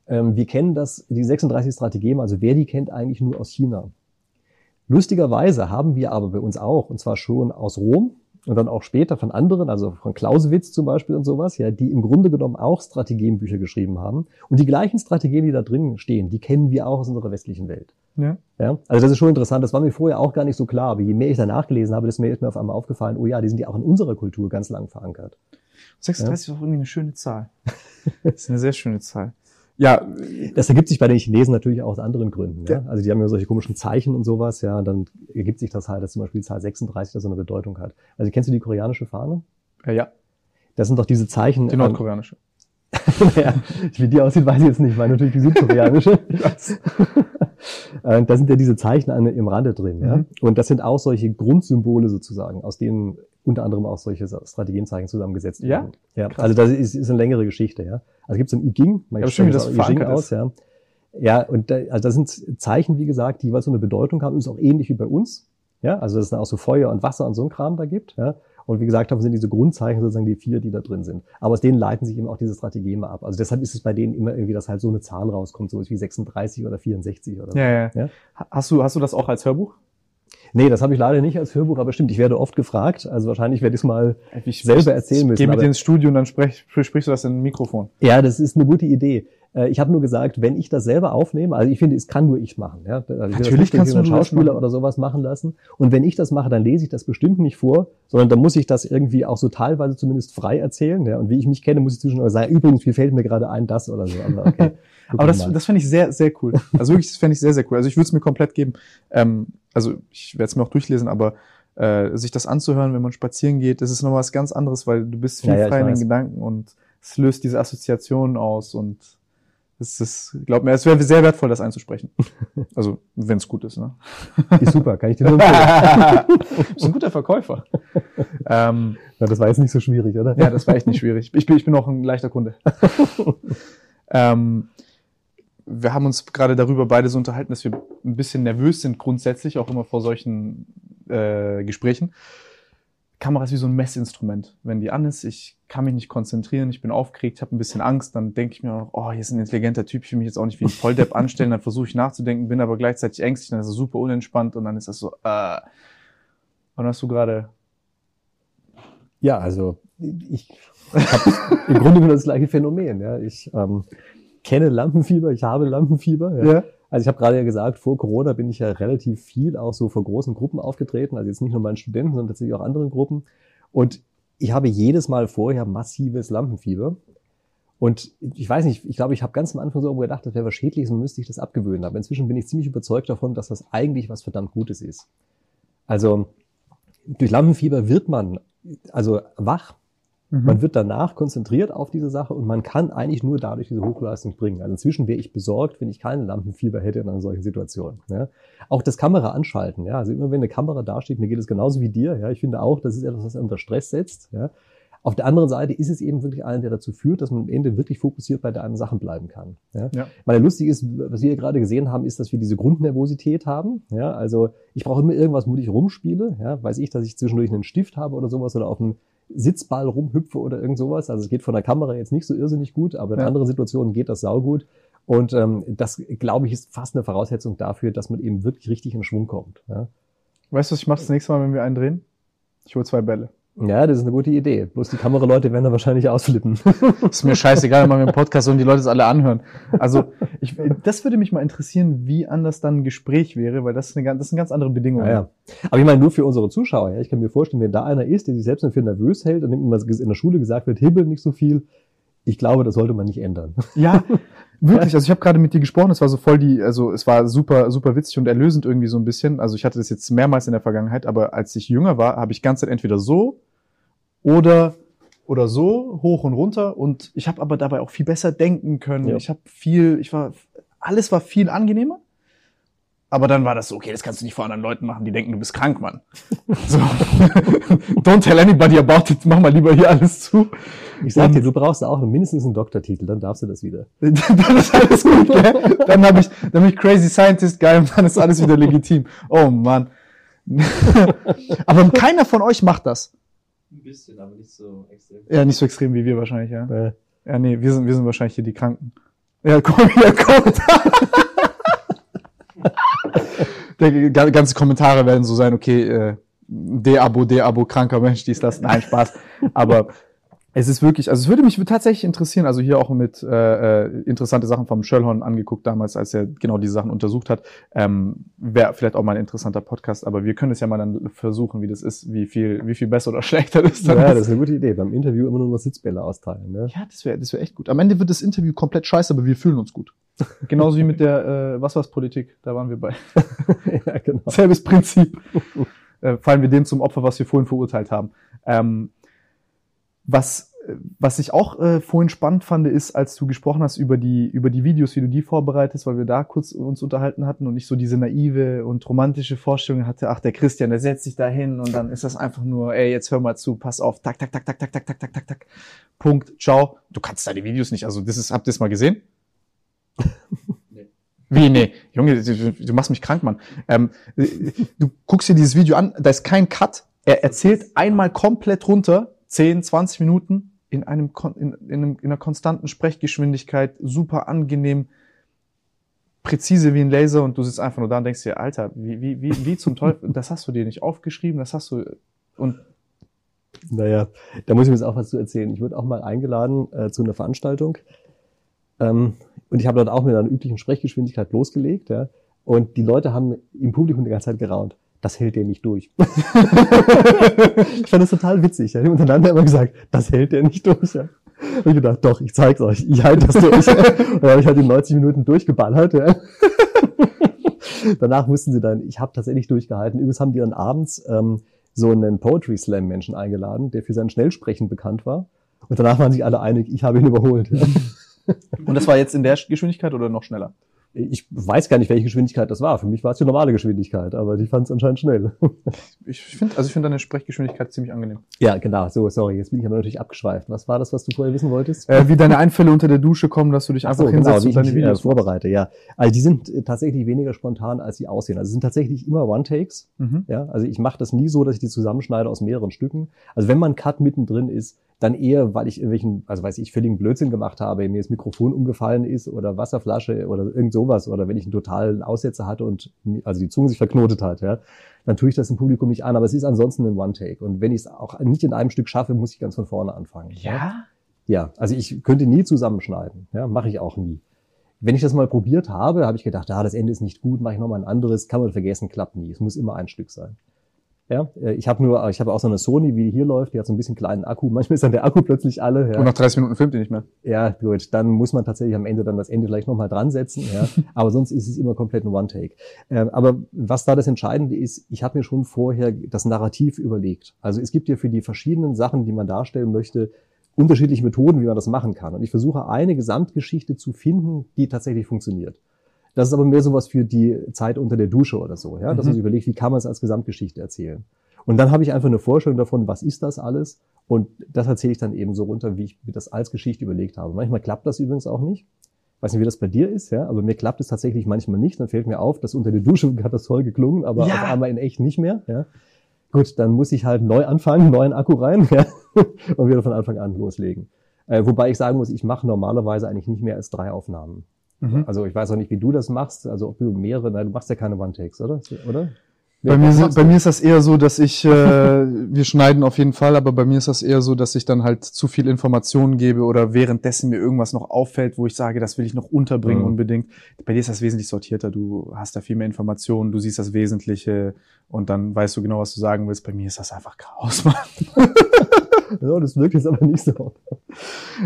Ähm, wir kennen das, die 36 Strategien, also wer die kennt, eigentlich nur aus China. Lustigerweise haben wir aber bei uns auch, und zwar schon aus Rom und dann auch später von anderen, also von Clausewitz zum Beispiel und sowas, ja, die im Grunde genommen auch Strategienbücher geschrieben haben. Und die gleichen Strategien, die da drin stehen, die kennen wir auch aus unserer westlichen Welt. Ja. ja. Also das ist schon interessant. Das war mir vorher auch gar nicht so klar. Aber je mehr ich da nachgelesen habe, desto mehr ist mir auf einmal aufgefallen, oh ja, die sind ja auch in unserer Kultur ganz lang verankert. 36 ja. ist auch irgendwie eine schöne Zahl. das ist eine sehr schöne Zahl. Ja, das ergibt sich bei den Chinesen natürlich auch aus anderen Gründen. Ja? Also die haben ja solche komischen Zeichen und sowas, ja, und dann ergibt sich das halt, dass zum Beispiel die Zahl 36 da so eine Bedeutung hat. Also kennst du die koreanische Fahne? Ja. ja. Das sind doch diese Zeichen. Die nordkoreanische. naja, wie die aussieht, weiß ich jetzt nicht. Ich meine natürlich die südkoreanische. Äh, da sind ja diese Zeichen im Rande drin. Ja? Mhm. Und das sind auch solche Grundsymbole sozusagen, aus denen unter anderem auch solche Strategienzeichen zusammengesetzt werden. Ja, ja. Also das ist, ist eine längere Geschichte, ja. Also gibt es ein I Ging, man ja, stimmt, wie das I Ging aus, ja. Ja, und da, also das sind Zeichen, wie gesagt, die jeweils so eine Bedeutung haben, ist auch ähnlich wie bei uns. Ja, also dass es dann auch so Feuer und Wasser und so ein Kram da gibt. Ja. Und wie gesagt haben, sind diese Grundzeichen sozusagen die vier, die da drin sind. Aber aus denen leiten sich eben auch diese Strategeme ab. Also deshalb ist es bei denen immer irgendwie, dass halt so eine Zahl rauskommt, so wie 36 oder 64 oder so. Ja, ja. ja? Hast du, hast du das auch als Hörbuch? Nee, das habe ich leider nicht als Hörbuch, aber stimmt, ich werde oft gefragt. Also wahrscheinlich werde ich es mal ich, selber erzählen müssen. Geh mit dir ins Studio und dann sprech, sprichst du das in ein Mikrofon. Ja, das ist eine gute Idee. Äh, ich habe nur gesagt, wenn ich das selber aufnehme, also ich finde, es kann nur ich machen. Ja? Also Natürlich kannst du einen Schauspieler oder sowas machen lassen. Und wenn ich das mache, dann lese ich das bestimmt nicht vor, sondern dann muss ich das irgendwie auch so teilweise zumindest frei erzählen. Ja? Und wie ich mich kenne, muss ich zwischendurch sagen, übrigens, wie fällt mir gerade ein, das oder so. Aber, okay, Aber das, das finde ich sehr, sehr cool. Also wirklich, das fände ich sehr, sehr cool. Also ich würde es mir komplett geben. Ähm, also ich werde es mir auch durchlesen, aber äh, sich das anzuhören, wenn man spazieren geht, das ist noch was ganz anderes, weil du bist viel ja, ja, frei in den Gedanken und es löst diese Assoziationen aus und es ist, glaub mir, es wäre sehr wertvoll, das einzusprechen. Also, wenn es gut ist, ne? Ist super, kann ich dir nur empfehlen. du bist ein guter Verkäufer. ähm, ja, das war jetzt nicht so schwierig, oder? Ja, das war echt nicht schwierig. Ich bin, ich bin auch ein leichter Kunde. ähm, wir haben uns gerade darüber beide so unterhalten, dass wir ein bisschen nervös sind, grundsätzlich auch immer vor solchen äh, Gesprächen. Kamera ist wie so ein Messinstrument. Wenn die an ist, ich kann mich nicht konzentrieren, ich bin aufgeregt, ich habe ein bisschen Angst, dann denke ich mir noch, oh, hier ist ein intelligenter Typ, ich will mich jetzt auch nicht wie ein Volldepp anstellen, dann versuche ich nachzudenken, bin aber gleichzeitig ängstlich, dann ist es super unentspannt und dann ist das so, äh. Und hast du gerade? Ja, also ich habe im Grunde genommen das gleiche Phänomen. Ja. Ich ähm, kenne Lampenfieber, ich habe Lampenfieber. Ja. ja. Also ich habe gerade ja gesagt, vor Corona bin ich ja relativ viel auch so vor großen Gruppen aufgetreten, also jetzt nicht nur meinen Studenten, sondern tatsächlich auch anderen Gruppen. Und ich habe jedes Mal vorher massives Lampenfieber. Und ich weiß nicht, ich glaube, ich habe ganz am Anfang so gedacht, das wäre was Schädliches und müsste ich das abgewöhnen. Aber inzwischen bin ich ziemlich überzeugt davon, dass das eigentlich was verdammt Gutes ist. Also durch Lampenfieber wird man also wach, Mhm. Man wird danach konzentriert auf diese Sache und man kann eigentlich nur dadurch diese Hochleistung bringen. Also inzwischen wäre ich besorgt, wenn ich keine Lampenfieber hätte in einer solchen Situation. Ja. Auch das Kamera anschalten. Ja. Also immer wenn eine Kamera dasteht, mir geht es genauso wie dir. Ja. Ich finde auch, das ist etwas, was unter Stress setzt. Ja. Auf der anderen Seite ist es eben wirklich einer, der dazu führt, dass man am Ende wirklich fokussiert bei der einen Sachen bleiben kann. Ja? Ja. Weil lustig ist, was wir gerade gesehen haben, ist, dass wir diese Grundnervosität haben. Ja? Also ich brauche immer irgendwas, wo ich rumspiele. Ja? Weiß ich, dass ich zwischendurch einen Stift habe oder sowas oder auf einem Sitzball rumhüpfe oder irgend sowas. Also es geht von der Kamera jetzt nicht so irrsinnig gut, aber in ja. anderen Situationen geht das saugut. Und ähm, das, glaube ich, ist fast eine Voraussetzung dafür, dass man eben wirklich richtig in Schwung kommt. Ja. Weißt du, was ich mache das nächste Mal, wenn wir einen drehen? Ich hole zwei Bälle. Ja, das ist eine gute Idee. Bloß die Kameraleute werden da wahrscheinlich ausflippen. ist mir scheißegal, machen wir einen Podcast und die Leute es alle anhören. Also, ich, das würde mich mal interessieren, wie anders dann ein Gespräch wäre, weil das, ist eine, das sind ganz andere Bedingungen. Ja, ja. Aber ich meine, nur für unsere Zuschauer. Ja. Ich kann mir vorstellen, wenn da einer ist, der sich selbst für nervös hält und immer in der Schule gesagt wird, hibbel nicht so viel, ich glaube, das sollte man nicht ändern. Ja, wirklich. Also ich habe gerade mit dir gesprochen, es war so voll die, also es war super, super witzig und erlösend irgendwie so ein bisschen. Also ich hatte das jetzt mehrmals in der Vergangenheit, aber als ich jünger war, habe ich ganz Zeit entweder so oder oder so hoch und runter und ich habe aber dabei auch viel besser denken können. Ja. Ich habe viel, ich war alles war viel angenehmer. Aber dann war das so, okay, das kannst du nicht vor anderen Leuten machen, die denken, du bist krank, Mann. So. Don't tell anybody about it, mach mal lieber hier alles zu. Ich sag dir, du brauchst auch mindestens einen Doktortitel, dann darfst du das wieder. dann ist alles gut, gell? Dann habe ich, dann hab ich Crazy Scientist geil und dann ist alles wieder legitim. Oh Mann. aber keiner von euch macht das. Ein bisschen, aber nicht so extrem. Ja, nicht so extrem wie wir wahrscheinlich, ja. Ja, ja nee, wir sind, wir sind wahrscheinlich hier die Kranken. Ja, komm, wieder kommt. Der ganze Kommentare werden so sein, okay, äh, De-Abo, De-Abo, kranker Mensch, dies, das. Nein, Spaß. Aber es ist wirklich, also es würde mich tatsächlich interessieren, also hier auch mit äh, äh, interessante Sachen vom Schöllhorn angeguckt damals, als er genau diese Sachen untersucht hat. Ähm, Wäre vielleicht auch mal ein interessanter Podcast, aber wir können es ja mal dann versuchen, wie das ist, wie viel, wie viel besser oder schlechter das dann ja, ist. Ja, das ist eine gute Idee. Beim Interview immer nur noch Sitzbälle austeilen. Ne? Ja, das wäre das wäre echt gut. Am Ende wird das Interview komplett scheiße, aber wir fühlen uns gut. Genauso wie mit der äh, was war's Politik, da waren wir bei. ja, genau. Selbes Prinzip. äh, fallen wir dem zum Opfer, was wir vorhin verurteilt haben. Ähm, was was ich auch äh, vorhin spannend fand, ist, als du gesprochen hast über die, über die Videos, wie du die vorbereitest, weil wir da kurz uns unterhalten hatten und ich so diese naive und romantische Vorstellung hatte, ach, der Christian, der setzt sich da hin und dann ist das einfach nur, ey, jetzt hör mal zu, pass auf, tak, tak, tak, tak, tak, tak, tak, tak, tak, tak, Punkt, ciao. Du kannst deine Videos nicht, also das ist, habt ihr das mal gesehen? Nee. Wie, nee? Junge, du, machst mich krank, Mann. Ähm, du guckst dir dieses Video an, da ist kein Cut, er erzählt einmal komplett runter, 10, 20 Minuten in einem, in, in, einem, in einer konstanten Sprechgeschwindigkeit, super angenehm, präzise wie ein Laser und du sitzt einfach nur da und denkst dir, Alter, wie, wie, wie, wie zum Teufel, das hast du dir nicht aufgeschrieben, das hast du, und naja, da muss ich mir jetzt auch was zu erzählen. Ich wurde auch mal eingeladen äh, zu einer Veranstaltung ähm, und ich habe dort auch mit einer üblichen Sprechgeschwindigkeit losgelegt. Ja, und die Leute haben im Publikum die ganze Zeit geraunt das hält der nicht durch. ich fand das total witzig. Die haben untereinander immer gesagt, das hält der nicht durch. Ja. Und ich gedacht, doch, ich zeig's euch, ich halte das durch. und dann habe ich halt in 90 Minuten durchgeballert. Ja. Danach wussten sie dann, ich habe tatsächlich durchgehalten. Übrigens haben die dann abends ähm, so einen Poetry Slam Menschen eingeladen, der für sein Schnellsprechen bekannt war. Und danach waren sich alle einig, ich habe ihn überholt. Ja. Und das war jetzt in der Geschwindigkeit oder noch schneller? Ich weiß gar nicht, welche Geschwindigkeit das war. Für mich war es die normale Geschwindigkeit, aber die fand es anscheinend schnell. Ich finde, also ich finde deine Sprechgeschwindigkeit ziemlich angenehm. Ja, genau. So, sorry, jetzt bin ich aber natürlich abgeschweift. Was war das, was du vorher wissen wolltest? Äh, wie deine Einfälle unter der Dusche kommen, dass du dich einfach so, hinsetzt genau, und deine ich, Videos äh, vorbereite. Ja, also die sind äh, tatsächlich weniger spontan, als sie aussehen. Also es sind tatsächlich immer One-Takes. Mhm. Ja, also ich mache das nie so, dass ich die zusammenschneide aus mehreren Stücken. Also wenn man Cut mittendrin ist, dann eher, weil ich irgendwelchen, also weiß ich, völligen Blödsinn gemacht habe, mir das Mikrofon umgefallen ist oder Wasserflasche oder irgend sowas oder wenn ich einen totalen Aussetzer hatte und also die Zunge sich verknotet hat, ja, dann tue ich das im Publikum nicht an, aber es ist ansonsten ein One-Take. Und wenn ich es auch nicht in einem Stück schaffe, muss ich ganz von vorne anfangen. Ja? Ja, also ich könnte nie zusammenschneiden, ja, mache ich auch nie. Wenn ich das mal probiert habe, habe ich gedacht, ah, das Ende ist nicht gut, mache ich nochmal ein anderes, kann man vergessen, klappt nie. Es muss immer ein Stück sein. Ja, äh, ich habe nur, ich habe auch so eine Sony, wie die hier läuft, die hat so ein bisschen kleinen Akku. Manchmal ist dann der Akku plötzlich alle. Ja. Und nach 30 Minuten filmt ihr nicht mehr. Ja, gut, dann muss man tatsächlich am Ende dann das Ende vielleicht nochmal dran setzen. Ja. Aber sonst ist es immer komplett ein One-Take. Ähm, aber was da das Entscheidende ist, ich habe mir schon vorher das Narrativ überlegt. Also es gibt ja für die verschiedenen Sachen, die man darstellen möchte, unterschiedliche Methoden, wie man das machen kann. Und ich versuche eine Gesamtgeschichte zu finden, die tatsächlich funktioniert. Das ist aber mehr sowas für die Zeit unter der Dusche oder so, ja, dass man Mhm. sich überlegt, wie kann man es als Gesamtgeschichte erzählen. Und dann habe ich einfach eine Vorstellung davon, was ist das alles? Und das erzähle ich dann eben so runter, wie ich mir das als Geschichte überlegt habe. Manchmal klappt das übrigens auch nicht. Ich weiß nicht, wie das bei dir ist, ja, aber mir klappt es tatsächlich manchmal nicht. Dann fällt mir auf, dass unter der Dusche hat das toll geklungen, aber Ja. auf einmal in echt nicht mehr, ja. Gut, dann muss ich halt neu anfangen, neuen Akku rein, ja, und wieder von Anfang an loslegen. Äh, wobei ich sagen muss, ich mache normalerweise eigentlich nicht mehr als drei Aufnahmen. Mhm. Also ich weiß auch nicht, wie du das machst, also ob du mehrere, nein, du machst ja keine One-Takes, oder? Oder? Bei mir, sind, bei mir ist das eher so, dass ich, äh, wir schneiden auf jeden Fall, aber bei mir ist das eher so, dass ich dann halt zu viel Informationen gebe oder währenddessen mir irgendwas noch auffällt, wo ich sage, das will ich noch unterbringen Mhm. unbedingt. Bei dir ist das wesentlich sortierter. Du hast da viel mehr Informationen, du siehst das Wesentliche und dann weißt du genau, was du sagen willst. Bei mir ist das einfach Chaos, Mann. Ja, das wirkt jetzt aber nicht so.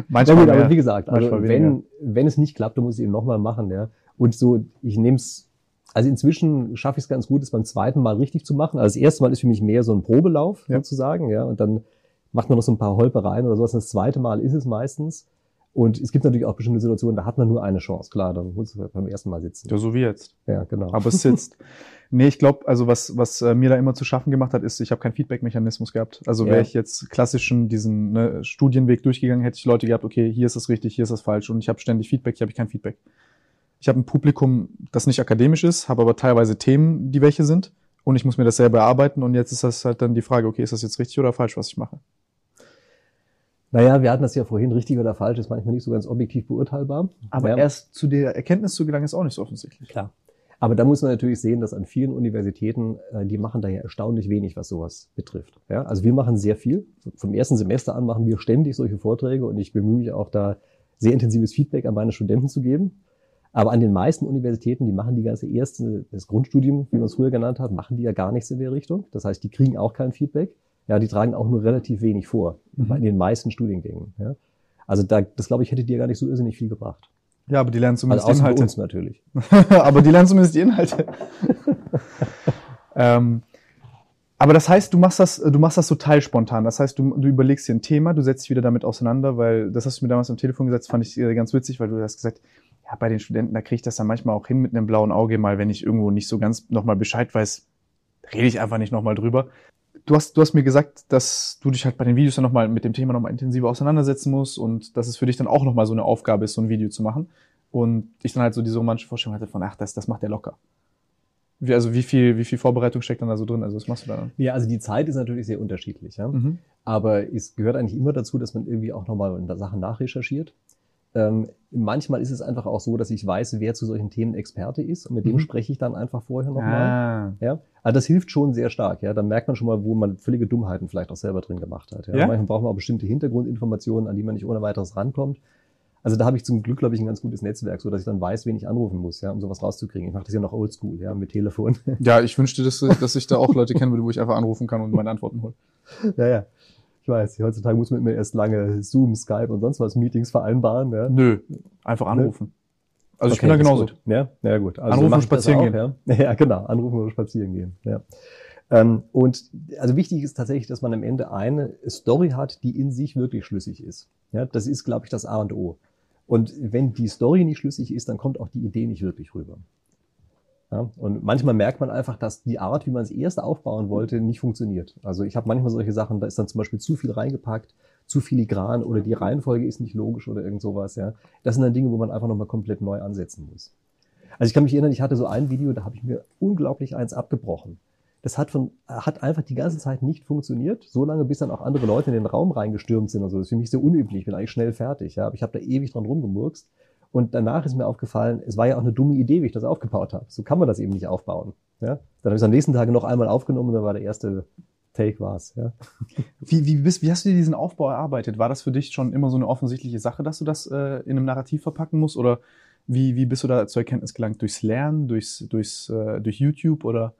Manchmal ja, gut, aber wie gesagt, also wenn, wenn es nicht klappt, dann muss ich eben nochmal machen, ja. Und so, ich nehme es, also inzwischen schaffe ich es ganz gut, es beim zweiten Mal richtig zu machen. Also das erste Mal ist für mich mehr so ein Probelauf Ja. sozusagen, ja. Und dann macht man noch so ein paar Holpereien oder sowas. Und das zweite Mal ist es meistens. Und es gibt natürlich auch bestimmte Situationen, da hat man nur eine Chance. Klar, dann muss man beim ersten Mal sitzen. Ja, so wie jetzt. Ja, genau. Aber es sitzt. nee, ich glaube, also was, was äh, mir da immer zu schaffen gemacht hat, ist, ich habe keinen Feedback-Mechanismus gehabt. Also Ja. wäre ich jetzt klassischen diesen ne, Studienweg durchgegangen, hätte ich Leute gehabt, okay, hier ist es richtig, hier ist es falsch und ich habe ständig Feedback, hier habe ich kein Feedback. Ich habe ein Publikum, das nicht akademisch ist, habe aber teilweise Themen, die welche sind und ich muss mir das selber erarbeiten und jetzt ist das halt dann die Frage, okay, ist das jetzt richtig oder falsch, was ich mache? Naja, wir hatten das ja vorhin, richtig oder falsch, ist manchmal nicht so ganz objektiv beurteilbar. Aber ja. erst zu der Erkenntnis zu gelangen, ist auch nicht so offensichtlich. Klar. Aber da muss man natürlich sehen, dass an vielen Universitäten, äh, die machen da ja erstaunlich wenig, was sowas betrifft. Ja, also wir machen sehr viel. Vom ersten Semester an machen wir ständig solche Vorträge und ich bemühe mich auch da sehr intensives Feedback an meine Studenten zu geben. Aber an den meisten Universitäten, die machen die ganze erste, das Grundstudium, wie man es früher genannt hat, machen die ja gar nichts in der Richtung. Das heißt, die kriegen auch kein Feedback. Ja, die tragen auch nur relativ wenig vor. Mhm. In den meisten Studiengängen. Ja. Also da, das glaube ich, hätte dir gar nicht so irrsinnig viel gebracht. Ja, aber die lernen Also zumindest außer bei Inhalte. uns natürlich. aber die lernen zumindest die Inhalte. ähm, aber das heißt, du machst das, du machst das total spontan. Das heißt, du, du überlegst dir ein Thema, du setzt dich wieder damit auseinander, weil das hast du mir damals am Telefon gesagt, fand ich äh, ganz witzig, weil du hast gesagt, ja, bei den Studenten, da kriege ich das dann manchmal auch hin mit einem blauen Auge, mal wenn ich irgendwo nicht so ganz nochmal Bescheid weiß, rede ich einfach nicht nochmal drüber. Du hast, du hast mir gesagt, dass du dich halt bei den Videos dann nochmal mit dem Thema nochmal intensiver auseinandersetzen musst und dass es für dich dann auch nochmal so eine Aufgabe ist, so ein Video zu machen. Und ich dann halt so diese romantische Vorstellung hatte von, ach, das, das macht der locker. Wie, also wie viel, wie viel Vorbereitung steckt dann da so drin? Also was machst du da dann? Ja, also die Zeit ist natürlich sehr unterschiedlich. Ja? Mhm. Aber es gehört eigentlich immer dazu, dass man irgendwie auch nochmal Sachen nachrecherchiert. Ähm, manchmal ist es einfach auch so, dass ich weiß, wer zu solchen Themen Experte ist und mit dem Mhm. spreche ich dann einfach vorher nochmal. Ah. Ja, also das hilft schon sehr stark. Ja, dann merkt man schon mal, wo man völlige Dummheiten vielleicht auch selber drin gemacht hat. Ja, Ja? manchmal braucht man auch bestimmte Hintergrundinformationen, an die man nicht ohne weiteres rankommt. Also da habe ich zum Glück, glaube ich, ein ganz gutes Netzwerk, so dass ich dann weiß, wen ich anrufen muss, ja, um sowas rauszukriegen. Ich mache das ja noch oldschool, ja, mit Telefon. Ja, ich wünschte, dass, dass ich da auch Leute kennen würde, wo ich einfach anrufen kann und meine Antworten hole. ja, ja. Ich weiß, heutzutage muss man immer erst lange Zoom, Skype und sonst was Meetings vereinbaren. Ja. Nö, einfach anrufen. Also ich Okay, bin da genauso. gut. Ja, ja gut. Also Anrufen und ich spazieren auch, Ja. ja, genau. Anrufen oder spazieren gehen. Ja. Ähm, und also wichtig ist tatsächlich, dass man am Ende eine Story hat, die in sich wirklich schlüssig ist. Ja, das ist, glaube ich, das A und O. Und wenn die Story nicht schlüssig ist, dann kommt auch die Idee nicht wirklich rüber. Ja, und manchmal merkt man einfach, dass die Art, wie man es erst aufbauen wollte, nicht funktioniert. Also ich habe manchmal solche Sachen, da ist dann zum Beispiel zu viel reingepackt, zu filigran oder die Reihenfolge ist nicht logisch oder irgend sowas. Ja. Das sind dann Dinge, wo man einfach nochmal komplett neu ansetzen muss. Also ich kann mich erinnern, ich hatte so ein Video, da habe ich mir unglaublich eins abgebrochen. Das hat, von, hat einfach die ganze Zeit nicht funktioniert, so lange, bis dann auch andere Leute in den Raum reingestürmt sind und so. Das ist für mich sehr unüblich, ich bin eigentlich schnell fertig. Ja. Aber ich habe da ewig dran rumgemurkst. Und danach ist mir aufgefallen, es war ja auch eine dumme Idee, wie ich das aufgebaut habe. So kann man das eben nicht aufbauen. Ja? Dann habe ich es am nächsten Tag noch einmal aufgenommen und dann war der erste Take war's. Ja? Wie, wie, bist, wie hast du dir diesen Aufbau erarbeitet? War das für dich schon immer so eine offensichtliche Sache, dass du das äh, in einem Narrativ verpacken musst? Oder wie, wie bist du da zur Erkenntnis gelangt? Durchs Lernen, durchs, durchs, äh, durch YouTube oder?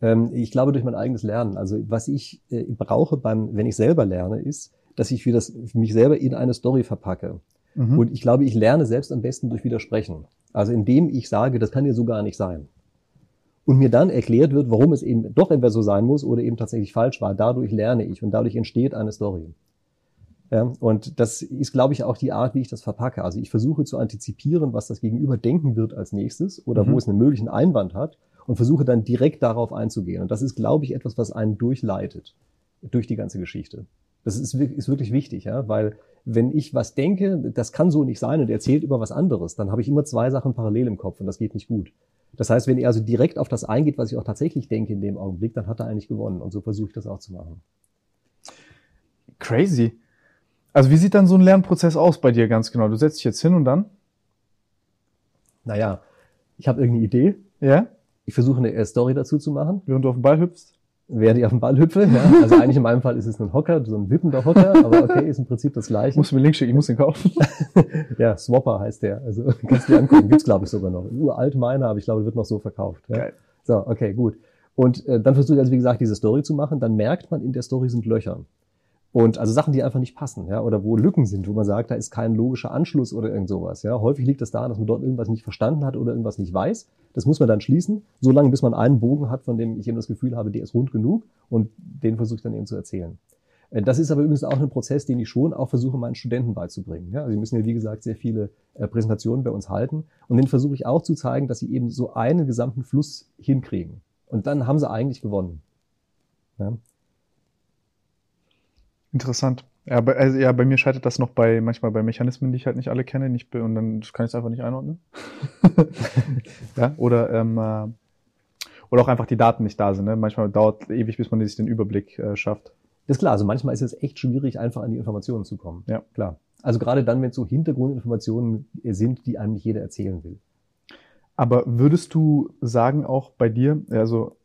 Ähm, ich glaube durch mein eigenes Lernen. Also was ich äh, brauche beim, wenn ich selber lerne, ist, dass ich für das, für mich selber in eine Story verpacke. Mhm. Und ich glaube, ich lerne selbst am besten durch Widersprechen. Also indem ich sage, das kann ja so gar nicht sein. Und mir dann erklärt wird, warum es eben doch entweder so sein muss oder eben tatsächlich falsch war. Dadurch lerne ich und dadurch entsteht eine Story. Ja, und das ist, glaube ich, auch die Art, wie ich das verpacke. Also ich versuche zu antizipieren, was das Gegenüber denken wird als nächstes oder mhm. wo es einen möglichen Einwand hat und versuche dann direkt darauf einzugehen. Und das ist, glaube ich, etwas, was einen durchleitet durch die ganze Geschichte. Das ist, ist wirklich wichtig, ja, weil wenn ich was denke, das kann so nicht sein und erzählt über was anderes, dann habe ich immer zwei Sachen parallel im Kopf und das geht nicht gut. Das heißt, wenn er also direkt auf das eingeht, was ich auch tatsächlich denke in dem Augenblick, dann hat er eigentlich gewonnen. Und so versuche ich das auch zu machen. Crazy. Also wie sieht dann so ein Lernprozess aus bei dir ganz genau? Du setzt dich jetzt hin und dann? Naja, ich habe irgendeine Idee. Ja. Ich versuche eine Story dazu zu machen. Während du auf den Ball hüpfst? Während ich auf den Ball hüpfe. Ja. Also eigentlich in meinem Fall ist es ein Hocker, so ein wippender Hocker, aber okay, ist im Prinzip das gleiche. Muss mir Link schicken, ich muss den kaufen. ja, Swapper heißt der. Also kannst du dir angucken. Gibt's glaube ich sogar noch. Uralt meiner, aber ich glaube, wird noch so verkauft. Ja. Geil. So, okay, gut. Und äh, dann versuche ich also, wie gesagt, diese Story zu machen. Dann merkt man, in der Story sind Löcher. Und also Sachen, die einfach nicht passen, ja, oder wo Lücken sind, wo man sagt, da ist kein logischer Anschluss oder irgend sowas. Ja. Häufig liegt das daran, dass man dort irgendwas nicht verstanden hat oder irgendwas nicht weiß. Das muss man dann schließen, solange bis man einen Bogen hat, von dem ich eben das Gefühl habe, der ist rund genug und den versuche ich dann eben zu erzählen. Äh, das ist aber übrigens auch ein Prozess, den ich schon auch versuche, meinen Studenten beizubringen. Ja, also sie müssen ja, wie gesagt, sehr viele äh, Präsentationen bei uns halten. Und den versuche ich auch zu zeigen, dass sie eben so einen gesamten Fluss hinkriegen. Und dann haben sie eigentlich gewonnen. Ja. Interessant. Ja, bei, also, ja, bei mir scheitert das noch bei manchmal bei Mechanismen, die ich halt nicht alle kenne, nicht und dann kann ich es einfach nicht einordnen. ja, oder ähm, äh, oder auch einfach die Daten nicht da sind. Ne? Manchmal dauert ewig, bis man sich den Überblick äh, schafft. Das ist klar. Also manchmal ist es echt schwierig, einfach an die Informationen zu kommen. Ja, klar. Also gerade dann, wenn es so Hintergrundinformationen sind, die einem nicht jeder erzählen will. Aber würdest du sagen auch bei dir, also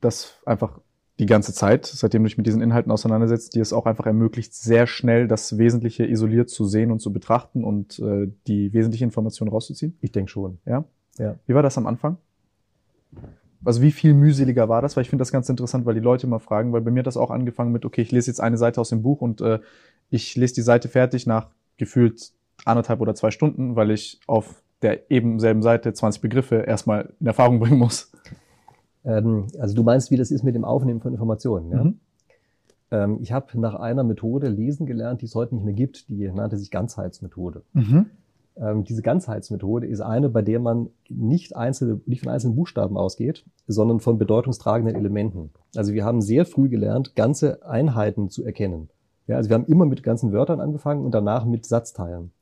dass einfach die ganze Zeit, seitdem du dich mit diesen Inhalten auseinandersetzt, die es auch einfach ermöglicht, sehr schnell das Wesentliche isoliert zu sehen und zu betrachten und äh, die wesentliche Information rauszuziehen? Ich denke schon. Ja? ja. Wie war das am Anfang? Also wie viel mühseliger war das? Weil ich finde das ganz interessant, weil die Leute immer fragen, weil bei mir hat das auch angefangen mit, okay, ich lese jetzt eine Seite aus dem Buch und äh, ich lese die Seite fertig nach gefühlt anderthalb oder zwei Stunden, weil ich auf der eben selben Seite 20 Begriffe erstmal in Erfahrung bringen muss. Ähm, also du meinst, wie das ist mit dem Aufnehmen von Informationen. Ja? Mhm. Ähm, ich habe nach einer Methode lesen gelernt, die es heute nicht mehr gibt, die nannte sich Ganzheitsmethode. Mhm. Ähm, diese Ganzheitsmethode ist eine, bei der man nicht, einzelne, nicht von einzelnen Buchstaben ausgeht, sondern von bedeutungstragenden Elementen. Also wir haben sehr früh gelernt, ganze Einheiten zu erkennen. Ja, also wir haben immer mit ganzen Wörtern angefangen und danach mit Satzteilen.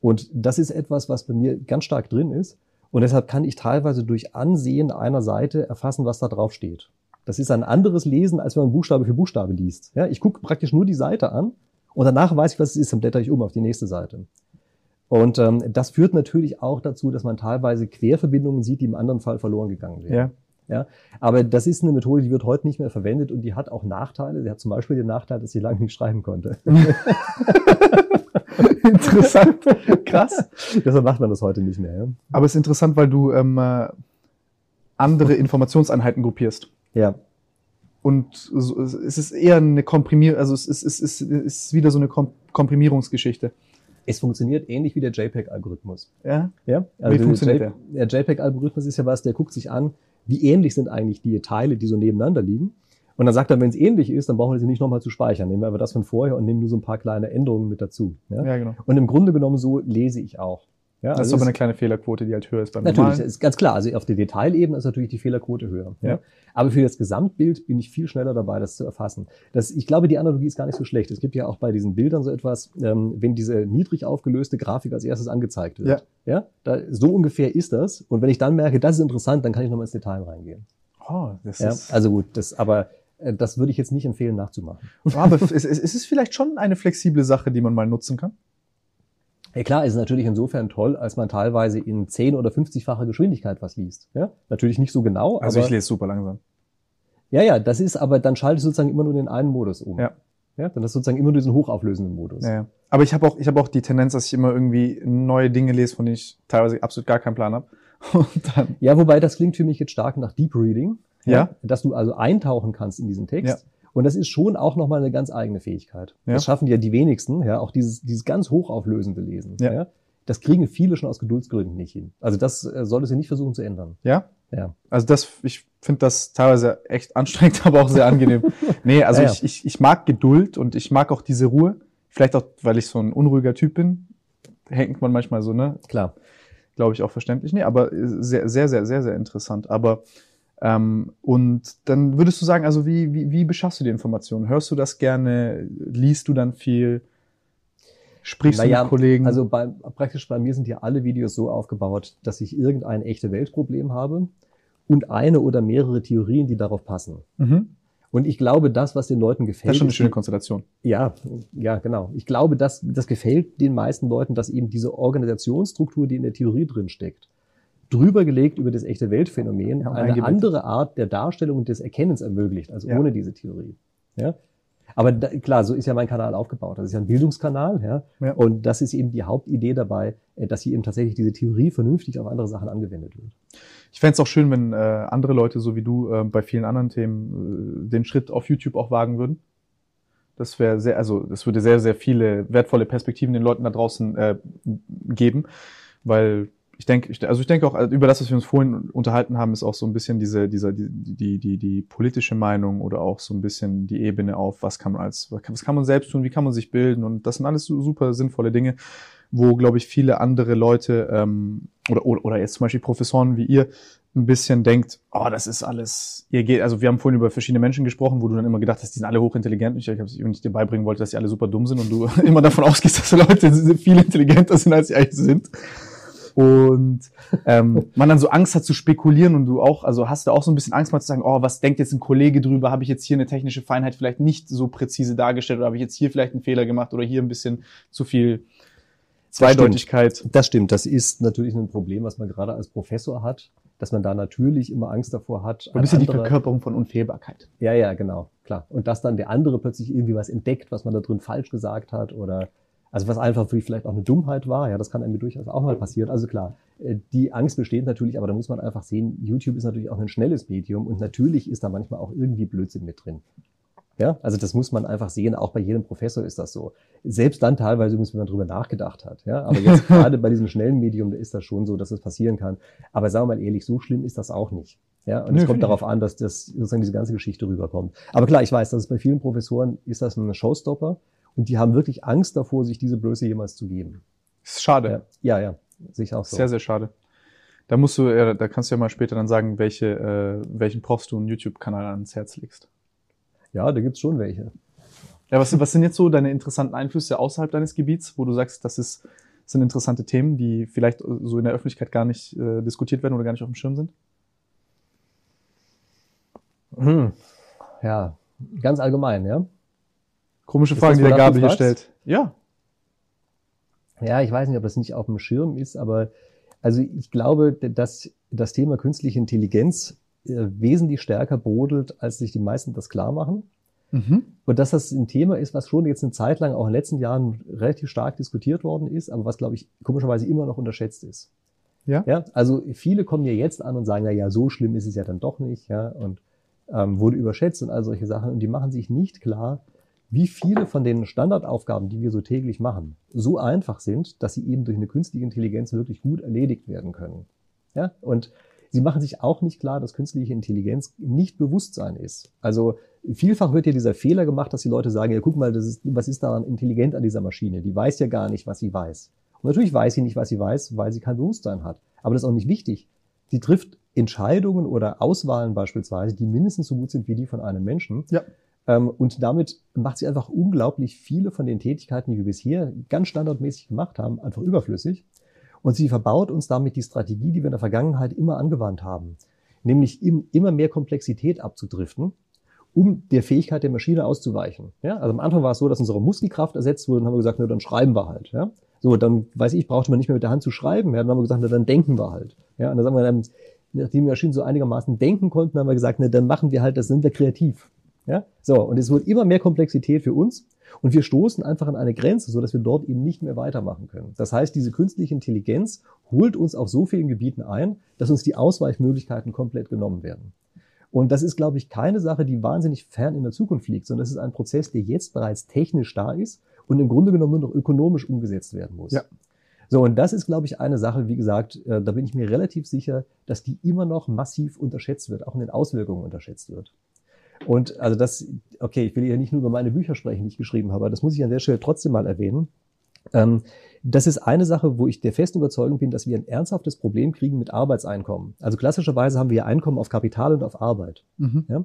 Und das ist etwas, was bei mir ganz stark drin ist. Und deshalb kann ich teilweise durch Ansehen einer Seite erfassen, was da drauf steht. Das ist ein anderes Lesen, als wenn man Buchstabe für Buchstabe liest. Ja, ich gucke praktisch nur die Seite an und danach weiß ich, was es ist, dann blätter ich um auf die nächste Seite. Und ähm, das führt natürlich auch dazu, dass man teilweise Querverbindungen sieht, die im anderen Fall verloren gegangen wären. Ja. Ja, aber das ist eine Methode, die wird heute nicht mehr verwendet und die hat auch Nachteile. Sie hat zum Beispiel den Nachteil, dass ich lange nicht schreiben konnte. interessant. Krass. Deshalb macht man das heute nicht mehr. Ja? Aber es ist interessant, weil du ähm, äh, andere Informationseinheiten gruppierst. Ja. Und so, es ist eher eine Komprimierung, also es ist, es, ist, es ist wieder so eine Kom Komprimierungsgeschichte. Es funktioniert ähnlich wie der JPEG-Algorithmus. Ja? Ja. Also wie funktioniert der? Der JPEG-Algorithmus ist ja was, der guckt sich an, wie ähnlich sind eigentlich die Teile, die so nebeneinander liegen Und dann sagt er, wenn es ähnlich ist, dann brauchen wir sie nicht nochmal zu speichern. Nehmen wir aber das von vorher und nehmen nur so ein paar kleine Änderungen mit dazu. Ja, ja genau. Und im Grunde genommen so lese ich auch. Ja, das also ist aber eine kleine Fehlerquote, die halt höher ist beim Natürlich, normalen. ist ganz klar. Also auf der Detailebene ist natürlich die Fehlerquote höher. Ja. ja. Aber für das Gesamtbild bin ich viel schneller dabei, das zu erfassen. Das, ich glaube, die Analogie ist gar nicht so schlecht. Es gibt ja auch bei diesen Bildern so etwas, ähm, wenn diese niedrig aufgelöste Grafik als erstes angezeigt wird. Ja. ja da, so ungefähr ist das. Und wenn ich dann merke, das ist interessant, dann kann ich nochmal ins Detail reingehen. Oh, das ja, ist also gut, das, aber das würde ich jetzt nicht empfehlen nachzumachen. Aber ist, ist es vielleicht schon eine flexible Sache, die man mal nutzen kann? Ja klar, ist natürlich insofern toll, als man teilweise in 10 oder 50-facher Geschwindigkeit was liest. Ja? Natürlich nicht so genau. Also aber, ich lese super langsam. Ja, ja, das ist aber, dann schalte ich sozusagen immer nur den einen Modus um. Ja. Ja, dann ist sozusagen immer nur diesen hochauflösenden Modus. Ja, ja. Aber ich habe auch, ich habe auch die Tendenz, dass ich immer irgendwie neue Dinge lese, von denen ich teilweise absolut gar keinen Plan habe. ja, wobei das klingt für mich jetzt stark nach Deep Reading. Ja. ja. Dass du also eintauchen kannst in diesen Text. Ja. Und das ist schon auch nochmal eine ganz eigene Fähigkeit. Ja. Das schaffen ja die wenigsten, ja, auch dieses, dieses ganz hochauflösende Lesen. Ja. ja. Das kriegen viele schon aus Geduldsgründen nicht hin. Also das äh, sollte sie nicht versuchen zu ändern. Ja? Ja. Also das, ich finde das teilweise echt anstrengend, aber auch sehr angenehm. nee, also ja, Ich, ich, ich mag Geduld und ich mag auch diese Ruhe. Vielleicht auch, weil ich so ein unruhiger Typ bin. Hängt man manchmal so, ne? Klar. Glaube ich auch verständlich. Nee, aber sehr, sehr, sehr, sehr, sehr interessant. Aber ähm, und dann würdest du sagen, also wie, wie, wie beschaffst du die Informationen? Hörst du das gerne? Liest du dann viel? Sprichst naja, du mit Kollegen? Also bei, praktisch bei mir sind ja alle Videos so aufgebaut, dass ich irgendein echte Weltproblem habe und eine oder mehrere Theorien, die darauf passen. Mhm. Und ich glaube, das, was den Leuten gefällt. Das ist schon eine schöne Konstellation. Ja, ja, genau. Ich glaube, das, das gefällt den meisten Leuten, dass eben diese Organisationsstruktur, die in der Theorie drin steckt, drüber gelegt über das echte Weltphänomen ja, eine andere Art der Darstellung und des Erkennens ermöglicht, als ja. ohne diese Theorie. Ja? Aber da, klar, so ist ja mein Kanal aufgebaut. Das ist ja ein Bildungskanal, ja? ja. Und das ist eben die Hauptidee dabei, äh, dass hier eben tatsächlich diese Theorie vernünftig auf andere Sachen angewendet wird. Ich fände es auch schön, wenn äh, andere Leute, so wie du, äh, bei vielen anderen Themen äh, den Schritt auf YouTube auch wagen würden. Das wäre sehr, also das würde sehr, sehr viele wertvolle Perspektiven den Leuten da draußen äh, geben, weil ich denke, also ich denke auch, über das, was wir uns vorhin unterhalten haben, ist auch so ein bisschen diese, dieser, die, die, die, die politische Meinung oder auch so ein bisschen die Ebene auf, was kann man als, was kann man selbst tun, wie kann man sich bilden und das sind alles super sinnvolle Dinge, wo, glaube ich, viele andere Leute ähm, oder, oder, oder jetzt zum Beispiel Professoren wie ihr ein bisschen denkt, oh, das ist alles, ihr geht, also wir haben vorhin über verschiedene Menschen gesprochen, wo du dann immer gedacht hast, die sind alle hochintelligent. Ich, ich, hab, und ich dir beibringen wollte, dass sie alle super dumm sind und du immer davon ausgehst, dass die Leute viel intelligenter sind, als sie eigentlich sind und ähm, man dann so Angst hat zu spekulieren und du auch, also hast du auch so ein bisschen Angst mal zu sagen, oh, was denkt jetzt ein Kollege drüber? Habe ich jetzt hier eine technische Feinheit vielleicht nicht so präzise dargestellt oder habe ich jetzt hier vielleicht einen Fehler gemacht oder hier ein bisschen zu viel Zweideutigkeit? Das stimmt. das stimmt. Das ist natürlich ein Problem, was man gerade als Professor hat, dass man da natürlich immer Angst davor hat. Ein bisschen andere, die Verkörperung von Unfehlbarkeit. Ja, ja, genau, klar. Und dass dann der andere plötzlich irgendwie was entdeckt, was man da drin falsch gesagt hat oder also was einfach vielleicht auch eine Dummheit war, ja, das kann einem durchaus auch mal passieren. Also klar, äh, die Angst besteht natürlich, aber da muss man einfach sehen, YouTube ist natürlich auch ein schnelles Medium und natürlich ist da manchmal auch irgendwie Blödsinn mit drin. Ja, also das muss man einfach sehen, auch bei jedem Professor ist das so. Selbst dann teilweise, wenn man drüber nachgedacht hat. Ja, aber jetzt gerade bei diesem schnellen Medium, da ist das schon so, dass es das passieren kann. Aber sagen wir mal ehrlich, so schlimm ist das auch nicht. Ja, und es kommt darauf an, dass das sozusagen diese ganze Geschichte rüberkommt. Aber klar, ich weiß, dass es bei vielen Professoren ist das ein Showstopper. Und die haben wirklich Angst davor, sich diese Blöße jemals zu geben. Ist schade. Ja, ja, ja sehe ich auch so. Sehr, sehr schade. Da musst du, ja, da kannst du ja mal später dann sagen, welche, äh, welchen Profs du einen YouTube-Kanal ans Herz legst. Ja, da gibt's schon welche. Ja, was, was sind jetzt so deine interessanten Einflüsse außerhalb deines Gebiets, wo du sagst, das ist, sind interessante Themen, die vielleicht so in der Öffentlichkeit gar nicht äh, diskutiert werden oder gar nicht auf dem Schirm sind? Hm. Ja, ganz allgemein, ja. Komische Fragen, die der Gabe hier stellt. Ja. Ja, ich weiß nicht, ob das nicht auf dem Schirm ist, aber also ich glaube, dass das Thema künstliche Intelligenz äh, wesentlich stärker brodelt, als sich die meisten das klar machen. Mhm. Und dass das ein Thema ist, was schon jetzt eine Zeit lang, auch in den letzten Jahren, relativ stark diskutiert worden ist, aber was, glaube ich, komischerweise immer noch unterschätzt ist. Ja. ja. Also viele kommen ja jetzt an und sagen, na ja, so schlimm ist es ja dann doch nicht, ja, und ähm, wurde überschätzt und all solche Sachen. Und die machen sich nicht klar, wie viele von den Standardaufgaben, die wir so täglich machen, so einfach sind, dass sie eben durch eine künstliche Intelligenz wirklich gut erledigt werden können. Ja, und Sie machen sich auch nicht klar, dass künstliche Intelligenz nicht Bewusstsein ist. Also vielfach wird ja dieser Fehler gemacht, dass die Leute sagen, ja, guck mal, das ist, was ist daran intelligent an dieser Maschine? Die weiß ja gar nicht, was sie weiß. Und natürlich weiß sie nicht, was sie weiß, weil sie kein Bewusstsein hat. Aber das ist auch nicht wichtig. Sie trifft Entscheidungen oder Auswahlen beispielsweise, die mindestens so gut sind wie die von einem Menschen. Ja. Ähm, und damit macht sie einfach unglaublich viele von den Tätigkeiten, die wir bisher ganz standardmäßig gemacht haben, einfach überflüssig. Und sie verbaut uns damit die Strategie, die wir in der Vergangenheit immer angewandt haben, nämlich immer mehr Komplexität abzudriften, um der Fähigkeit der Maschine auszuweichen. Ja? Also am Anfang war es so, dass unsere Muskelkraft ersetzt wurde und haben wir gesagt, na, dann schreiben wir halt. Ja? So, dann weiß ich, brauchte man nicht mehr mit der Hand zu schreiben. Ja? Dann haben wir gesagt, na, dann denken wir halt. Ja? Und dann sagen wir, dann, nachdem die Maschinen so einigermaßen denken konnten, haben wir gesagt, na, dann machen wir halt, das sind wir kreativ. Ja? So, und es wird immer mehr Komplexität für uns und wir stoßen einfach an eine Grenze, so dass wir dort eben nicht mehr weitermachen können. Das heißt, diese künstliche Intelligenz holt uns auf so vielen Gebieten ein, dass uns die Ausweichmöglichkeiten komplett genommen werden. Und das ist, glaube ich, keine Sache, die wahnsinnig fern in der Zukunft liegt, sondern es ist ein Prozess, der jetzt bereits technisch da ist und im Grunde genommen nur noch ökonomisch umgesetzt werden muss. Ja. So, und das ist, glaube ich, eine Sache, wie gesagt, äh, da bin ich mir relativ sicher, dass die immer noch massiv unterschätzt wird, auch in den Auswirkungen unterschätzt wird. Und also das, okay, ich will ja nicht nur über meine Bücher sprechen, die ich geschrieben habe, aber das muss ich an der Stelle trotzdem mal erwähnen. Ähm, das ist eine Sache, wo ich der festen Überzeugung bin, dass wir ein ernsthaftes Problem kriegen mit Arbeitseinkommen. Also klassischerweise haben wir Einkommen auf Kapital und auf Arbeit. Mhm. Ja?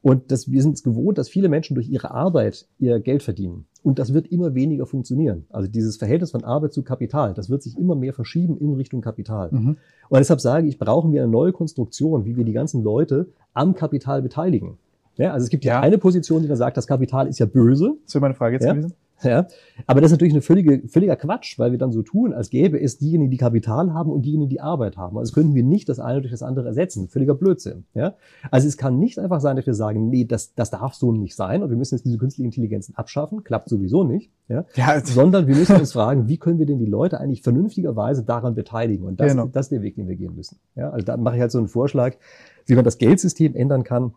Und das, wir sind es gewohnt, dass viele Menschen durch ihre Arbeit ihr Geld verdienen. Und das wird immer weniger funktionieren. Also dieses Verhältnis von Arbeit zu Kapital, das wird sich immer mehr verschieben in Richtung Kapital. Mhm. Und deshalb sage ich, brauchen wir eine neue Konstruktion, wie wir die ganzen Leute am Kapital beteiligen. Ja, also es gibt ja eine Position, die da sagt, das Kapital ist ja böse. Das wäre meine Frage jetzt ja? gewesen. Ja, aber das ist natürlich eine völlige, völliger Quatsch, weil wir dann so tun, als gäbe es diejenigen, die Kapital haben und diejenigen, die Arbeit haben. Also könnten wir nicht das eine durch das andere ersetzen. Völliger Blödsinn. Ja? Also es kann nicht einfach sein, dass wir sagen, nee, das, das darf so nicht sein und wir müssen jetzt diese künstlichen Intelligenzen abschaffen. Klappt sowieso nicht. Ja? ja Sondern wir müssen uns fragen, wie können wir denn die Leute eigentlich vernünftigerweise daran beteiligen? Und das, genau. das ist der Weg, den wir gehen müssen. Ja? Also da mache ich halt so einen Vorschlag, wie man das Geldsystem ändern kann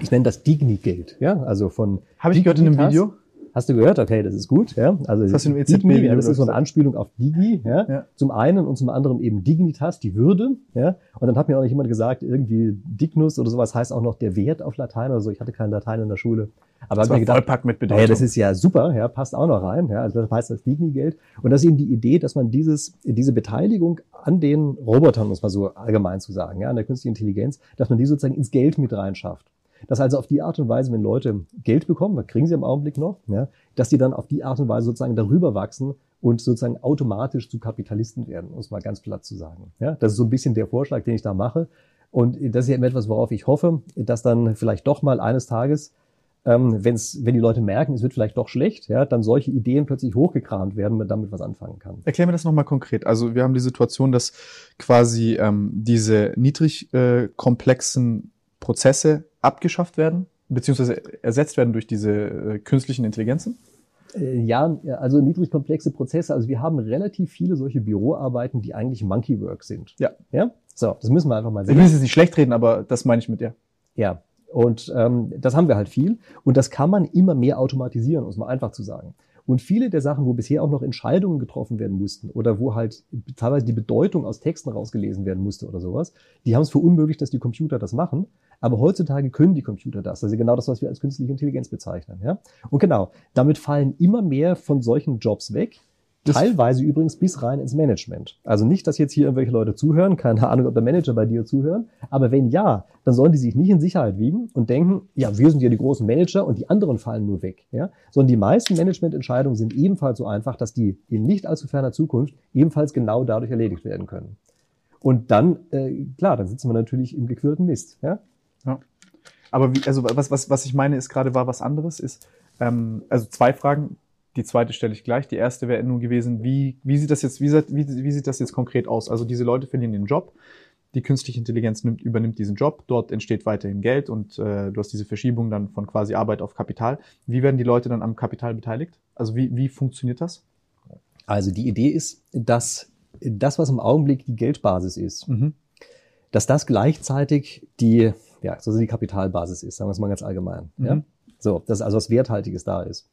ich nenne das Digni-Geld, ja, also von. Habe ich gehört in einem Video? Hast du gehört? Okay, das ist gut. Ja? Also das, das, Digni, ja, das ist so eine Anspielung auf Digi. Ja? ja? Zum einen und zum anderen eben Dignitas, die Würde. Ja? Und dann hat mir auch nicht jemand gesagt, irgendwie Dignus oder sowas heißt auch noch der Wert auf Latein oder so. Ich hatte keinen Latein in der Schule. Aber das mir gedacht, Vollpack mit Bedeutung. Ja, das ist ja super, ja, passt auch noch rein. Ja? Also das heißt das Digni-Geld. Und das ist eben die Idee, dass man dieses, diese Beteiligung an den Robotern, muss man so allgemein zu sagen, ja, an der künstlichen Intelligenz, dass man die sozusagen ins Geld mit reinschafft. Dass also auf die Art und Weise, wenn Leute Geld bekommen, das kriegen sie im Augenblick noch, ja, dass die dann auf die Art und Weise sozusagen darüber wachsen und sozusagen automatisch zu Kapitalisten werden, um es mal ganz platt zu sagen. Ja, das ist so ein bisschen der Vorschlag, den ich da mache. Und das ist ja eben etwas, worauf ich hoffe, dass dann vielleicht doch mal eines Tages, ähm, wenn's, wenn die Leute merken, es wird vielleicht doch schlecht, ja, dann solche Ideen plötzlich hochgekramt werden, man damit was anfangen kann. Erklär mir das nochmal konkret. Also wir haben die Situation, dass quasi ähm, diese niedrig äh, komplexen Prozesse abgeschafft werden, beziehungsweise ersetzt werden durch diese äh, künstlichen Intelligenzen? Äh, ja, also niedrig komplexe Prozesse. Also wir haben relativ viele solche Büroarbeiten, die eigentlich Monkey Work sind. Ja. Ja. So, das müssen wir einfach mal sehen. Ich will es nicht schlecht reden, aber das meine ich mit dir. Ja. Und ähm, das haben wir halt viel. Und das kann man immer mehr automatisieren, um es mal einfach zu sagen. Und viele der Sachen, wo bisher auch noch Entscheidungen getroffen werden mussten oder wo halt teilweise die Bedeutung aus Texten rausgelesen werden musste oder sowas, die haben es für unmöglich, dass die Computer das machen. Aber heutzutage können die Computer das. Also genau das, was wir als künstliche Intelligenz bezeichnen. Ja? Und genau, damit fallen immer mehr von solchen Jobs weg. Teilweise übrigens bis rein ins Management. Also nicht, dass jetzt hier irgendwelche Leute zuhören, keine Ahnung, ob der Manager bei dir zuhören, aber wenn ja, dann sollen die sich nicht in Sicherheit wiegen und denken, ja, wir sind ja die großen Manager und die anderen fallen nur weg. Ja? Sondern die meisten Managemententscheidungen sind ebenfalls so einfach, dass die in nicht allzu ferner Zukunft ebenfalls genau dadurch erledigt werden können. Und dann, äh, klar, dann sitzen wir natürlich im gequirlten Mist. Ja? Ja. Aber wie, also was, was, was ich meine, ist gerade war was anderes, ist, ähm, also zwei Fragen. Die zweite stelle ich gleich. Die erste wäre nun gewesen, wie, wie sieht das jetzt, wie, wie, wie sieht das jetzt konkret aus? Also diese Leute verlieren den Job, die künstliche Intelligenz nimmt, übernimmt diesen Job, dort entsteht weiterhin Geld und äh, du hast diese Verschiebung dann von quasi Arbeit auf Kapital. Wie werden die Leute dann am Kapital beteiligt? Also wie, wie funktioniert das? Also die Idee ist, dass das, was im Augenblick die Geldbasis ist, mhm. dass das gleichzeitig die ja, so die Kapitalbasis ist, sagen wir es mal ganz allgemein. Mhm. Ja? So, dass also was Werthaltiges da ist.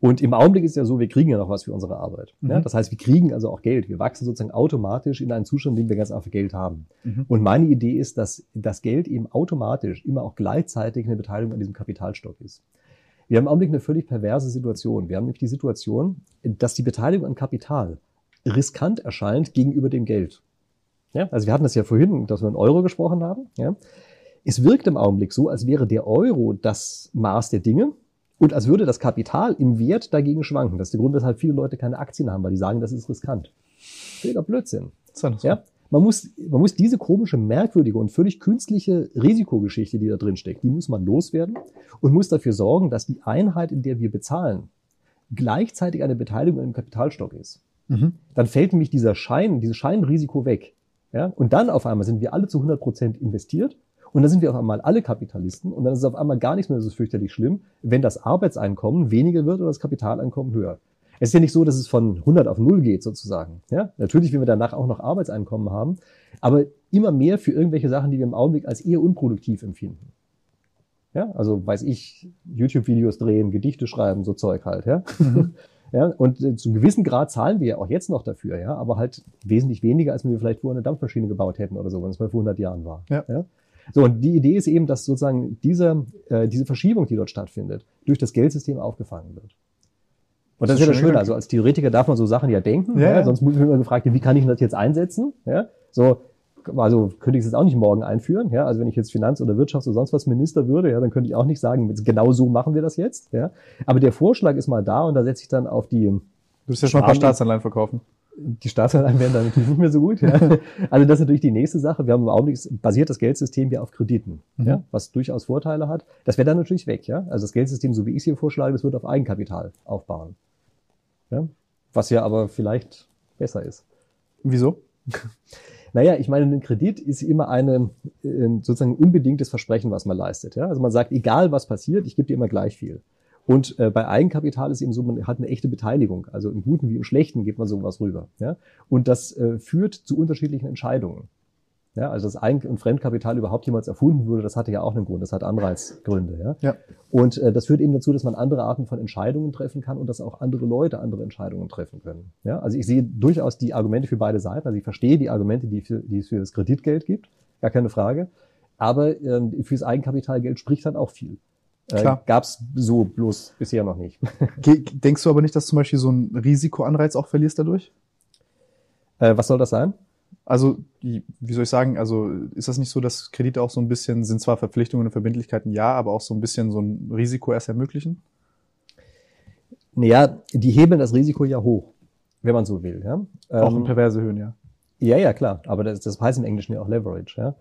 Und im Augenblick ist ja so, wir kriegen ja noch was für unsere Arbeit. Mhm. Ja? Das heißt, wir kriegen also auch Geld. Wir wachsen sozusagen automatisch in einen Zustand, in dem wir ganz einfach Geld haben. Mhm. Und meine Idee ist, dass das Geld eben automatisch immer auch gleichzeitig eine Beteiligung an diesem Kapitalstock ist. Wir haben im Augenblick eine völlig perverse Situation. Wir haben nämlich die Situation, dass die Beteiligung an Kapital riskant erscheint gegenüber dem Geld. Ja? Also wir hatten das ja vorhin, dass wir einen Euro gesprochen haben. Ja? Es wirkt im Augenblick so, als wäre der Euro das Maß der Dinge und als würde das Kapital im Wert dagegen schwanken. Das ist der Grund, weshalb viele Leute keine Aktien haben, weil die sagen, das ist riskant. Völliger Blödsinn. So. Ja? Man muss, man muss diese komische, merkwürdige und völlig künstliche Risikogeschichte, die da drin steckt, die muss man loswerden und muss dafür sorgen, dass die Einheit, in der wir bezahlen, gleichzeitig eine Beteiligung dem Kapitalstock ist. Mhm. Dann fällt nämlich dieser Schein, dieses Scheinrisiko weg. Ja? Und dann auf einmal sind wir alle zu 100 Prozent investiert und dann sind wir auf einmal alle Kapitalisten und dann ist es auf einmal gar nichts mehr so fürchterlich schlimm, wenn das Arbeitseinkommen weniger wird oder das Kapitaleinkommen höher. Es ist ja nicht so, dass es von 100 auf 0 geht sozusagen. Ja? Natürlich werden wir danach auch noch Arbeitseinkommen haben, aber immer mehr für irgendwelche Sachen, die wir im Augenblick als eher unproduktiv empfinden. Ja, also weiß ich, YouTube-Videos drehen, Gedichte schreiben, so Zeug halt. Ja? Mhm. Ja, und äh, zu einem gewissen Grad zahlen wir ja auch jetzt noch dafür, ja, aber halt wesentlich weniger, als wenn wir vielleicht vorher eine Dampfmaschine gebaut hätten oder so, wenn es mal vor 100 Jahren war. Ja. ja. So, und die Idee ist eben, dass sozusagen diese, äh, diese Verschiebung, die dort stattfindet, durch das Geldsystem aufgefangen wird. Und das, das ist ja das Schöne. Also als Theoretiker darf man so Sachen ja denken. Ja, ja. Sonst muss man immer gefragt, wie kann ich das jetzt einsetzen? Ja, so, also könnte ich es jetzt auch nicht morgen einführen. Ja, also wenn ich jetzt Finanz- oder Wirtschafts- oder sonst was Minister würde, ja, dann könnte ich auch nicht sagen, genau so machen wir das jetzt. Ja, aber der Vorschlag ist mal da und da setze ich dann auf die. Du wirst ja schon ein paar Staatsanleihen verkaufen die Staatsanleihen werden dann natürlich nicht mehr so gut. Ja. Also das ist natürlich die nächste Sache. Wir haben im Augenblick basiert das Geldsystem ja auf Krediten, mhm. ja, was durchaus Vorteile hat. Das wäre dann natürlich weg. Ja. Also das Geldsystem, so wie ich es hier vorschlage, das wird auf Eigenkapital aufbauen. Ja. Was ja aber vielleicht besser ist. Wieso? Naja, ich meine, ein Kredit ist immer eine äh, sozusagen unbedingtes Versprechen, was man leistet. Ja? Also man sagt, egal was passiert, ich gebe dir immer gleich viel. Und äh, bei Eigenkapital ist eben so, man hat eine echte Beteiligung. Also im Guten wie im Schlechten gibt man sowas rüber. Ja? Und das äh, führt zu unterschiedlichen Entscheidungen. Ja, also dass Eigen- und Fremdkapital überhaupt jemals erfunden wurde, das hatte ja auch einen Grund, das hat Anreizgründe. Ja? Ja. Und äh, das führt eben dazu, dass man andere Arten von Entscheidungen treffen kann und dass auch andere Leute andere Entscheidungen treffen können. Ja? Also ich sehe durchaus die Argumente für beide Seiten. Also ich verstehe die Argumente, die, für, die es für das Kreditgeld gibt, gar keine Frage. Aber ähm, fürs Eigenkapitalgeld spricht dann auch viel. Äh, Gab es so bloß bisher noch nicht. Denkst du aber nicht, dass zum Beispiel so ein Risikoanreiz auch verlierst dadurch? Äh, was soll das sein? Also, wie soll ich sagen, also ist das nicht so, dass Kredite auch so ein bisschen, sind zwar Verpflichtungen und Verbindlichkeiten ja, aber auch so ein bisschen so ein Risiko erst ermöglichen? Naja, die hebeln das Risiko ja hoch, wenn man so will. Ja? Auch in ähm, perverse Höhen, ja. Ja, ja, klar. Aber das, das heißt im Englischen ja auch Leverage. Ja?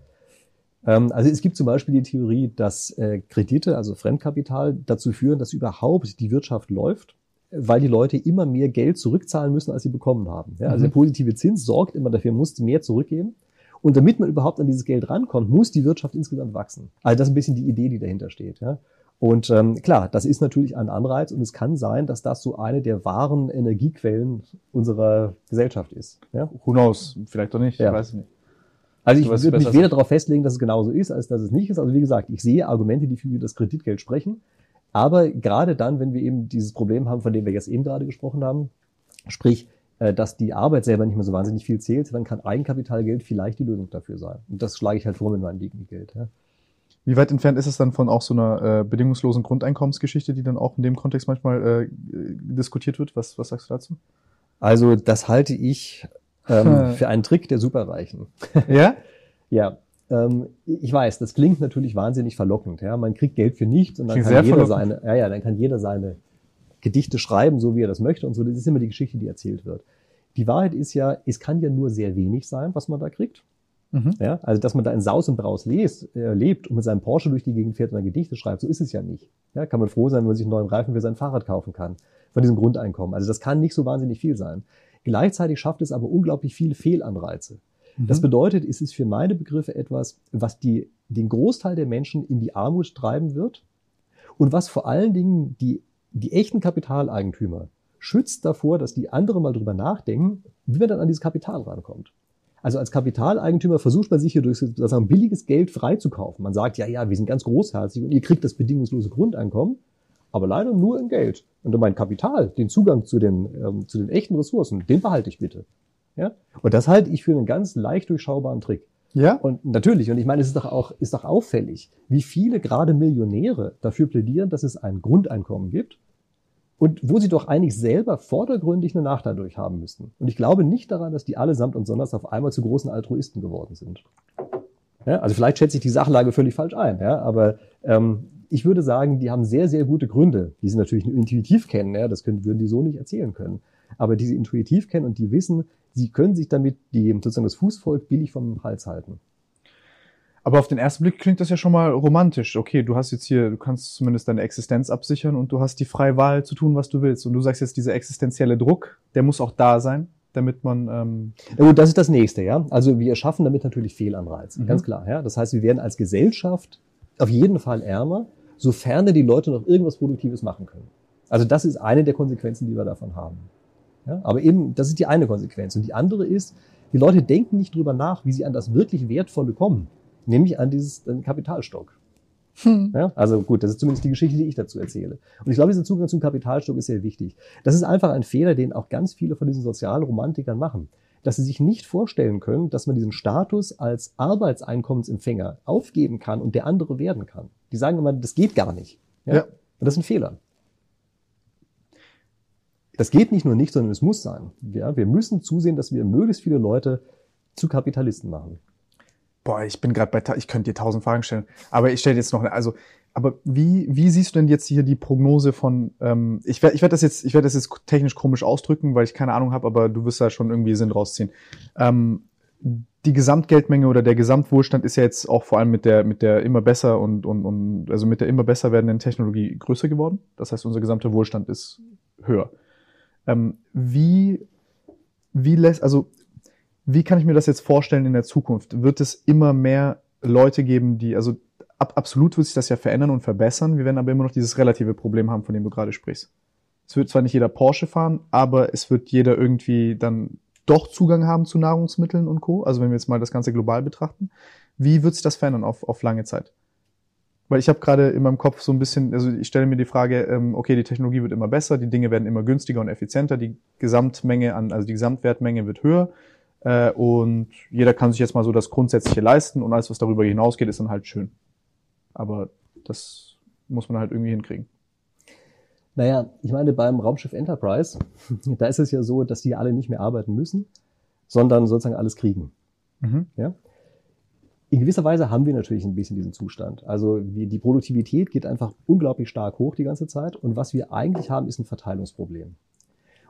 Ähm, also es gibt zum Beispiel die Theorie, dass äh, Kredite, also Fremdkapital, dazu führen, dass überhaupt die Wirtschaft läuft, weil die Leute immer mehr Geld zurückzahlen müssen, als sie bekommen haben. Ja, also mhm. der positive Zins sorgt immer dafür, muss mehr zurückgeben. Und damit man überhaupt an dieses Geld rankommt, muss die Wirtschaft insgesamt wachsen. Also das ist ein bisschen die Idee, die dahinter steht. Ja. Und ähm, klar, das ist natürlich ein Anreiz und es kann sein, dass das so eine der wahren Energiequellen unserer Gesellschaft ist. Ja? Who knows? Vielleicht doch nicht, ja. ich weiß nicht. Also ich würde mich weder darauf festlegen, dass es genauso ist, als dass es nicht ist. Also wie gesagt, ich sehe Argumente, die für das Kreditgeld sprechen. Aber gerade dann, wenn wir eben dieses Problem haben, von dem wir jetzt eben gerade gesprochen haben, sprich, äh, dass die Arbeit selber nicht mehr so wahnsinnig viel zählt, dann kann Eigenkapitalgeld vielleicht die Lösung dafür sein. Und das schlage ich halt vor mit meinem Liegengeld. Ja. Wie weit entfernt ist es dann von auch so einer äh, bedingungslosen Grundeinkommensgeschichte, die dann auch in dem Kontext manchmal äh, diskutiert wird? Was, was sagst du dazu? Also das halte ich ähm, für einen Trick der Superreichen. Ja? ja. Ähm, ich weiß, das klingt natürlich wahnsinnig verlockend. Ja, man kriegt Geld für nichts und dann kann jeder seine, ja, ja, dann kann jeder seine Gedichte schreiben, so wie er das möchte und so. Das ist immer die Geschichte, die erzählt wird. Die Wahrheit ist ja, es kann ja nur sehr wenig sein, was man da kriegt. Mhm. Ja, also dass man da in Saus und Braus les, äh, lebt und mit seinem Porsche durch die Gegend fährt und dann Gedichte schreibt, so ist es ja nicht. Ja, kann man froh sein, wenn man sich einen neuen Reifen für sein Fahrrad kaufen kann von diesem Grundeinkommen. Also das kann nicht so wahnsinnig viel sein. Gleichzeitig schafft es aber unglaublich viele Fehlanreize. Mhm. Das bedeutet, es ist für meine Begriffe etwas, was die, den Großteil der Menschen in die Armut treiben wird und was vor allen Dingen die, die echten Kapitaleigentümer schützt davor, dass die anderen mal drüber nachdenken, wie man dann an dieses Kapital rankommt. Also als Kapitaleigentümer versucht man sich hier durch sozusagen billiges Geld freizukaufen. Man sagt, ja, ja, wir sind ganz großherzig und ihr kriegt das bedingungslose Grundeinkommen. Aber leider nur in Geld. Und mein Kapital, den Zugang zu den, ähm, zu den echten Ressourcen, den behalte ich bitte. Ja? Und das halte ich für einen ganz leicht durchschaubaren Trick. Ja. Und natürlich, und ich meine, es ist doch auch, ist doch auffällig, wie viele gerade Millionäre dafür plädieren, dass es ein Grundeinkommen gibt und wo sie doch eigentlich selber vordergründig eine Nachteil durch haben müssten. Und ich glaube nicht daran, dass die allesamt und sonders auf einmal zu großen Altruisten geworden sind. Ja, also vielleicht schätze ich die Sachlage völlig falsch ein, ja, aber ähm, ich würde sagen, die haben sehr, sehr gute Gründe, die sie natürlich intuitiv kennen. Ja, das können, würden die so nicht erzählen können. Aber die sie intuitiv kennen und die wissen, sie können sich damit die, sozusagen das Fußvolk billig vom Hals halten. Aber auf den ersten Blick klingt das ja schon mal romantisch. Okay, du hast jetzt hier, du kannst zumindest deine Existenz absichern und du hast die freie Wahl zu tun, was du willst. Und du sagst jetzt, dieser existenzielle Druck, der muss auch da sein, damit man. Ähm ja gut, das ist das nächste, ja. Also wir schaffen damit natürlich Fehlanreize, mhm. ganz klar. Ja, das heißt, wir werden als Gesellschaft auf jeden Fall ärmer, sofern die Leute noch irgendwas Produktives machen können. Also das ist eine der Konsequenzen, die wir davon haben. Ja, aber eben, das ist die eine Konsequenz. Und die andere ist, die Leute denken nicht drüber nach, wie sie an das wirklich Wertvolle kommen, nämlich an dieses Kapitalstock. Hm. Ja, also gut, das ist zumindest die Geschichte, die ich dazu erzähle. Und ich glaube, dieser Zugang zum Kapitalstock ist sehr wichtig. Das ist einfach ein Fehler, den auch ganz viele von diesen Sozialromantikern machen. Dass sie sich nicht vorstellen können, dass man diesen Status als Arbeitseinkommensempfänger aufgeben kann und der andere werden kann. Die sagen immer, das geht gar nicht. Ja? ja. Und das ist ein Fehler. Das geht nicht nur nicht, sondern es muss sein. Ja, wir müssen zusehen, dass wir möglichst viele Leute zu Kapitalisten machen. Boah, ich bin gerade bei, ich könnte dir tausend Fragen stellen, aber ich stelle jetzt noch, eine, also, aber wie, wie siehst du denn jetzt hier die Prognose von, ähm, ich werde ich werd das jetzt, ich werde das jetzt technisch komisch ausdrücken, weil ich keine Ahnung habe, aber du wirst da schon irgendwie Sinn rausziehen. Ähm, die Gesamtgeldmenge oder der Gesamtwohlstand ist ja jetzt auch vor allem mit der, mit der immer besser und, und, und also mit der immer besser werdenden Technologie größer geworden. Das heißt, unser gesamter Wohlstand ist höher. Ähm, wie, wie lässt, also wie kann ich mir das jetzt vorstellen in der Zukunft? Wird es immer mehr Leute geben, die, also ab, absolut wird sich das ja verändern und verbessern. Wir werden aber immer noch dieses relative Problem haben, von dem du gerade sprichst. Es wird zwar nicht jeder Porsche fahren, aber es wird jeder irgendwie dann doch Zugang haben zu Nahrungsmitteln und Co. Also wenn wir jetzt mal das Ganze global betrachten. Wie wird sich das verändern auf, auf lange Zeit? Weil ich habe gerade in meinem Kopf so ein bisschen, also ich stelle mir die Frage, ähm, okay, die Technologie wird immer besser, die Dinge werden immer günstiger und effizienter, die Gesamtmenge an, also die Gesamtwertmenge wird höher äh, und jeder kann sich jetzt mal so das Grundsätzliche leisten und alles, was darüber hinausgeht, ist dann halt schön. Aber das muss man halt irgendwie hinkriegen. Naja, ich meine, beim Raumschiff Enterprise, da ist es ja so, dass die alle nicht mehr arbeiten müssen, sondern sozusagen alles kriegen. Mhm. Ja? in gewisser Weise haben wir natürlich ein bisschen diesen Zustand. Also wir, die Produktivität geht einfach unglaublich stark hoch die ganze Zeit. Und was wir eigentlich haben, ist ein Verteilungsproblem.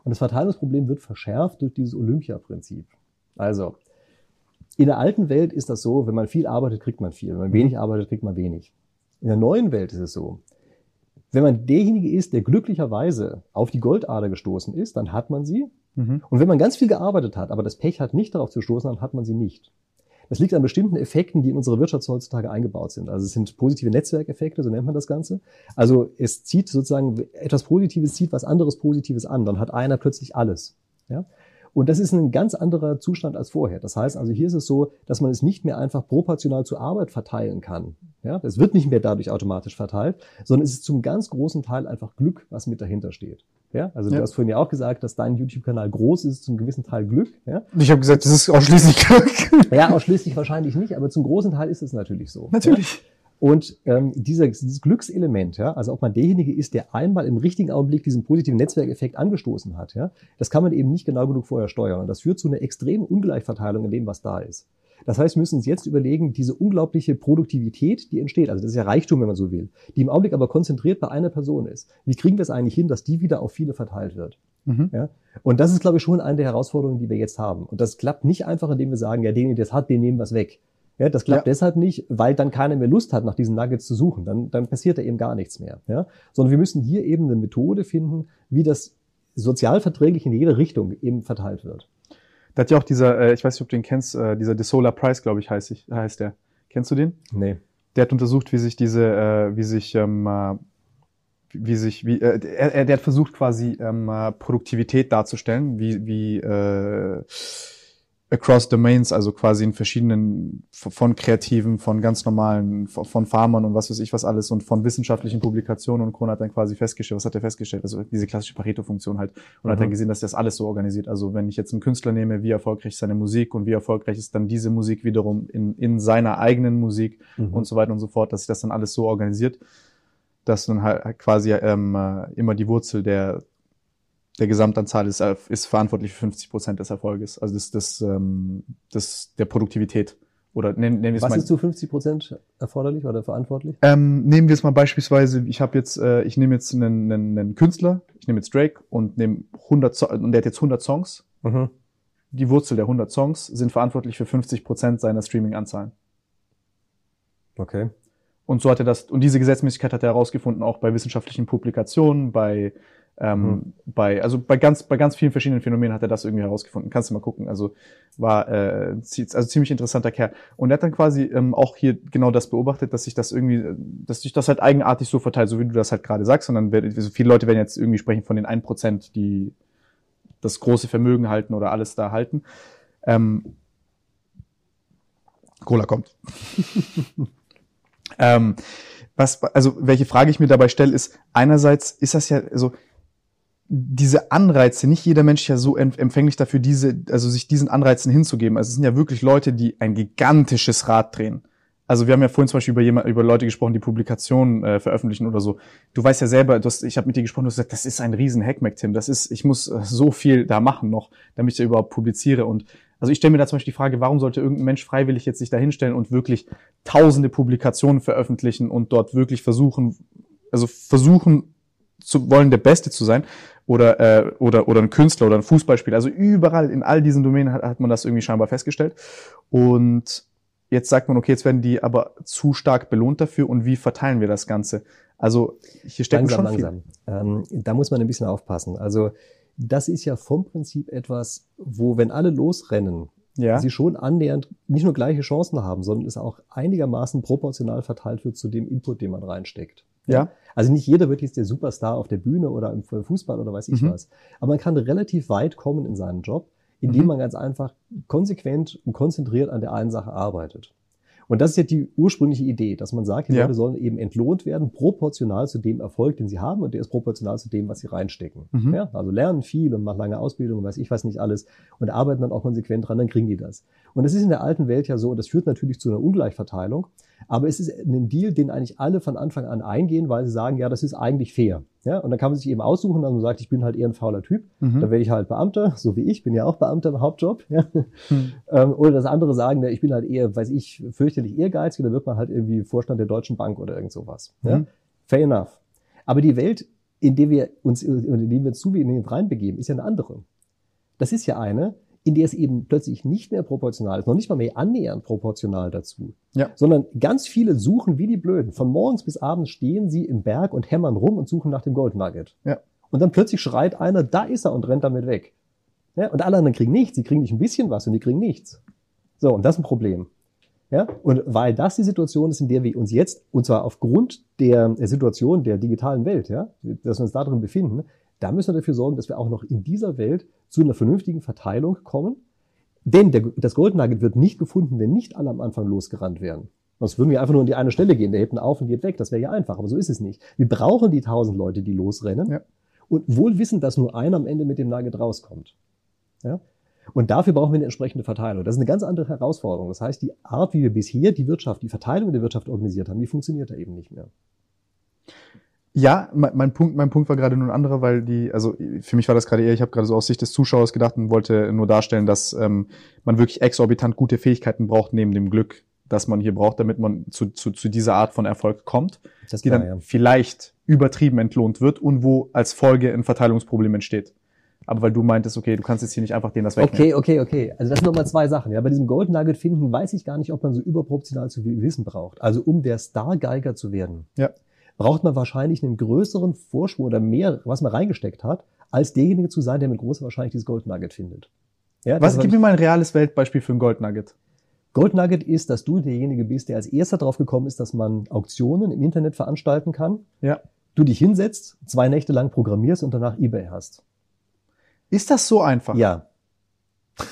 Und das Verteilungsproblem wird verschärft durch dieses Olympia-Prinzip. Also, in der alten Welt ist das so, wenn man viel arbeitet, kriegt man viel. Wenn man wenig arbeitet, kriegt man wenig. In der neuen Welt ist es so, wenn man derjenige ist, der glücklicherweise auf die Goldader gestoßen ist, dann hat man sie. Mhm. Und wenn man ganz viel gearbeitet hat, aber das Pech hat, nicht darauf zu stoßen, dann hat man sie nicht. Das liegt an bestimmten Effekten, die in unsere Wirtschaft heutzutage eingebaut sind. Also es sind positive Netzwerkeffekte, so nennt man das Ganze. Also es zieht sozusagen etwas Positives zieht was anderes Positives an. Dann hat einer plötzlich alles. Ja? Und das ist ein ganz anderer Zustand als vorher. Das heißt also, hier ist es so, dass man es nicht mehr einfach proportional zur Arbeit verteilen kann. Ja, es wird nicht mehr dadurch automatisch verteilt, sondern es ist zum ganz großen Teil einfach Glück, was mit dahinter steht. Ja, also ja. du hast vorhin ja auch gesagt, dass dein YouTube-Kanal groß ist, zum gewissen Teil Glück. Ja? Ich habe gesagt, das ist ausschließlich Glück. Ja, ausschließlich wahrscheinlich nicht, aber zum großen Teil ist es natürlich so. Natürlich. Ja? Und ähm, dieser, dieses Glückselement, ja, also ob man derjenige ist, der einmal im richtigen Augenblick diesen positiven Netzwerkeffekt angestoßen hat, ja, das kann man eben nicht genau genug vorher steuern. Und das führt zu einer extremen Ungleichverteilung in dem, was da ist. Das heißt, wir müssen uns jetzt überlegen, diese unglaubliche Produktivität, die entsteht, also das ist ja Reichtum, wenn man so will, die im Augenblick aber konzentriert bei einer Person ist. Wie kriegen wir es eigentlich hin, dass die wieder auf viele verteilt wird? Mhm. Ja? Und das ist, glaube ich, schon eine der Herausforderungen, die wir jetzt haben. Und das klappt nicht einfach, indem wir sagen, ja, den, der das hat, den nehmen wir es weg. Ja, das klappt ja. deshalb nicht, weil dann keiner mehr Lust hat, nach diesen Nuggets zu suchen. Dann, dann passiert da eben gar nichts mehr. Ja? Sondern wir müssen hier eben eine Methode finden, wie das sozialverträglich in jede Richtung eben verteilt wird. Da hat ja auch dieser, äh, ich weiß nicht, ob du den kennst, äh, dieser DeSola Price, glaube ich, heißt, ich, heißt der. Kennst du den? Nee. Der hat untersucht, wie sich diese, äh, wie sich, ähm, äh, wie sich, wie, äh, er, der hat versucht quasi ähm, äh, Produktivität darzustellen, wie, wie, äh, across domains, also quasi in verschiedenen, von Kreativen, von ganz normalen, von Farmern und was weiß ich was alles und von wissenschaftlichen Publikationen und Kron hat dann quasi festgestellt, was hat er festgestellt? Also diese klassische Pareto-Funktion halt und mhm. hat dann gesehen, dass das alles so organisiert. Also wenn ich jetzt einen Künstler nehme, wie erfolgreich ist seine Musik und wie erfolgreich ist dann diese Musik wiederum in, in seiner eigenen Musik mhm. und so weiter und so fort, dass sich das dann alles so organisiert, dass dann halt quasi ähm, äh, immer die Wurzel der der Gesamtanzahl ist, äh, ist verantwortlich für 50 Prozent des Erfolges, also des, des, ähm, des, der Produktivität. Oder nennen, nennen wir es Was mal, ist zu 50 Prozent erforderlich oder verantwortlich? Ähm, nehmen wir es mal beispielsweise, ich habe jetzt, äh, ich nehme jetzt einen, einen, einen Künstler, ich nehme jetzt Drake und nehme 100 so und der hat jetzt 100 Songs. Mhm. Die Wurzel der 100 Songs sind verantwortlich für 50 Prozent seiner Streaming-Anzahlen. Okay. Und so hat er das, und diese Gesetzmäßigkeit hat er herausgefunden, auch bei wissenschaftlichen Publikationen, bei ähm, mhm. Bei, also bei ganz, bei ganz vielen verschiedenen Phänomenen hat er das irgendwie herausgefunden. Kannst du mal gucken. Also war äh, also ziemlich interessanter Kerl. Und er hat dann quasi ähm, auch hier genau das beobachtet, dass sich das irgendwie, dass sich das halt eigenartig so verteilt, so wie du das halt gerade sagst. Sondern also viele Leute werden jetzt irgendwie sprechen von den 1%, die das große Vermögen halten oder alles da halten. Ähm, Cola kommt. ähm, was, also welche Frage ich mir dabei stelle, ist einerseits ist das ja so, also, diese Anreize, nicht jeder Mensch ist ja so empfänglich dafür, diese, also sich diesen Anreizen hinzugeben. Also es sind ja wirklich Leute, die ein gigantisches Rad drehen. Also wir haben ja vorhin zum Beispiel über jemand, über Leute gesprochen, die Publikationen äh, veröffentlichen oder so. Du weißt ja selber, du hast, ich habe mit dir gesprochen, du hast gesagt, das ist ein riesen Hackmack, Tim. Das ist, ich muss äh, so viel da machen noch, damit ich da überhaupt publiziere. Und also ich stelle mir da zum Beispiel die Frage, warum sollte irgendein Mensch freiwillig jetzt sich da hinstellen und wirklich tausende Publikationen veröffentlichen und dort wirklich versuchen, also versuchen zu wollen, der Beste zu sein oder, äh, oder, oder ein Künstler oder ein Fußballspieler. Also überall in all diesen Domänen hat, hat man das irgendwie scheinbar festgestellt. Und jetzt sagt man, okay, jetzt werden die aber zu stark belohnt dafür und wie verteilen wir das Ganze? Also hier steckt langsam, schon langsam. viel. Ähm, da muss man ein bisschen aufpassen. Also das ist ja vom Prinzip etwas, wo wenn alle losrennen, ja. sie schon annähernd nicht nur gleiche Chancen haben, sondern es auch einigermaßen proportional verteilt wird zu dem Input, den man reinsteckt. Ja. Also nicht jeder wird jetzt der Superstar auf der Bühne oder im Fußball oder weiß ich mhm. was. Aber man kann relativ weit kommen in seinem Job, indem mhm. man ganz einfach konsequent und konzentriert an der einen Sache arbeitet. Und das ist ja die ursprüngliche Idee, dass man sagt, die ja. Leute sollen eben entlohnt werden, proportional zu dem Erfolg, den sie haben, und der ist proportional zu dem, was sie reinstecken. Mhm. Ja, also lernen viel und machen lange Ausbildung und weiß ich was nicht alles und arbeiten dann auch konsequent dran, dann kriegen die das. Und das ist in der alten Welt ja so, das führt natürlich zu einer Ungleichverteilung, aber es ist ein Deal, den eigentlich alle von Anfang an eingehen, weil sie sagen, ja, das ist eigentlich fair. Ja, und dann kann man sich eben aussuchen, dass man sagt, ich bin halt eher ein fauler Typ, mhm. dann werde ich halt Beamter, so wie ich, bin ja auch Beamter im Hauptjob. Ja. Mhm. oder dass andere sagen, ich bin halt eher, weiß ich, fürchterlich ehrgeizig, dann wird man halt irgendwie Vorstand der Deutschen Bank oder irgend sowas. Ja. Mhm. Fair enough. Aber die Welt, in der wir uns, in die wir zu wenig reinbegeben, ist ja eine andere. Das ist ja eine, in der es eben plötzlich nicht mehr proportional ist, noch nicht mal mehr annähernd proportional dazu, ja. sondern ganz viele suchen wie die Blöden. Von morgens bis abends stehen sie im Berg und hämmern rum und suchen nach dem Gold Nugget. Ja. Und dann plötzlich schreit einer, da ist er und rennt damit weg. Ja, und alle anderen kriegen nichts, sie kriegen nicht ein bisschen was und die kriegen nichts. So, und das ist ein Problem. Ja, und weil das die Situation ist, in der wir uns jetzt, und zwar aufgrund der Situation der digitalen Welt, ja, dass wir uns da drin befinden, da müssen wir dafür sorgen, dass wir auch noch in dieser Welt zu einer vernünftigen Verteilung kommen. Denn der, das Gold Nugget wird nicht gefunden, wenn nicht alle am Anfang losgerannt werden. Sonst würden wir einfach nur an die eine Stelle gehen, der hebt einen auf und geht weg. Das wäre ja einfach, aber so ist es nicht. Wir brauchen die tausend Leute, die losrennen. Ja. Und wohl wissen, dass nur einer am Ende mit dem Nugget rauskommt. Ja? Und dafür brauchen wir eine entsprechende Verteilung. Das ist eine ganz andere Herausforderung. Das heißt, die Art, wie wir bisher die Wirtschaft, die Verteilung der Wirtschaft organisiert haben, die funktioniert da eben nicht mehr. Ja, mein, mein, Punkt, mein Punkt war gerade nur ein anderer, weil die, also für mich war das gerade eher, ich habe gerade so aus Sicht des Zuschauers gedacht und wollte nur darstellen, dass ähm, man wirklich exorbitant gute Fähigkeiten braucht neben dem Glück, das man hier braucht, damit man zu, zu, zu dieser Art von Erfolg kommt, das die klar, dann ja. vielleicht übertrieben entlohnt wird und wo als Folge ein Verteilungsproblem entsteht. Aber weil du meintest, okay, du kannst jetzt hier nicht einfach denen das wegnehmen. Okay, okay, okay. Also das sind nochmal zwei Sachen. Ja, bei diesem Golden Nugget finden weiß ich gar nicht, ob man so überproportional zu viel Wissen braucht. Also um der Stargeiger zu werden. Ja braucht man wahrscheinlich einen größeren Vorsprung oder mehr, was man reingesteckt hat, als derjenige zu sein, der mit großer Wahrscheinlichkeit dieses Gold Nugget findet. Ja, was, gib mir mal ein reales Weltbeispiel für ein Gold Nugget. Gold Nugget ist, dass du derjenige bist, der als erster drauf gekommen ist, dass man Auktionen im Internet veranstalten kann. Ja. Du dich hinsetzt, zwei Nächte lang programmierst und danach eBay hast. Ist das so einfach? Ja.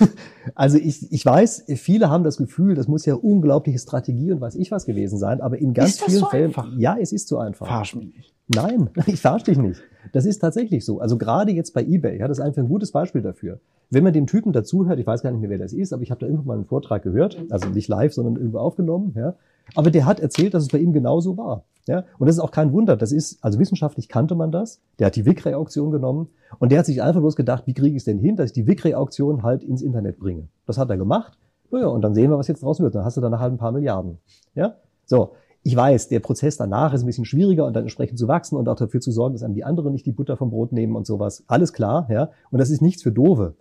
Also ich, ich weiß, viele haben das Gefühl, das muss ja unglaubliche Strategie und weiß ich was gewesen sein, aber in ganz vielen so Fällen, einfach? ja, es ist so einfach. Verarsch mich nicht. Nein, ich verarsch dich nicht. Das ist tatsächlich so. Also gerade jetzt bei eBay, ja, das ist einfach ein gutes Beispiel dafür. Wenn man dem Typen dazuhört, ich weiß gar nicht mehr, wer das ist, aber ich habe da irgendwo mal einen Vortrag gehört, also nicht live, sondern irgendwo aufgenommen, ja. Aber der hat erzählt, dass es bei ihm genauso war. Ja, und das ist auch kein Wunder. Das ist, also wissenschaftlich kannte man das. Der hat die WIC-Reauktion genommen und der hat sich einfach bloß gedacht, wie kriege ich es denn hin, dass ich die WIC-Reauktion halt ins Internet bringe. Das hat er gemacht. Naja, und dann sehen wir, was jetzt draus wird. Dann hast du dann halt ein paar Milliarden. Ja, so. Ich weiß, der Prozess danach ist ein bisschen schwieriger und dann entsprechend zu wachsen und auch dafür zu sorgen, dass einem die anderen nicht die Butter vom Brot nehmen und sowas. Alles klar, ja. Und das ist nichts für Dove.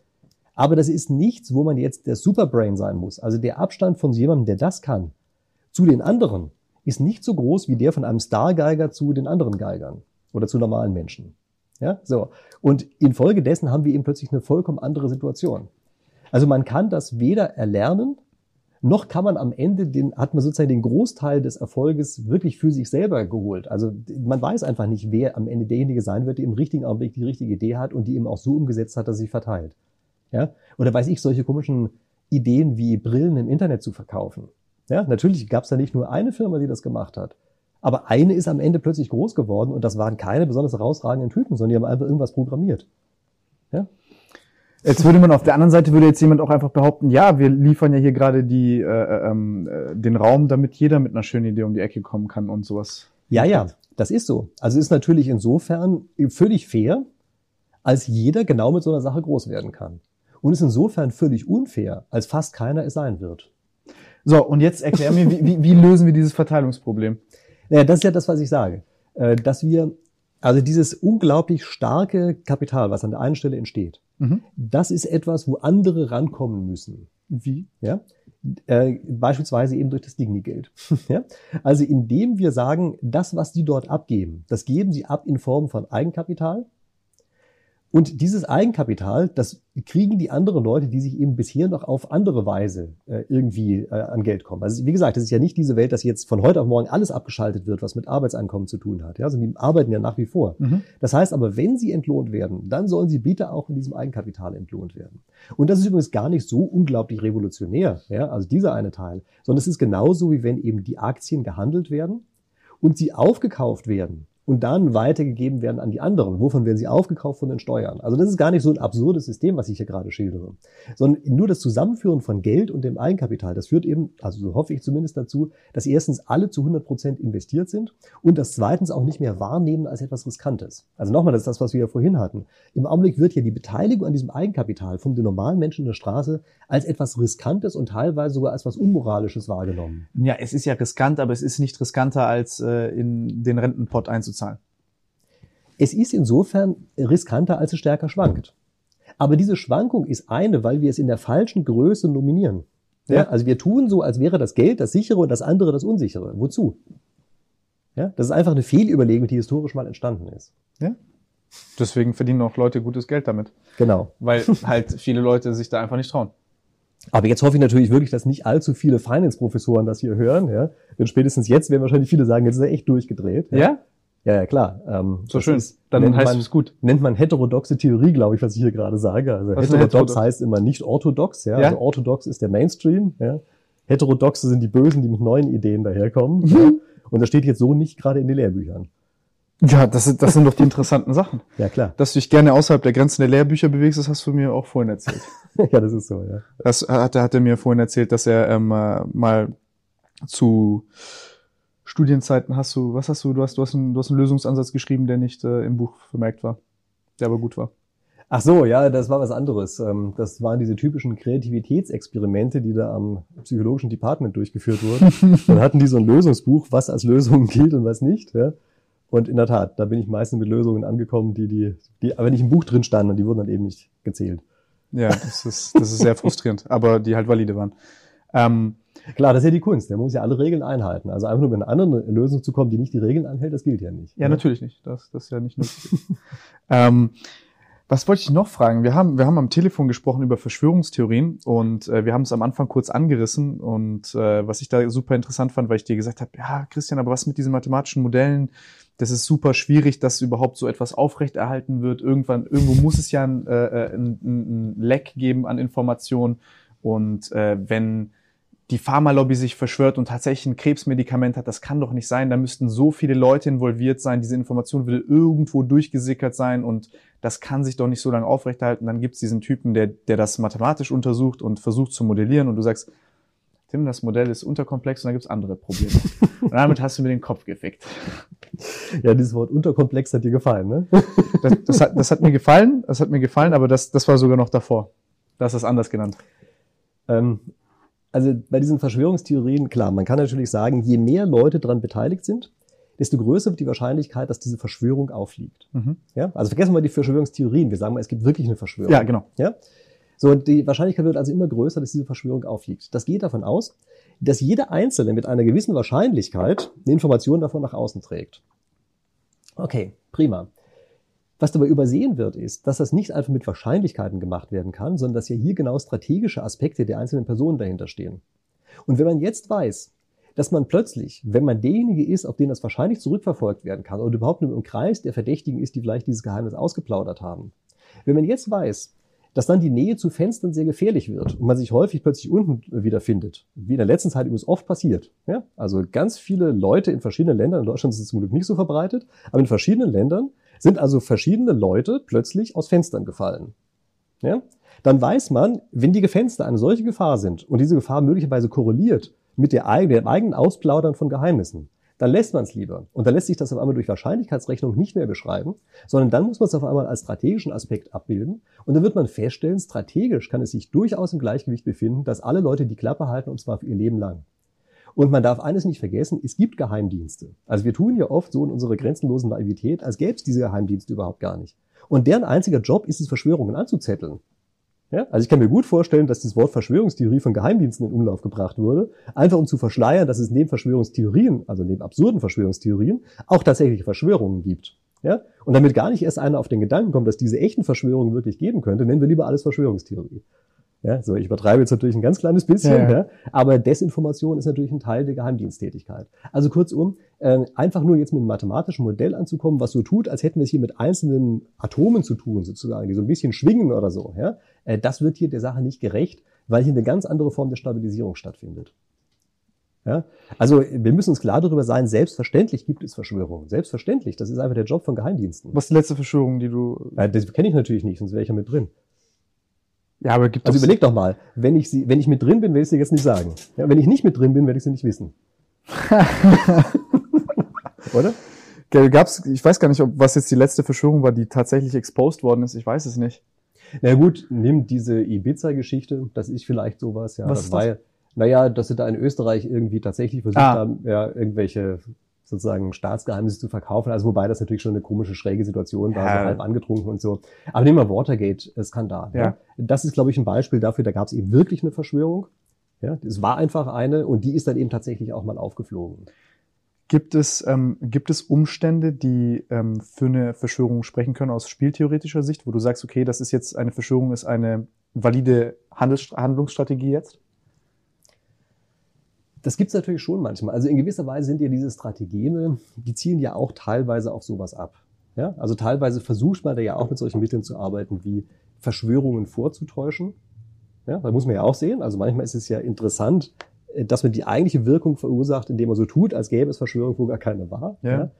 Aber das ist nichts, wo man jetzt der Superbrain sein muss. Also der Abstand von jemandem, der das kann, zu den anderen, ist nicht so groß wie der von einem Stargeiger zu den anderen Geigern oder zu normalen Menschen. Ja, so. Und infolgedessen haben wir eben plötzlich eine vollkommen andere Situation. Also man kann das weder erlernen, noch kann man am Ende den, hat man sozusagen den Großteil des Erfolges wirklich für sich selber geholt. Also man weiß einfach nicht, wer am Ende derjenige sein wird, der im richtigen Augenblick die richtige Idee hat und die eben auch so umgesetzt hat, dass sie verteilt. Ja? Oder weiß ich, solche komischen Ideen wie Brillen im Internet zu verkaufen. Ja, natürlich gab es da nicht nur eine Firma, die das gemacht hat. Aber eine ist am Ende plötzlich groß geworden und das waren keine besonders herausragenden Typen, sondern die haben einfach irgendwas programmiert. Ja? Jetzt würde man auf der anderen Seite würde jetzt jemand auch einfach behaupten, ja, wir liefern ja hier gerade die äh, äh ähm, äh, den Raum, damit jeder mit einer schönen Idee um die Ecke kommen kann und sowas. Ja, ja, das ist so. Also ist natürlich insofern völlig fair, als jeder genau mit so einer Sache groß werden kann. Und ist insofern völlig unfair, als fast keiner es sein wird. So, und jetzt erklär mir, wie, wie, wie lösen wir dieses Verteilungsproblem? Naja, das ist ja das, was ich sage. Äh, dass wir, also dieses unglaublich starke Kapital, was an der einen Stelle entsteht, mhm. das ist etwas, wo andere rankommen müssen. Wie? Ja. Äh, beispielsweise eben durch das Digni-Geld. ja? Also indem wir sagen, das, was die dort abgeben, das geben sie ab in Form von Eigenkapital und dieses Eigenkapital, das kriegen die anderen Leute, die sich eben bisher noch auf andere Weise äh, irgendwie äh, an Geld kommen. Also wie gesagt, es ist ja nicht diese Welt, dass jetzt von heute auf morgen alles abgeschaltet wird, was mit Arbeitseinkommen zu tun hat. Ja, also die arbeiten ja nach wie vor. Mhm. Das heißt aber, wenn sie entlohnt werden, dann sollen sie bitte auch in diesem Eigenkapital entlohnt werden. Und das ist übrigens gar nicht so unglaublich revolutionär, ja, also dieser eine Teil, sondern es ist genauso wie wenn eben die Aktien gehandelt werden und sie aufgekauft werden und dann weitergegeben werden an die anderen. Wovon werden sie aufgekauft von den Steuern? Also das ist gar nicht so ein absurdes System, was ich hier gerade schildere, sondern nur das Zusammenführen von Geld und dem Eigenkapital, das führt eben, also so hoffe ich zumindest dazu, dass erstens alle zu 100 Prozent investiert sind und das zweitens auch nicht mehr wahrnehmen als etwas Riskantes. Also nochmal, das ist das, was wir ja vorhin hatten. Im Augenblick wird ja die Beteiligung an diesem Eigenkapital von den normalen Menschen in der Straße als etwas Riskantes und teilweise sogar als etwas Unmoralisches wahrgenommen. Ja, es ist ja riskant, aber es ist nicht riskanter als äh, in den Rentenpot einzuzahlen zahlen. Es ist insofern riskanter, als es stärker schwankt. Aber diese Schwankung ist eine, weil wir es in der falschen Größe nominieren. Ja? Also wir tun so, als wäre das Geld das sichere und das andere das unsichere. Wozu? Ja? Das ist einfach eine Fehlüberlegung, die historisch mal entstanden ist. Ja? Deswegen verdienen auch Leute gutes Geld damit. Genau. Weil halt viele Leute sich da einfach nicht trauen. Aber jetzt hoffe ich natürlich wirklich, dass nicht allzu viele Finance-Professoren das hier hören. Ja? Denn spätestens jetzt werden wahrscheinlich viele sagen, jetzt ist er echt durchgedreht. Ja? ja? Ja, ja, klar. Ähm, so schön. Ist, Dann heißt man, es gut. Nennt man heterodoxe Theorie, glaube ich, was ich hier gerade sage. Also heterodox, heterodox heißt immer nicht orthodox. Ja? ja? Also orthodox ist der Mainstream. Ja? Heterodoxe sind die Bösen, die mit neuen Ideen daherkommen. Ja? Und das steht jetzt so nicht gerade in den Lehrbüchern. Ja, das, sind das sind doch die interessanten Sachen. Ja, klar. Dass du dich gerne außerhalb der Grenzen der Lehrbücher bewegst, das hast du mir auch vorhin erzählt. ja, das ist so, ja. Das hat, hat er mir vorhin erzählt, dass er ähm, mal zu Studienzeiten hast du, was hast du, du hast, du hast, einen, du hast einen Lösungsansatz geschrieben, der nicht äh, im Buch vermerkt war, der aber gut war. Ach so, ja, das war was anderes. Ähm, das waren diese typischen Kreativitätsexperimente, die da am psychologischen Department durchgeführt wurden. Dann hatten die so ein Lösungsbuch, was als Lösung gilt und was nicht. Ja. Und in der Tat, da bin ich meistens mit Lösungen angekommen, die, die, die aber nicht im Buch drin standen und die wurden dann eben nicht gezählt. Ja, das ist, das ist sehr frustrierend, aber die halt valide waren. Ähm, Klar, das ist ja die Kunst. Der muss ja alle Regeln einhalten. Also einfach nur mit einer anderen Lösung zu kommen, die nicht die Regeln anhält, das gilt ja nicht. Ja, ja. natürlich nicht. Das, das ist ja nicht nötig. ähm, was wollte ich noch fragen? Wir haben, wir haben am Telefon gesprochen über Verschwörungstheorien und äh, wir haben es am Anfang kurz angerissen und äh, was ich da super interessant fand, weil ich dir gesagt habe, ja, Christian, aber was mit diesen mathematischen Modellen? Das ist super schwierig, dass überhaupt so etwas aufrechterhalten wird. Irgendwann, irgendwo muss es ja ein, äh, äh ein, ein Leck geben an Informationen Und äh, wenn die Pharmalobby sich verschwört und tatsächlich ein Krebsmedikament hat, das kann doch nicht sein. Da müssten so viele Leute involviert sein. Diese Information würde irgendwo durchgesickert sein und das kann sich doch nicht so lange aufrechterhalten. Dann gibt es diesen Typen, der, der das mathematisch untersucht und versucht zu modellieren und du sagst, Tim, das Modell ist unterkomplex und da gibt es andere Probleme. und damit hast du mir den Kopf gefickt. Ja, dieses Wort unterkomplex hat dir gefallen, ne? Das, das, hat, das hat mir gefallen, das hat mir gefallen, aber das, das war sogar noch davor. Das ist anders genannt. Ähm, also bei diesen Verschwörungstheorien, klar, man kann natürlich sagen, je mehr Leute daran beteiligt sind, desto größer wird die Wahrscheinlichkeit, dass diese Verschwörung aufliegt. Mhm. Ja? Also vergessen wir mal die Verschwörungstheorien. Wir sagen mal, es gibt wirklich eine Verschwörung. Ja, genau. Ja? So, die Wahrscheinlichkeit wird also immer größer, dass diese Verschwörung aufliegt. Das geht davon aus, dass jeder Einzelne mit einer gewissen Wahrscheinlichkeit eine Information davon nach außen trägt. Okay, prima. Was dabei übersehen wird, ist, dass das nicht einfach mit Wahrscheinlichkeiten gemacht werden kann, sondern dass ja hier genau strategische Aspekte der einzelnen Personen dahinter stehen. Und wenn man jetzt weiß, dass man plötzlich, wenn man derjenige ist, auf den das wahrscheinlich zurückverfolgt werden kann oder überhaupt nur im Kreis der Verdächtigen ist, die vielleicht dieses Geheimnis ausgeplaudert haben, wenn man jetzt weiß, dass dann die Nähe zu Fenstern sehr gefährlich wird und man sich häufig plötzlich unten wiederfindet, wie in der letzten Zeit übrigens oft passiert. Ja? Also ganz viele Leute in verschiedenen Ländern, in Deutschland ist es zum Glück nicht so verbreitet, aber in verschiedenen Ländern sind also verschiedene Leute plötzlich aus Fenstern gefallen. Ja? Dann weiß man, wenn die Fenster eine solche Gefahr sind und diese Gefahr möglicherweise korreliert mit der, dem eigenen Ausplaudern von Geheimnissen, dann lässt man es lieber. Und dann lässt sich das auf einmal durch Wahrscheinlichkeitsrechnung nicht mehr beschreiben, sondern dann muss man es auf einmal als strategischen Aspekt abbilden. Und dann wird man feststellen, strategisch kann es sich durchaus im Gleichgewicht befinden, dass alle Leute die Klappe halten und zwar für ihr Leben lang. Und man darf eines nicht vergessen, es gibt Geheimdienste. Also wir tun ja oft so in unserer grenzenlosen Naivität, als gäbe es diese Geheimdienste überhaupt gar nicht. Und deren einziger Job ist es, Verschwörungen anzuzetteln. Ja? Also ich kann mir gut vorstellen, dass das Wort Verschwörungstheorie von Geheimdiensten in Umlauf gebracht wurde, einfach um zu verschleiern, dass es neben Verschwörungstheorien, also neben absurden Verschwörungstheorien, auch tatsächlich Verschwörungen gibt. Ja? Und damit gar nicht erst einer auf den Gedanken kommt, dass diese echten Verschwörungen wirklich geben könnte, nennen wir lieber alles Verschwörungstheorie. Ja, so ich übertreibe jetzt natürlich ein ganz kleines bisschen, ja, ja. aber Desinformation ist natürlich ein Teil der Geheimdiensttätigkeit. Also kurzum, äh, einfach nur jetzt mit einem mathematischen Modell anzukommen, was so tut, als hätten wir es hier mit einzelnen Atomen zu tun, sozusagen, die so ein bisschen schwingen oder so, ja, äh, das wird hier der Sache nicht gerecht, weil hier eine ganz andere Form der Stabilisierung stattfindet. Ja? Also wir müssen uns klar darüber sein, selbstverständlich gibt es Verschwörungen. Selbstverständlich, das ist einfach der Job von Geheimdiensten. Was ist die letzte Verschwörung, die du... Ja, das kenne ich natürlich nicht, sonst wäre ich ja mit drin. Ja, aber gibt Also überleg doch mal, wenn ich sie, wenn ich mit drin bin, werde ich sie jetzt nicht sagen. Ja, wenn ich nicht mit drin bin, werde ich sie nicht wissen. Oder? Gab's, ich weiß gar nicht, ob was jetzt die letzte Verschwörung war, die tatsächlich exposed worden ist. Ich weiß es nicht. Na gut, nimm diese Ibiza-Geschichte. Das ist vielleicht sowas. Ja, was das war ja, naja, dass sie da in Österreich irgendwie tatsächlich versucht ah. haben, ja, irgendwelche sozusagen Staatsgeheimnisse zu verkaufen. Also wobei das natürlich schon eine komische, schräge Situation war, ja. so halb angetrunken und so. Aber nehmen wir Watergate-Skandal. Ja. ja. Das ist, glaube ich, ein Beispiel dafür, da gab es eben wirklich eine Verschwörung. Ja, es war einfach eine und die ist dann eben tatsächlich auch mal aufgeflogen. Gibt es, ähm, gibt es Umstände, die ähm, für eine Verschwörung sprechen können aus spieltheoretischer Sicht, wo du sagst, okay, das ist jetzt eine Verschwörung, ist eine valide Handels Handlungsstrategie jetzt? Das gibt's natürlich schon manchmal. Also in gewisser Weise sind ja diese Strategeme, die zielen ja auch teilweise auf sowas ab. Ja? Also teilweise versucht man da ja auch mit solchen Mitteln zu arbeiten, wie Verschwörungen vorzutäuschen. Ja, da muss man ja auch sehen. Also manchmal ist es ja interessant, äh, dass man die eigentliche Wirkung verursacht, indem man so tut, als gäbe es Verschwörung, wo gar keine war. Ja. ja.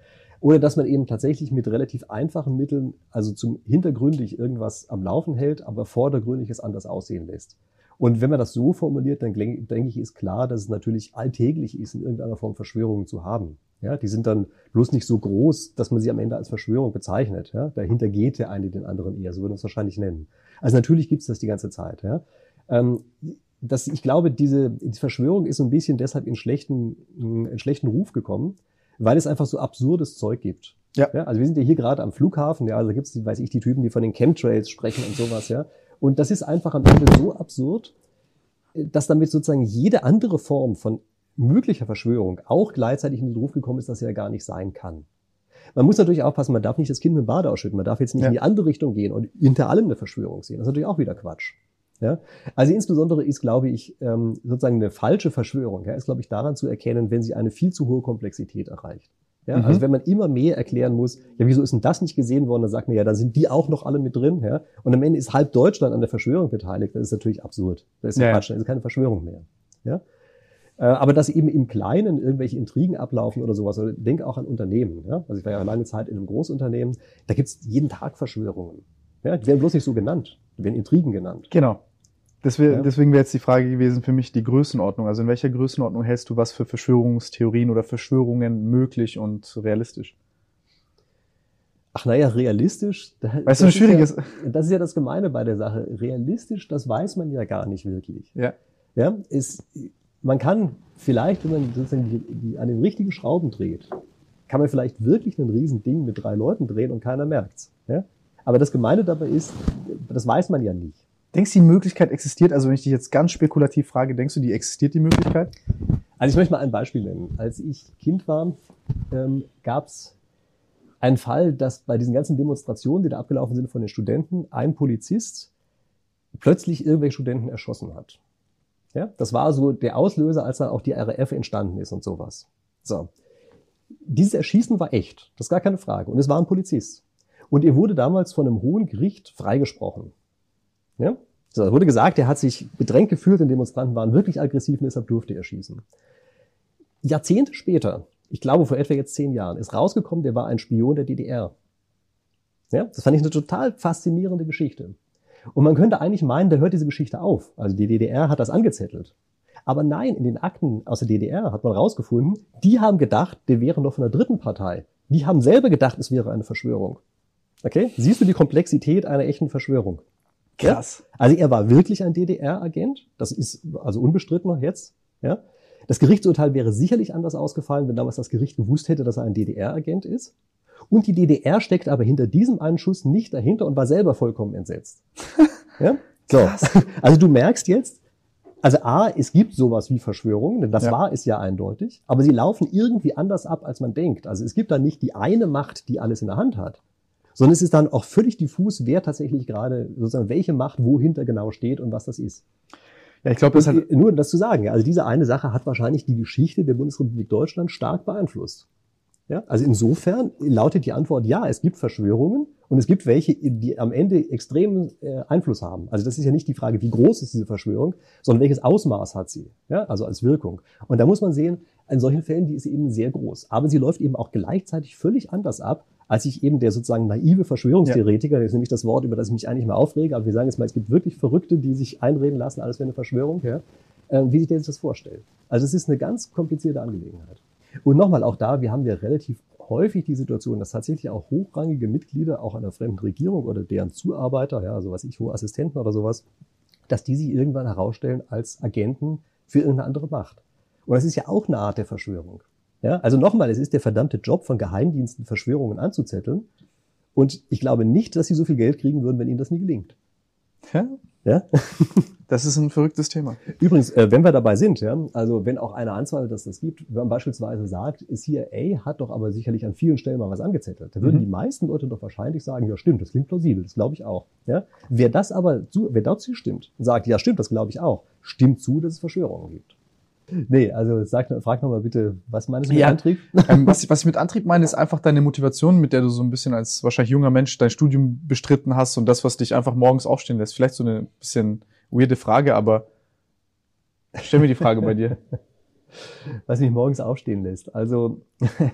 Oder dass man eben tatsächlich mit relativ einfachen Mitteln, also zum hintergründig irgendwas am Laufen hält, aber vordergründig es anders aussehen lässt. Und wenn man das so formuliert, dann denke ich, ist klar, dass es natürlich alltäglich ist, in irgendeiner Form Verschwörungen zu haben. Ja, die sind dann bloß nicht so groß, dass man sie am Ende als Verschwörung bezeichnet. Ja, dahinter geht der eine den anderen eher, so würde man es wahrscheinlich nennen. Also natürlich gibt es das die ganze Zeit. Ja. Ähm, das, ich glaube, diese die Verschwörung ist so ein bisschen deshalb in schlechten, in schlechten Ruf gekommen, weil es einfach so absurdes Zeug gibt. Ja. ja also wir sind ja hier gerade am Flughafen, ja, also gibt es, weiß ich, die Typen, die von den Chemtrails sprechen und sowas, ja. Und das ist einfach am Ende so absurd, dass damit sozusagen jede andere Form von möglicher Verschwörung auch gleichzeitig in den Ruf gekommen ist, dass sie ja gar nicht sein kann. Man muss natürlich aufpassen, man darf nicht das Kind mit dem Bade ausschütten, man darf jetzt nicht ja. in die andere Richtung gehen und hinter allem eine Verschwörung sehen. Das ist natürlich auch wieder Quatsch. Ja? Also insbesondere ist, glaube ich, ähm, sozusagen eine falsche Verschwörung, ja, ist, glaube ich, daran zu erkennen, wenn sie eine viel zu hohe Komplexität erreicht. Ja, mhm. Also wenn man immer mehr erklären muss, ja, wieso ist denn das nicht gesehen worden? Dann sagt man ja, dann sind die auch noch alle mit drin. Ja? Und am Ende ist halb Deutschland an der Verschwörung beteiligt. Das ist natürlich absurd. Das ist ja, Quatsch, das ist keine Verschwörung mehr. Ja? Äh, aber dass eben im Kleinen irgendwelche Intrigen ablaufen oder sowas, oder denk auch an Unternehmen. Ja? Also ich war ja lange Zeit in einem Großunternehmen, da gibt's jeden Tag Verschwörungen. Ja? Die werden bloß nicht so genannt, die werden Intrigen genannt. Genau. Deswegen, ja. deswegen wäre jetzt die Frage gewesen für mich die Größenordnung. Also in welcher Größenordnung hältst du was für Verschwörungstheorien oder Verschwörungen möglich und realistisch? Ach naja, realistisch. Weißt du, ein schwieriges. Ja, das ist ja das Gemeine bei der Sache. Realistisch, das weiß man ja gar nicht wirklich. Ja. Ja, ist, man kann vielleicht, wenn man sozusagen die, die, an den richtigen Schrauben dreht, kann man vielleicht wirklich ein Riesending mit drei Leuten drehen und keiner merkt's. Ja? Aber das Gemeine dabei ist, das weiß man ja nicht. Denkst du, die Möglichkeit existiert? Also wenn ich dich jetzt ganz spekulativ frage, denkst du, die existiert die Möglichkeit? Also ich möchte mal ein Beispiel nennen. Als ich Kind war, ähm, gab es einen Fall, dass bei diesen ganzen Demonstrationen, die da abgelaufen sind von den Studenten, ein Polizist plötzlich irgendwelche Studenten erschossen hat. Ja, das war so der Auslöser, als dann auch die RAF entstanden ist und sowas. So. Dieses Erschießen war echt. Das ist gar keine Frage. Und es war ein Polizist. Und er wurde damals von einem hohen Gericht freigesprochen. Ja? So, es wurde gesagt, er hat sich bedrängt gefühlt und Demonstranten waren wirklich aggressiv und deshalb durfte er schießen. Jahrzehnte später, ich glaube vor etwa jetzt zehn Jahren, ist rausgekommen, der war ein Spion der DDR. Ja? Das fand ich eine total faszinierende Geschichte. Und man könnte eigentlich meinen, da hört diese Geschichte auf. Also die DDR hat das angezettelt. Aber nein, in den Akten aus der DDR hat man rausgefunden, die haben gedacht, der wäre noch von einer dritten Partei. Die haben selber gedacht, es wäre eine Verschwörung. Okay? Siehst du die Komplexität einer echten Verschwörung? Krass. Ja? Also er war wirklich ein DDR-Agent. Das ist also unbestritten noch jetzt. Ja? Das Gerichtsurteil wäre sicherlich anders ausgefallen, wenn damals das Gericht gewusst hätte, dass er ein DDR-Agent ist. Und die DDR steckt aber hinter diesem einen Schuss nicht dahinter und war selber vollkommen entsetzt. ja? So. Also du merkst jetzt, also A, es gibt sowas wie Verschwörungen, denn das ja. war es ja eindeutig, aber sie laufen irgendwie anders ab, als man denkt. Also es gibt da nicht die eine Macht, die alles in der Hand hat, sondern es ist dann auch völlig diffus, wer tatsächlich gerade sozusagen welche Macht wohinter genau steht und was das ist. Ja, ich glaube, das hat nur das zu sagen. Also diese eine Sache hat wahrscheinlich die Geschichte der Bundesrepublik Deutschland stark beeinflusst. Ja, also insofern lautet die Antwort ja, es gibt Verschwörungen und es gibt welche, die am Ende extremen äh, Einfluss haben. Also das ist ja nicht die Frage, wie groß ist diese Verschwörung, sondern welches Ausmaß hat sie, ja, also als Wirkung. Und da muss man sehen, in solchen Fällen, die ist eben sehr groß. Aber sie läuft eben auch gleichzeitig völlig anders ab, als ich eben der sozusagen naive Verschwörungstheoretiker, ja. das ist nämlich das Wort, über das ich mich eigentlich mal aufrege, aber wir sagen jetzt mal, es gibt wirklich Verrückte, die sich einreden lassen, alles wäre eine Verschwörung, ja, äh, wie sich der sich das vorstellt. Also es ist eine ganz komplizierte Angelegenheit. Und nochmal, auch da, wir haben ja relativ häufig die Situation, dass tatsächlich auch hochrangige Mitglieder auch einer fremden Regierung oder deren Zuarbeiter, ja, so was ich, hohe Assistenten oder sowas, dass die sich irgendwann herausstellen als Agenten für irgendeine andere Macht. Und das ist ja auch eine Art der Verschwörung. Ja, also nochmal, es ist der verdammte Job von Geheimdiensten, Verschwörungen anzuzetteln. Und ich glaube nicht, dass sie so viel Geld kriegen würden, wenn ihnen das nie gelingt. Ja? Ja? Das ist ein verrücktes Thema. Übrigens, äh, wenn wir dabei sind, ja, also wenn auch einer anzweifelt, dass das gibt, wenn man beispielsweise sagt, CIA hat doch aber sicherlich an vielen Stellen mal was angezettelt, da würden mhm. die meisten Leute doch wahrscheinlich sagen, ja stimmt, das klingt plausibel, das glaube ich auch. Ja? Wer das aber, zu, wer dazu stimmt und sagt, ja stimmt, das glaube ich auch, stimmt zu, dass es Verschwörungen gibt. Nee, also sag, frag nochmal bitte, was meinst du mit ja, Antrieb? Ähm, was, was ich mit Antrieb meine, ist einfach deine Motivation, mit der du so ein bisschen als wahrscheinlich junger Mensch dein Studium bestritten hast und das, was dich einfach morgens aufstehen lässt. Vielleicht so eine bisschen weirde Frage, aber stell mir die Frage bei dir. Was mich morgens aufstehen lässt. Also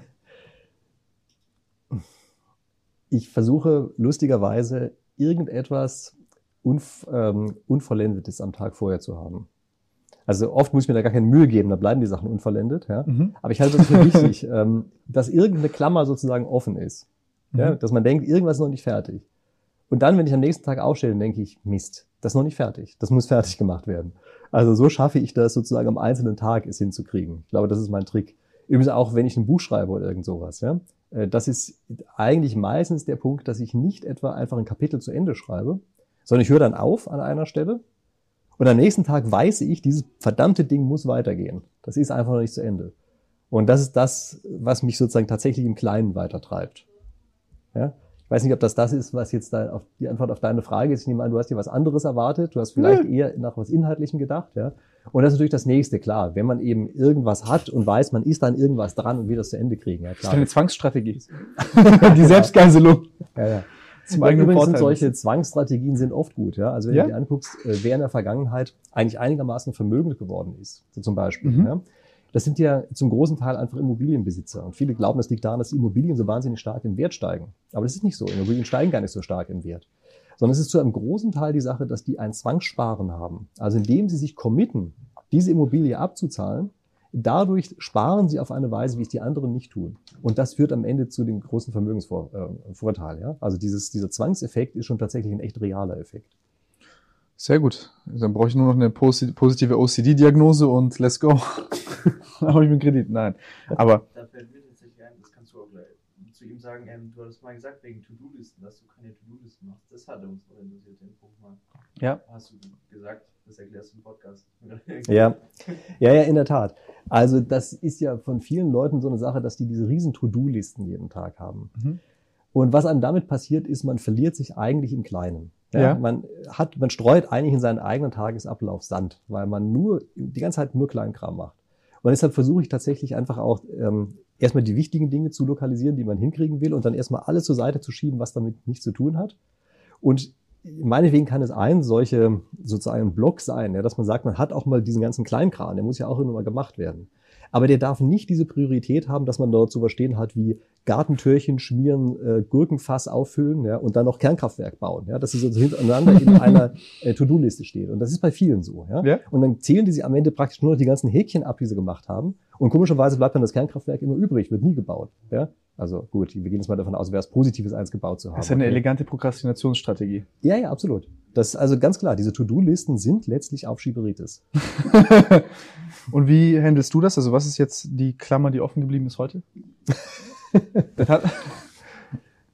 ich versuche lustigerweise irgendetwas Unv ähm, Unvollendetes am Tag vorher zu haben. Also oft muss ich mir da gar keine Mühe geben, da bleiben die Sachen unvollendet. Ja? Mhm. Aber ich halte es für wichtig, ähm, dass irgendeine Klammer sozusagen offen ist. Mhm. Ja? Dass man denkt, irgendwas ist noch nicht fertig. Und dann, wenn ich am nächsten Tag aufstehe, denke ich, Mist, das ist noch nicht fertig. Das muss fertig gemacht werden. Also so schaffe ich das sozusagen am einzelnen Tag es hinzukriegen. Ich glaube, das ist mein Trick. Übrigens auch, wenn ich ein Buch schreibe oder irgend sowas. Ja? Äh, das ist eigentlich meistens der Punkt, dass ich nicht etwa einfach ein Kapitel zu Ende schreibe, sondern ich höre dann auf an einer Stelle und am nächsten Tag weiß ich, dieses verdammte Ding muss weitergehen. Das ist einfach noch nicht zu Ende. Und das ist das, was mich sozusagen tatsächlich im Kleinen weitertreibt. Ja? Ich weiß nicht, ob das das ist, was jetzt da auf die Antwort auf deine Frage ist. Ich nehme an, du hast dir was anderes erwartet. Du hast vielleicht ja. eher nach was Inhaltlichem gedacht. Ja? Und das ist natürlich das nächste, klar. Wenn man eben irgendwas hat und weiß, man ist dann irgendwas dran und will das zu Ende kriegen. Ja, klar. Das ist eine Zwangsstrategie. die Selbstgeiselung. Ja, ja. Zum eigenen Übrigens sind solche Zwangsstrategien sind oft gut. Ja? Also wenn ja? du dir anguckst, äh, wer in der Vergangenheit eigentlich einigermaßen vermögend geworden ist, so zum Beispiel. Mhm. Ja? Das sind ja zum großen Teil einfach Immobilienbesitzer. Und viele glauben, das liegt daran, dass die Immobilien so wahnsinnig stark im Wert steigen. Aber das ist nicht so. Immobilien steigen gar nicht so stark im Wert. Sondern es ist zu einem großen Teil die Sache, dass die ein Zwangssparen haben. Also indem sie sich committen, diese Immobilie abzuzahlen, dadurch sparen sie auf eine Weise, wie es die anderen nicht tun. Und das führt am Ende zu dem großen Vermögensvorteil. Ja? Also dieses, dieser Zwangseffekt ist schon tatsächlich ein echt realer Effekt. Sehr gut. Dann brauche ich nur noch eine positive OCD-Diagnose und let's go. Dann habe ich mir Kredit. Nein. Aber. Da fällt mir tatsächlich ein, das kannst du auch gleich zu ihm sagen, ähm, du hattest mal gesagt, wegen To-Do-Listen, dass du keine To-Do-Listen machst. Das hatte uns noch interessiert, den Punkt mal. Ja. Hast du gesagt, das erklärst du im Podcast. ja. ja, ja, in der Tat. Also das ist ja von vielen Leuten so eine Sache, dass die diese riesen To-Do-Listen jeden Tag haben. Mhm. Und was einem damit passiert, ist, man verliert sich eigentlich im Kleinen. Ja, ja. Man hat, man streut eigentlich in seinen eigenen Tagesablauf Sand, weil man nur die ganze Zeit nur Kleinkram macht. Und deshalb versuche ich tatsächlich einfach auch ähm, erstmal die wichtigen Dinge zu lokalisieren, die man hinkriegen will, und dann erstmal alles zur Seite zu schieben, was damit nichts zu tun hat. Und meinetwegen kann es ein solche sozusagen Block sein, ja, dass man sagt, man hat auch mal diesen ganzen Kleinkram, der muss ja auch immer mal gemacht werden. Aber der darf nicht diese Priorität haben, dass man dort zu verstehen hat wie Gartentürchen schmieren, äh, Gurkenfass auffüllen ja, und dann noch Kernkraftwerk bauen. Ja, dass es also hintereinander in einer äh, To-Do-Liste steht. Und das ist bei vielen so. Ja? ja? Und dann zählen die sie am Ende praktisch nur noch die ganzen Häkchen ab, die sie gemacht haben. Und komischerweise bleibt dann das Kernkraftwerk immer übrig, wird nie gebaut. Ja? Also gut, wir gehen jetzt mal davon aus, wäre es Positives, eins gebaut zu haben. Das ist eine okay. elegante Prokrastinationsstrategie. Ja, ja, absolut. Das ist also ganz klar, diese To-Do-Listen sind letztlich Aufschieberitis. Und wie handelst du das? Also was ist jetzt die Klammer, die offen geblieben ist heute?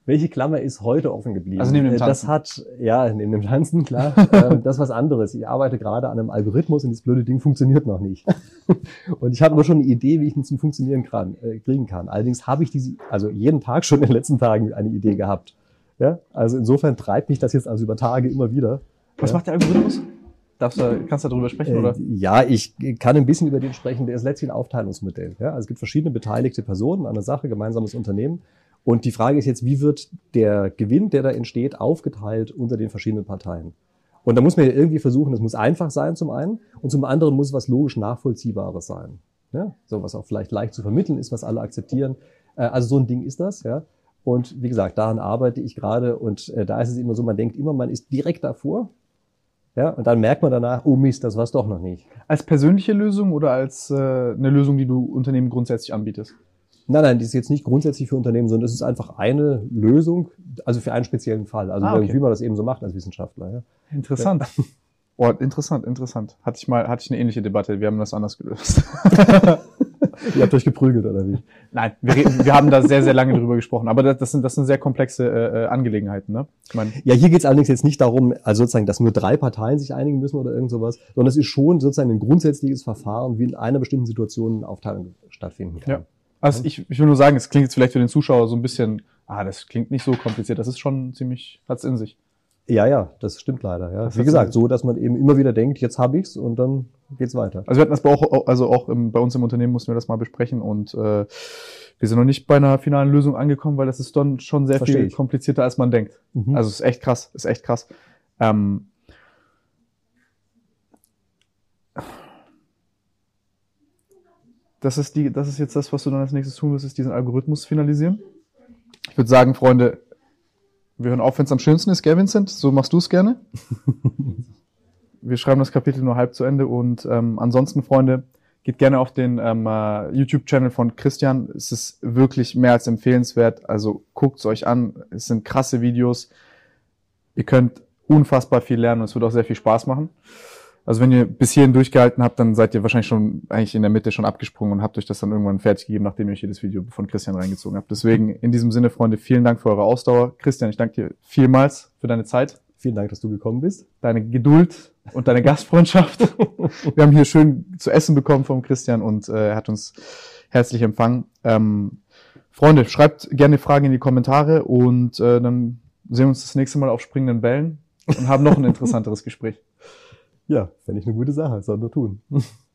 Welche Klammer ist heute offen geblieben? Also neben dem Tanzen. Das hat, ja, neben dem Tanzen, klar. Ähm, das ist was anderes. Ich arbeite gerade an einem Algorithmus und das blöde Ding funktioniert noch nicht. Und ich habe aber schon eine Idee, wie ich ihn zum Funktionieren kann, äh, kriegen kann. Allerdings habe ich diese, also jeden Tag schon in den letzten Tagen eine Idee gehabt. Ja, also insofern treibt mich das jetzt also über Tage immer wieder. Was ja. macht der Algorithmus? Darfst du, kannst du darüber sprechen, oder? Äh, ja, ich kann ein bisschen über den sprechen. Der ist letztlich ein Aufteilungsmodell. Ja? Also es gibt verschiedene beteiligte Personen an der Sache, gemeinsames Unternehmen. Und die Frage ist jetzt, wie wird der Gewinn, der da entsteht, aufgeteilt unter den verschiedenen Parteien? Und da muss man ja irgendwie versuchen, das muss einfach sein zum einen und zum anderen muss was logisch nachvollziehbares sein. Ja? So was auch vielleicht leicht zu vermitteln ist, was alle akzeptieren. Äh, also so ein Ding ist das. Ja? Und wie gesagt, daran arbeite ich gerade und äh, da ist es immer so, man denkt immer, man ist direkt davor ja, und dann merkt man danach, oh Mist, das war's doch noch nicht. Als persönliche Lösung oder als äh, eine Lösung, die du Unternehmen grundsätzlich anbietest? Nein, nein, die ist jetzt nicht grundsätzlich für Unternehmen, sondern es ist einfach eine Lösung, also für einen speziellen Fall. Also ah, okay. wie man das eben so macht als Wissenschaftler. Ja. Interessant. Ja. Oh, interessant, interessant. Hatte ich mal, hatte ich eine ähnliche Debatte. Wir haben das anders gelöst. Ihr habt euch geprügelt, oder wie? Nein, wir, wir haben da sehr, sehr lange drüber gesprochen. Aber das, das, sind, das sind sehr komplexe äh, äh Angelegenheiten, ne? Ich mein, ja, hier geht es allerdings jetzt nicht darum, also sozusagen, dass nur drei Parteien sich einigen müssen oder irgend sowas, sondern es ist schon sozusagen ein grundsätzliches Verfahren, wie in einer bestimmten Situation eine Aufteilung stattfinden kann. Ja. Also ich, ich will nur sagen, es klingt jetzt vielleicht für den Zuschauer so ein bisschen, ah, das klingt nicht so kompliziert. Das ist schon ziemlich, hat's in sich. Ja, ja, das stimmt leider. Ja. Wie gesagt, so, dass man eben immer wieder denkt, jetzt habe ich's und dann geht's weiter. Also wir hatten das bei auch, also auch im, bei uns im Unternehmen mussten wir das mal besprechen und äh, wir sind noch nicht bei einer finalen Lösung angekommen, weil das ist dann schon sehr Versteh viel ich. komplizierter, als man denkt. Mhm. Also ist echt krass, ist echt krass. Ähm, das ist die, das ist jetzt das, was du dann als nächstes tun wirst, ist diesen Algorithmus finalisieren. Ich würde sagen, Freunde, wir hören auf, wenn es am schönsten ist, gell, Vincent? So machst du es gerne. wir schreiben das Kapitel nur halb zu Ende und ähm, ansonsten, Freunde, geht gerne auf den ähm, uh, YouTube-Channel von Christian. Es ist wirklich mehr als empfehlenswert. Also guckt es euch an. Es sind krasse Videos. Ihr könnt unfassbar viel lernen und es wird auch sehr viel Spaß machen. Also wenn ihr bis hierhin durchgehalten habt, dann seid ihr wahrscheinlich schon eigentlich in der Mitte schon abgesprungen und habt euch das dann irgendwann fertig gegeben, nachdem ihr euch jedes Video von Christian reingezogen habt. Deswegen in diesem Sinne, Freunde, vielen Dank für eure Ausdauer. Christian, ich danke dir vielmals für deine Zeit. Vielen Dank, dass du gekommen bist. Deine Geduld und deine Gastfreundschaft. Wir haben hier schön zu essen bekommen vom Christian und äh, er hat uns herzlich empfangen. Ähm, Freunde, schreibt gerne Fragen in die Kommentare und äh, dann sehen wir uns das nächste Mal auf springenden Bällen und haben noch ein interessanteres Gespräch. Ja, fände ich eine gute Sache, soll wir tun.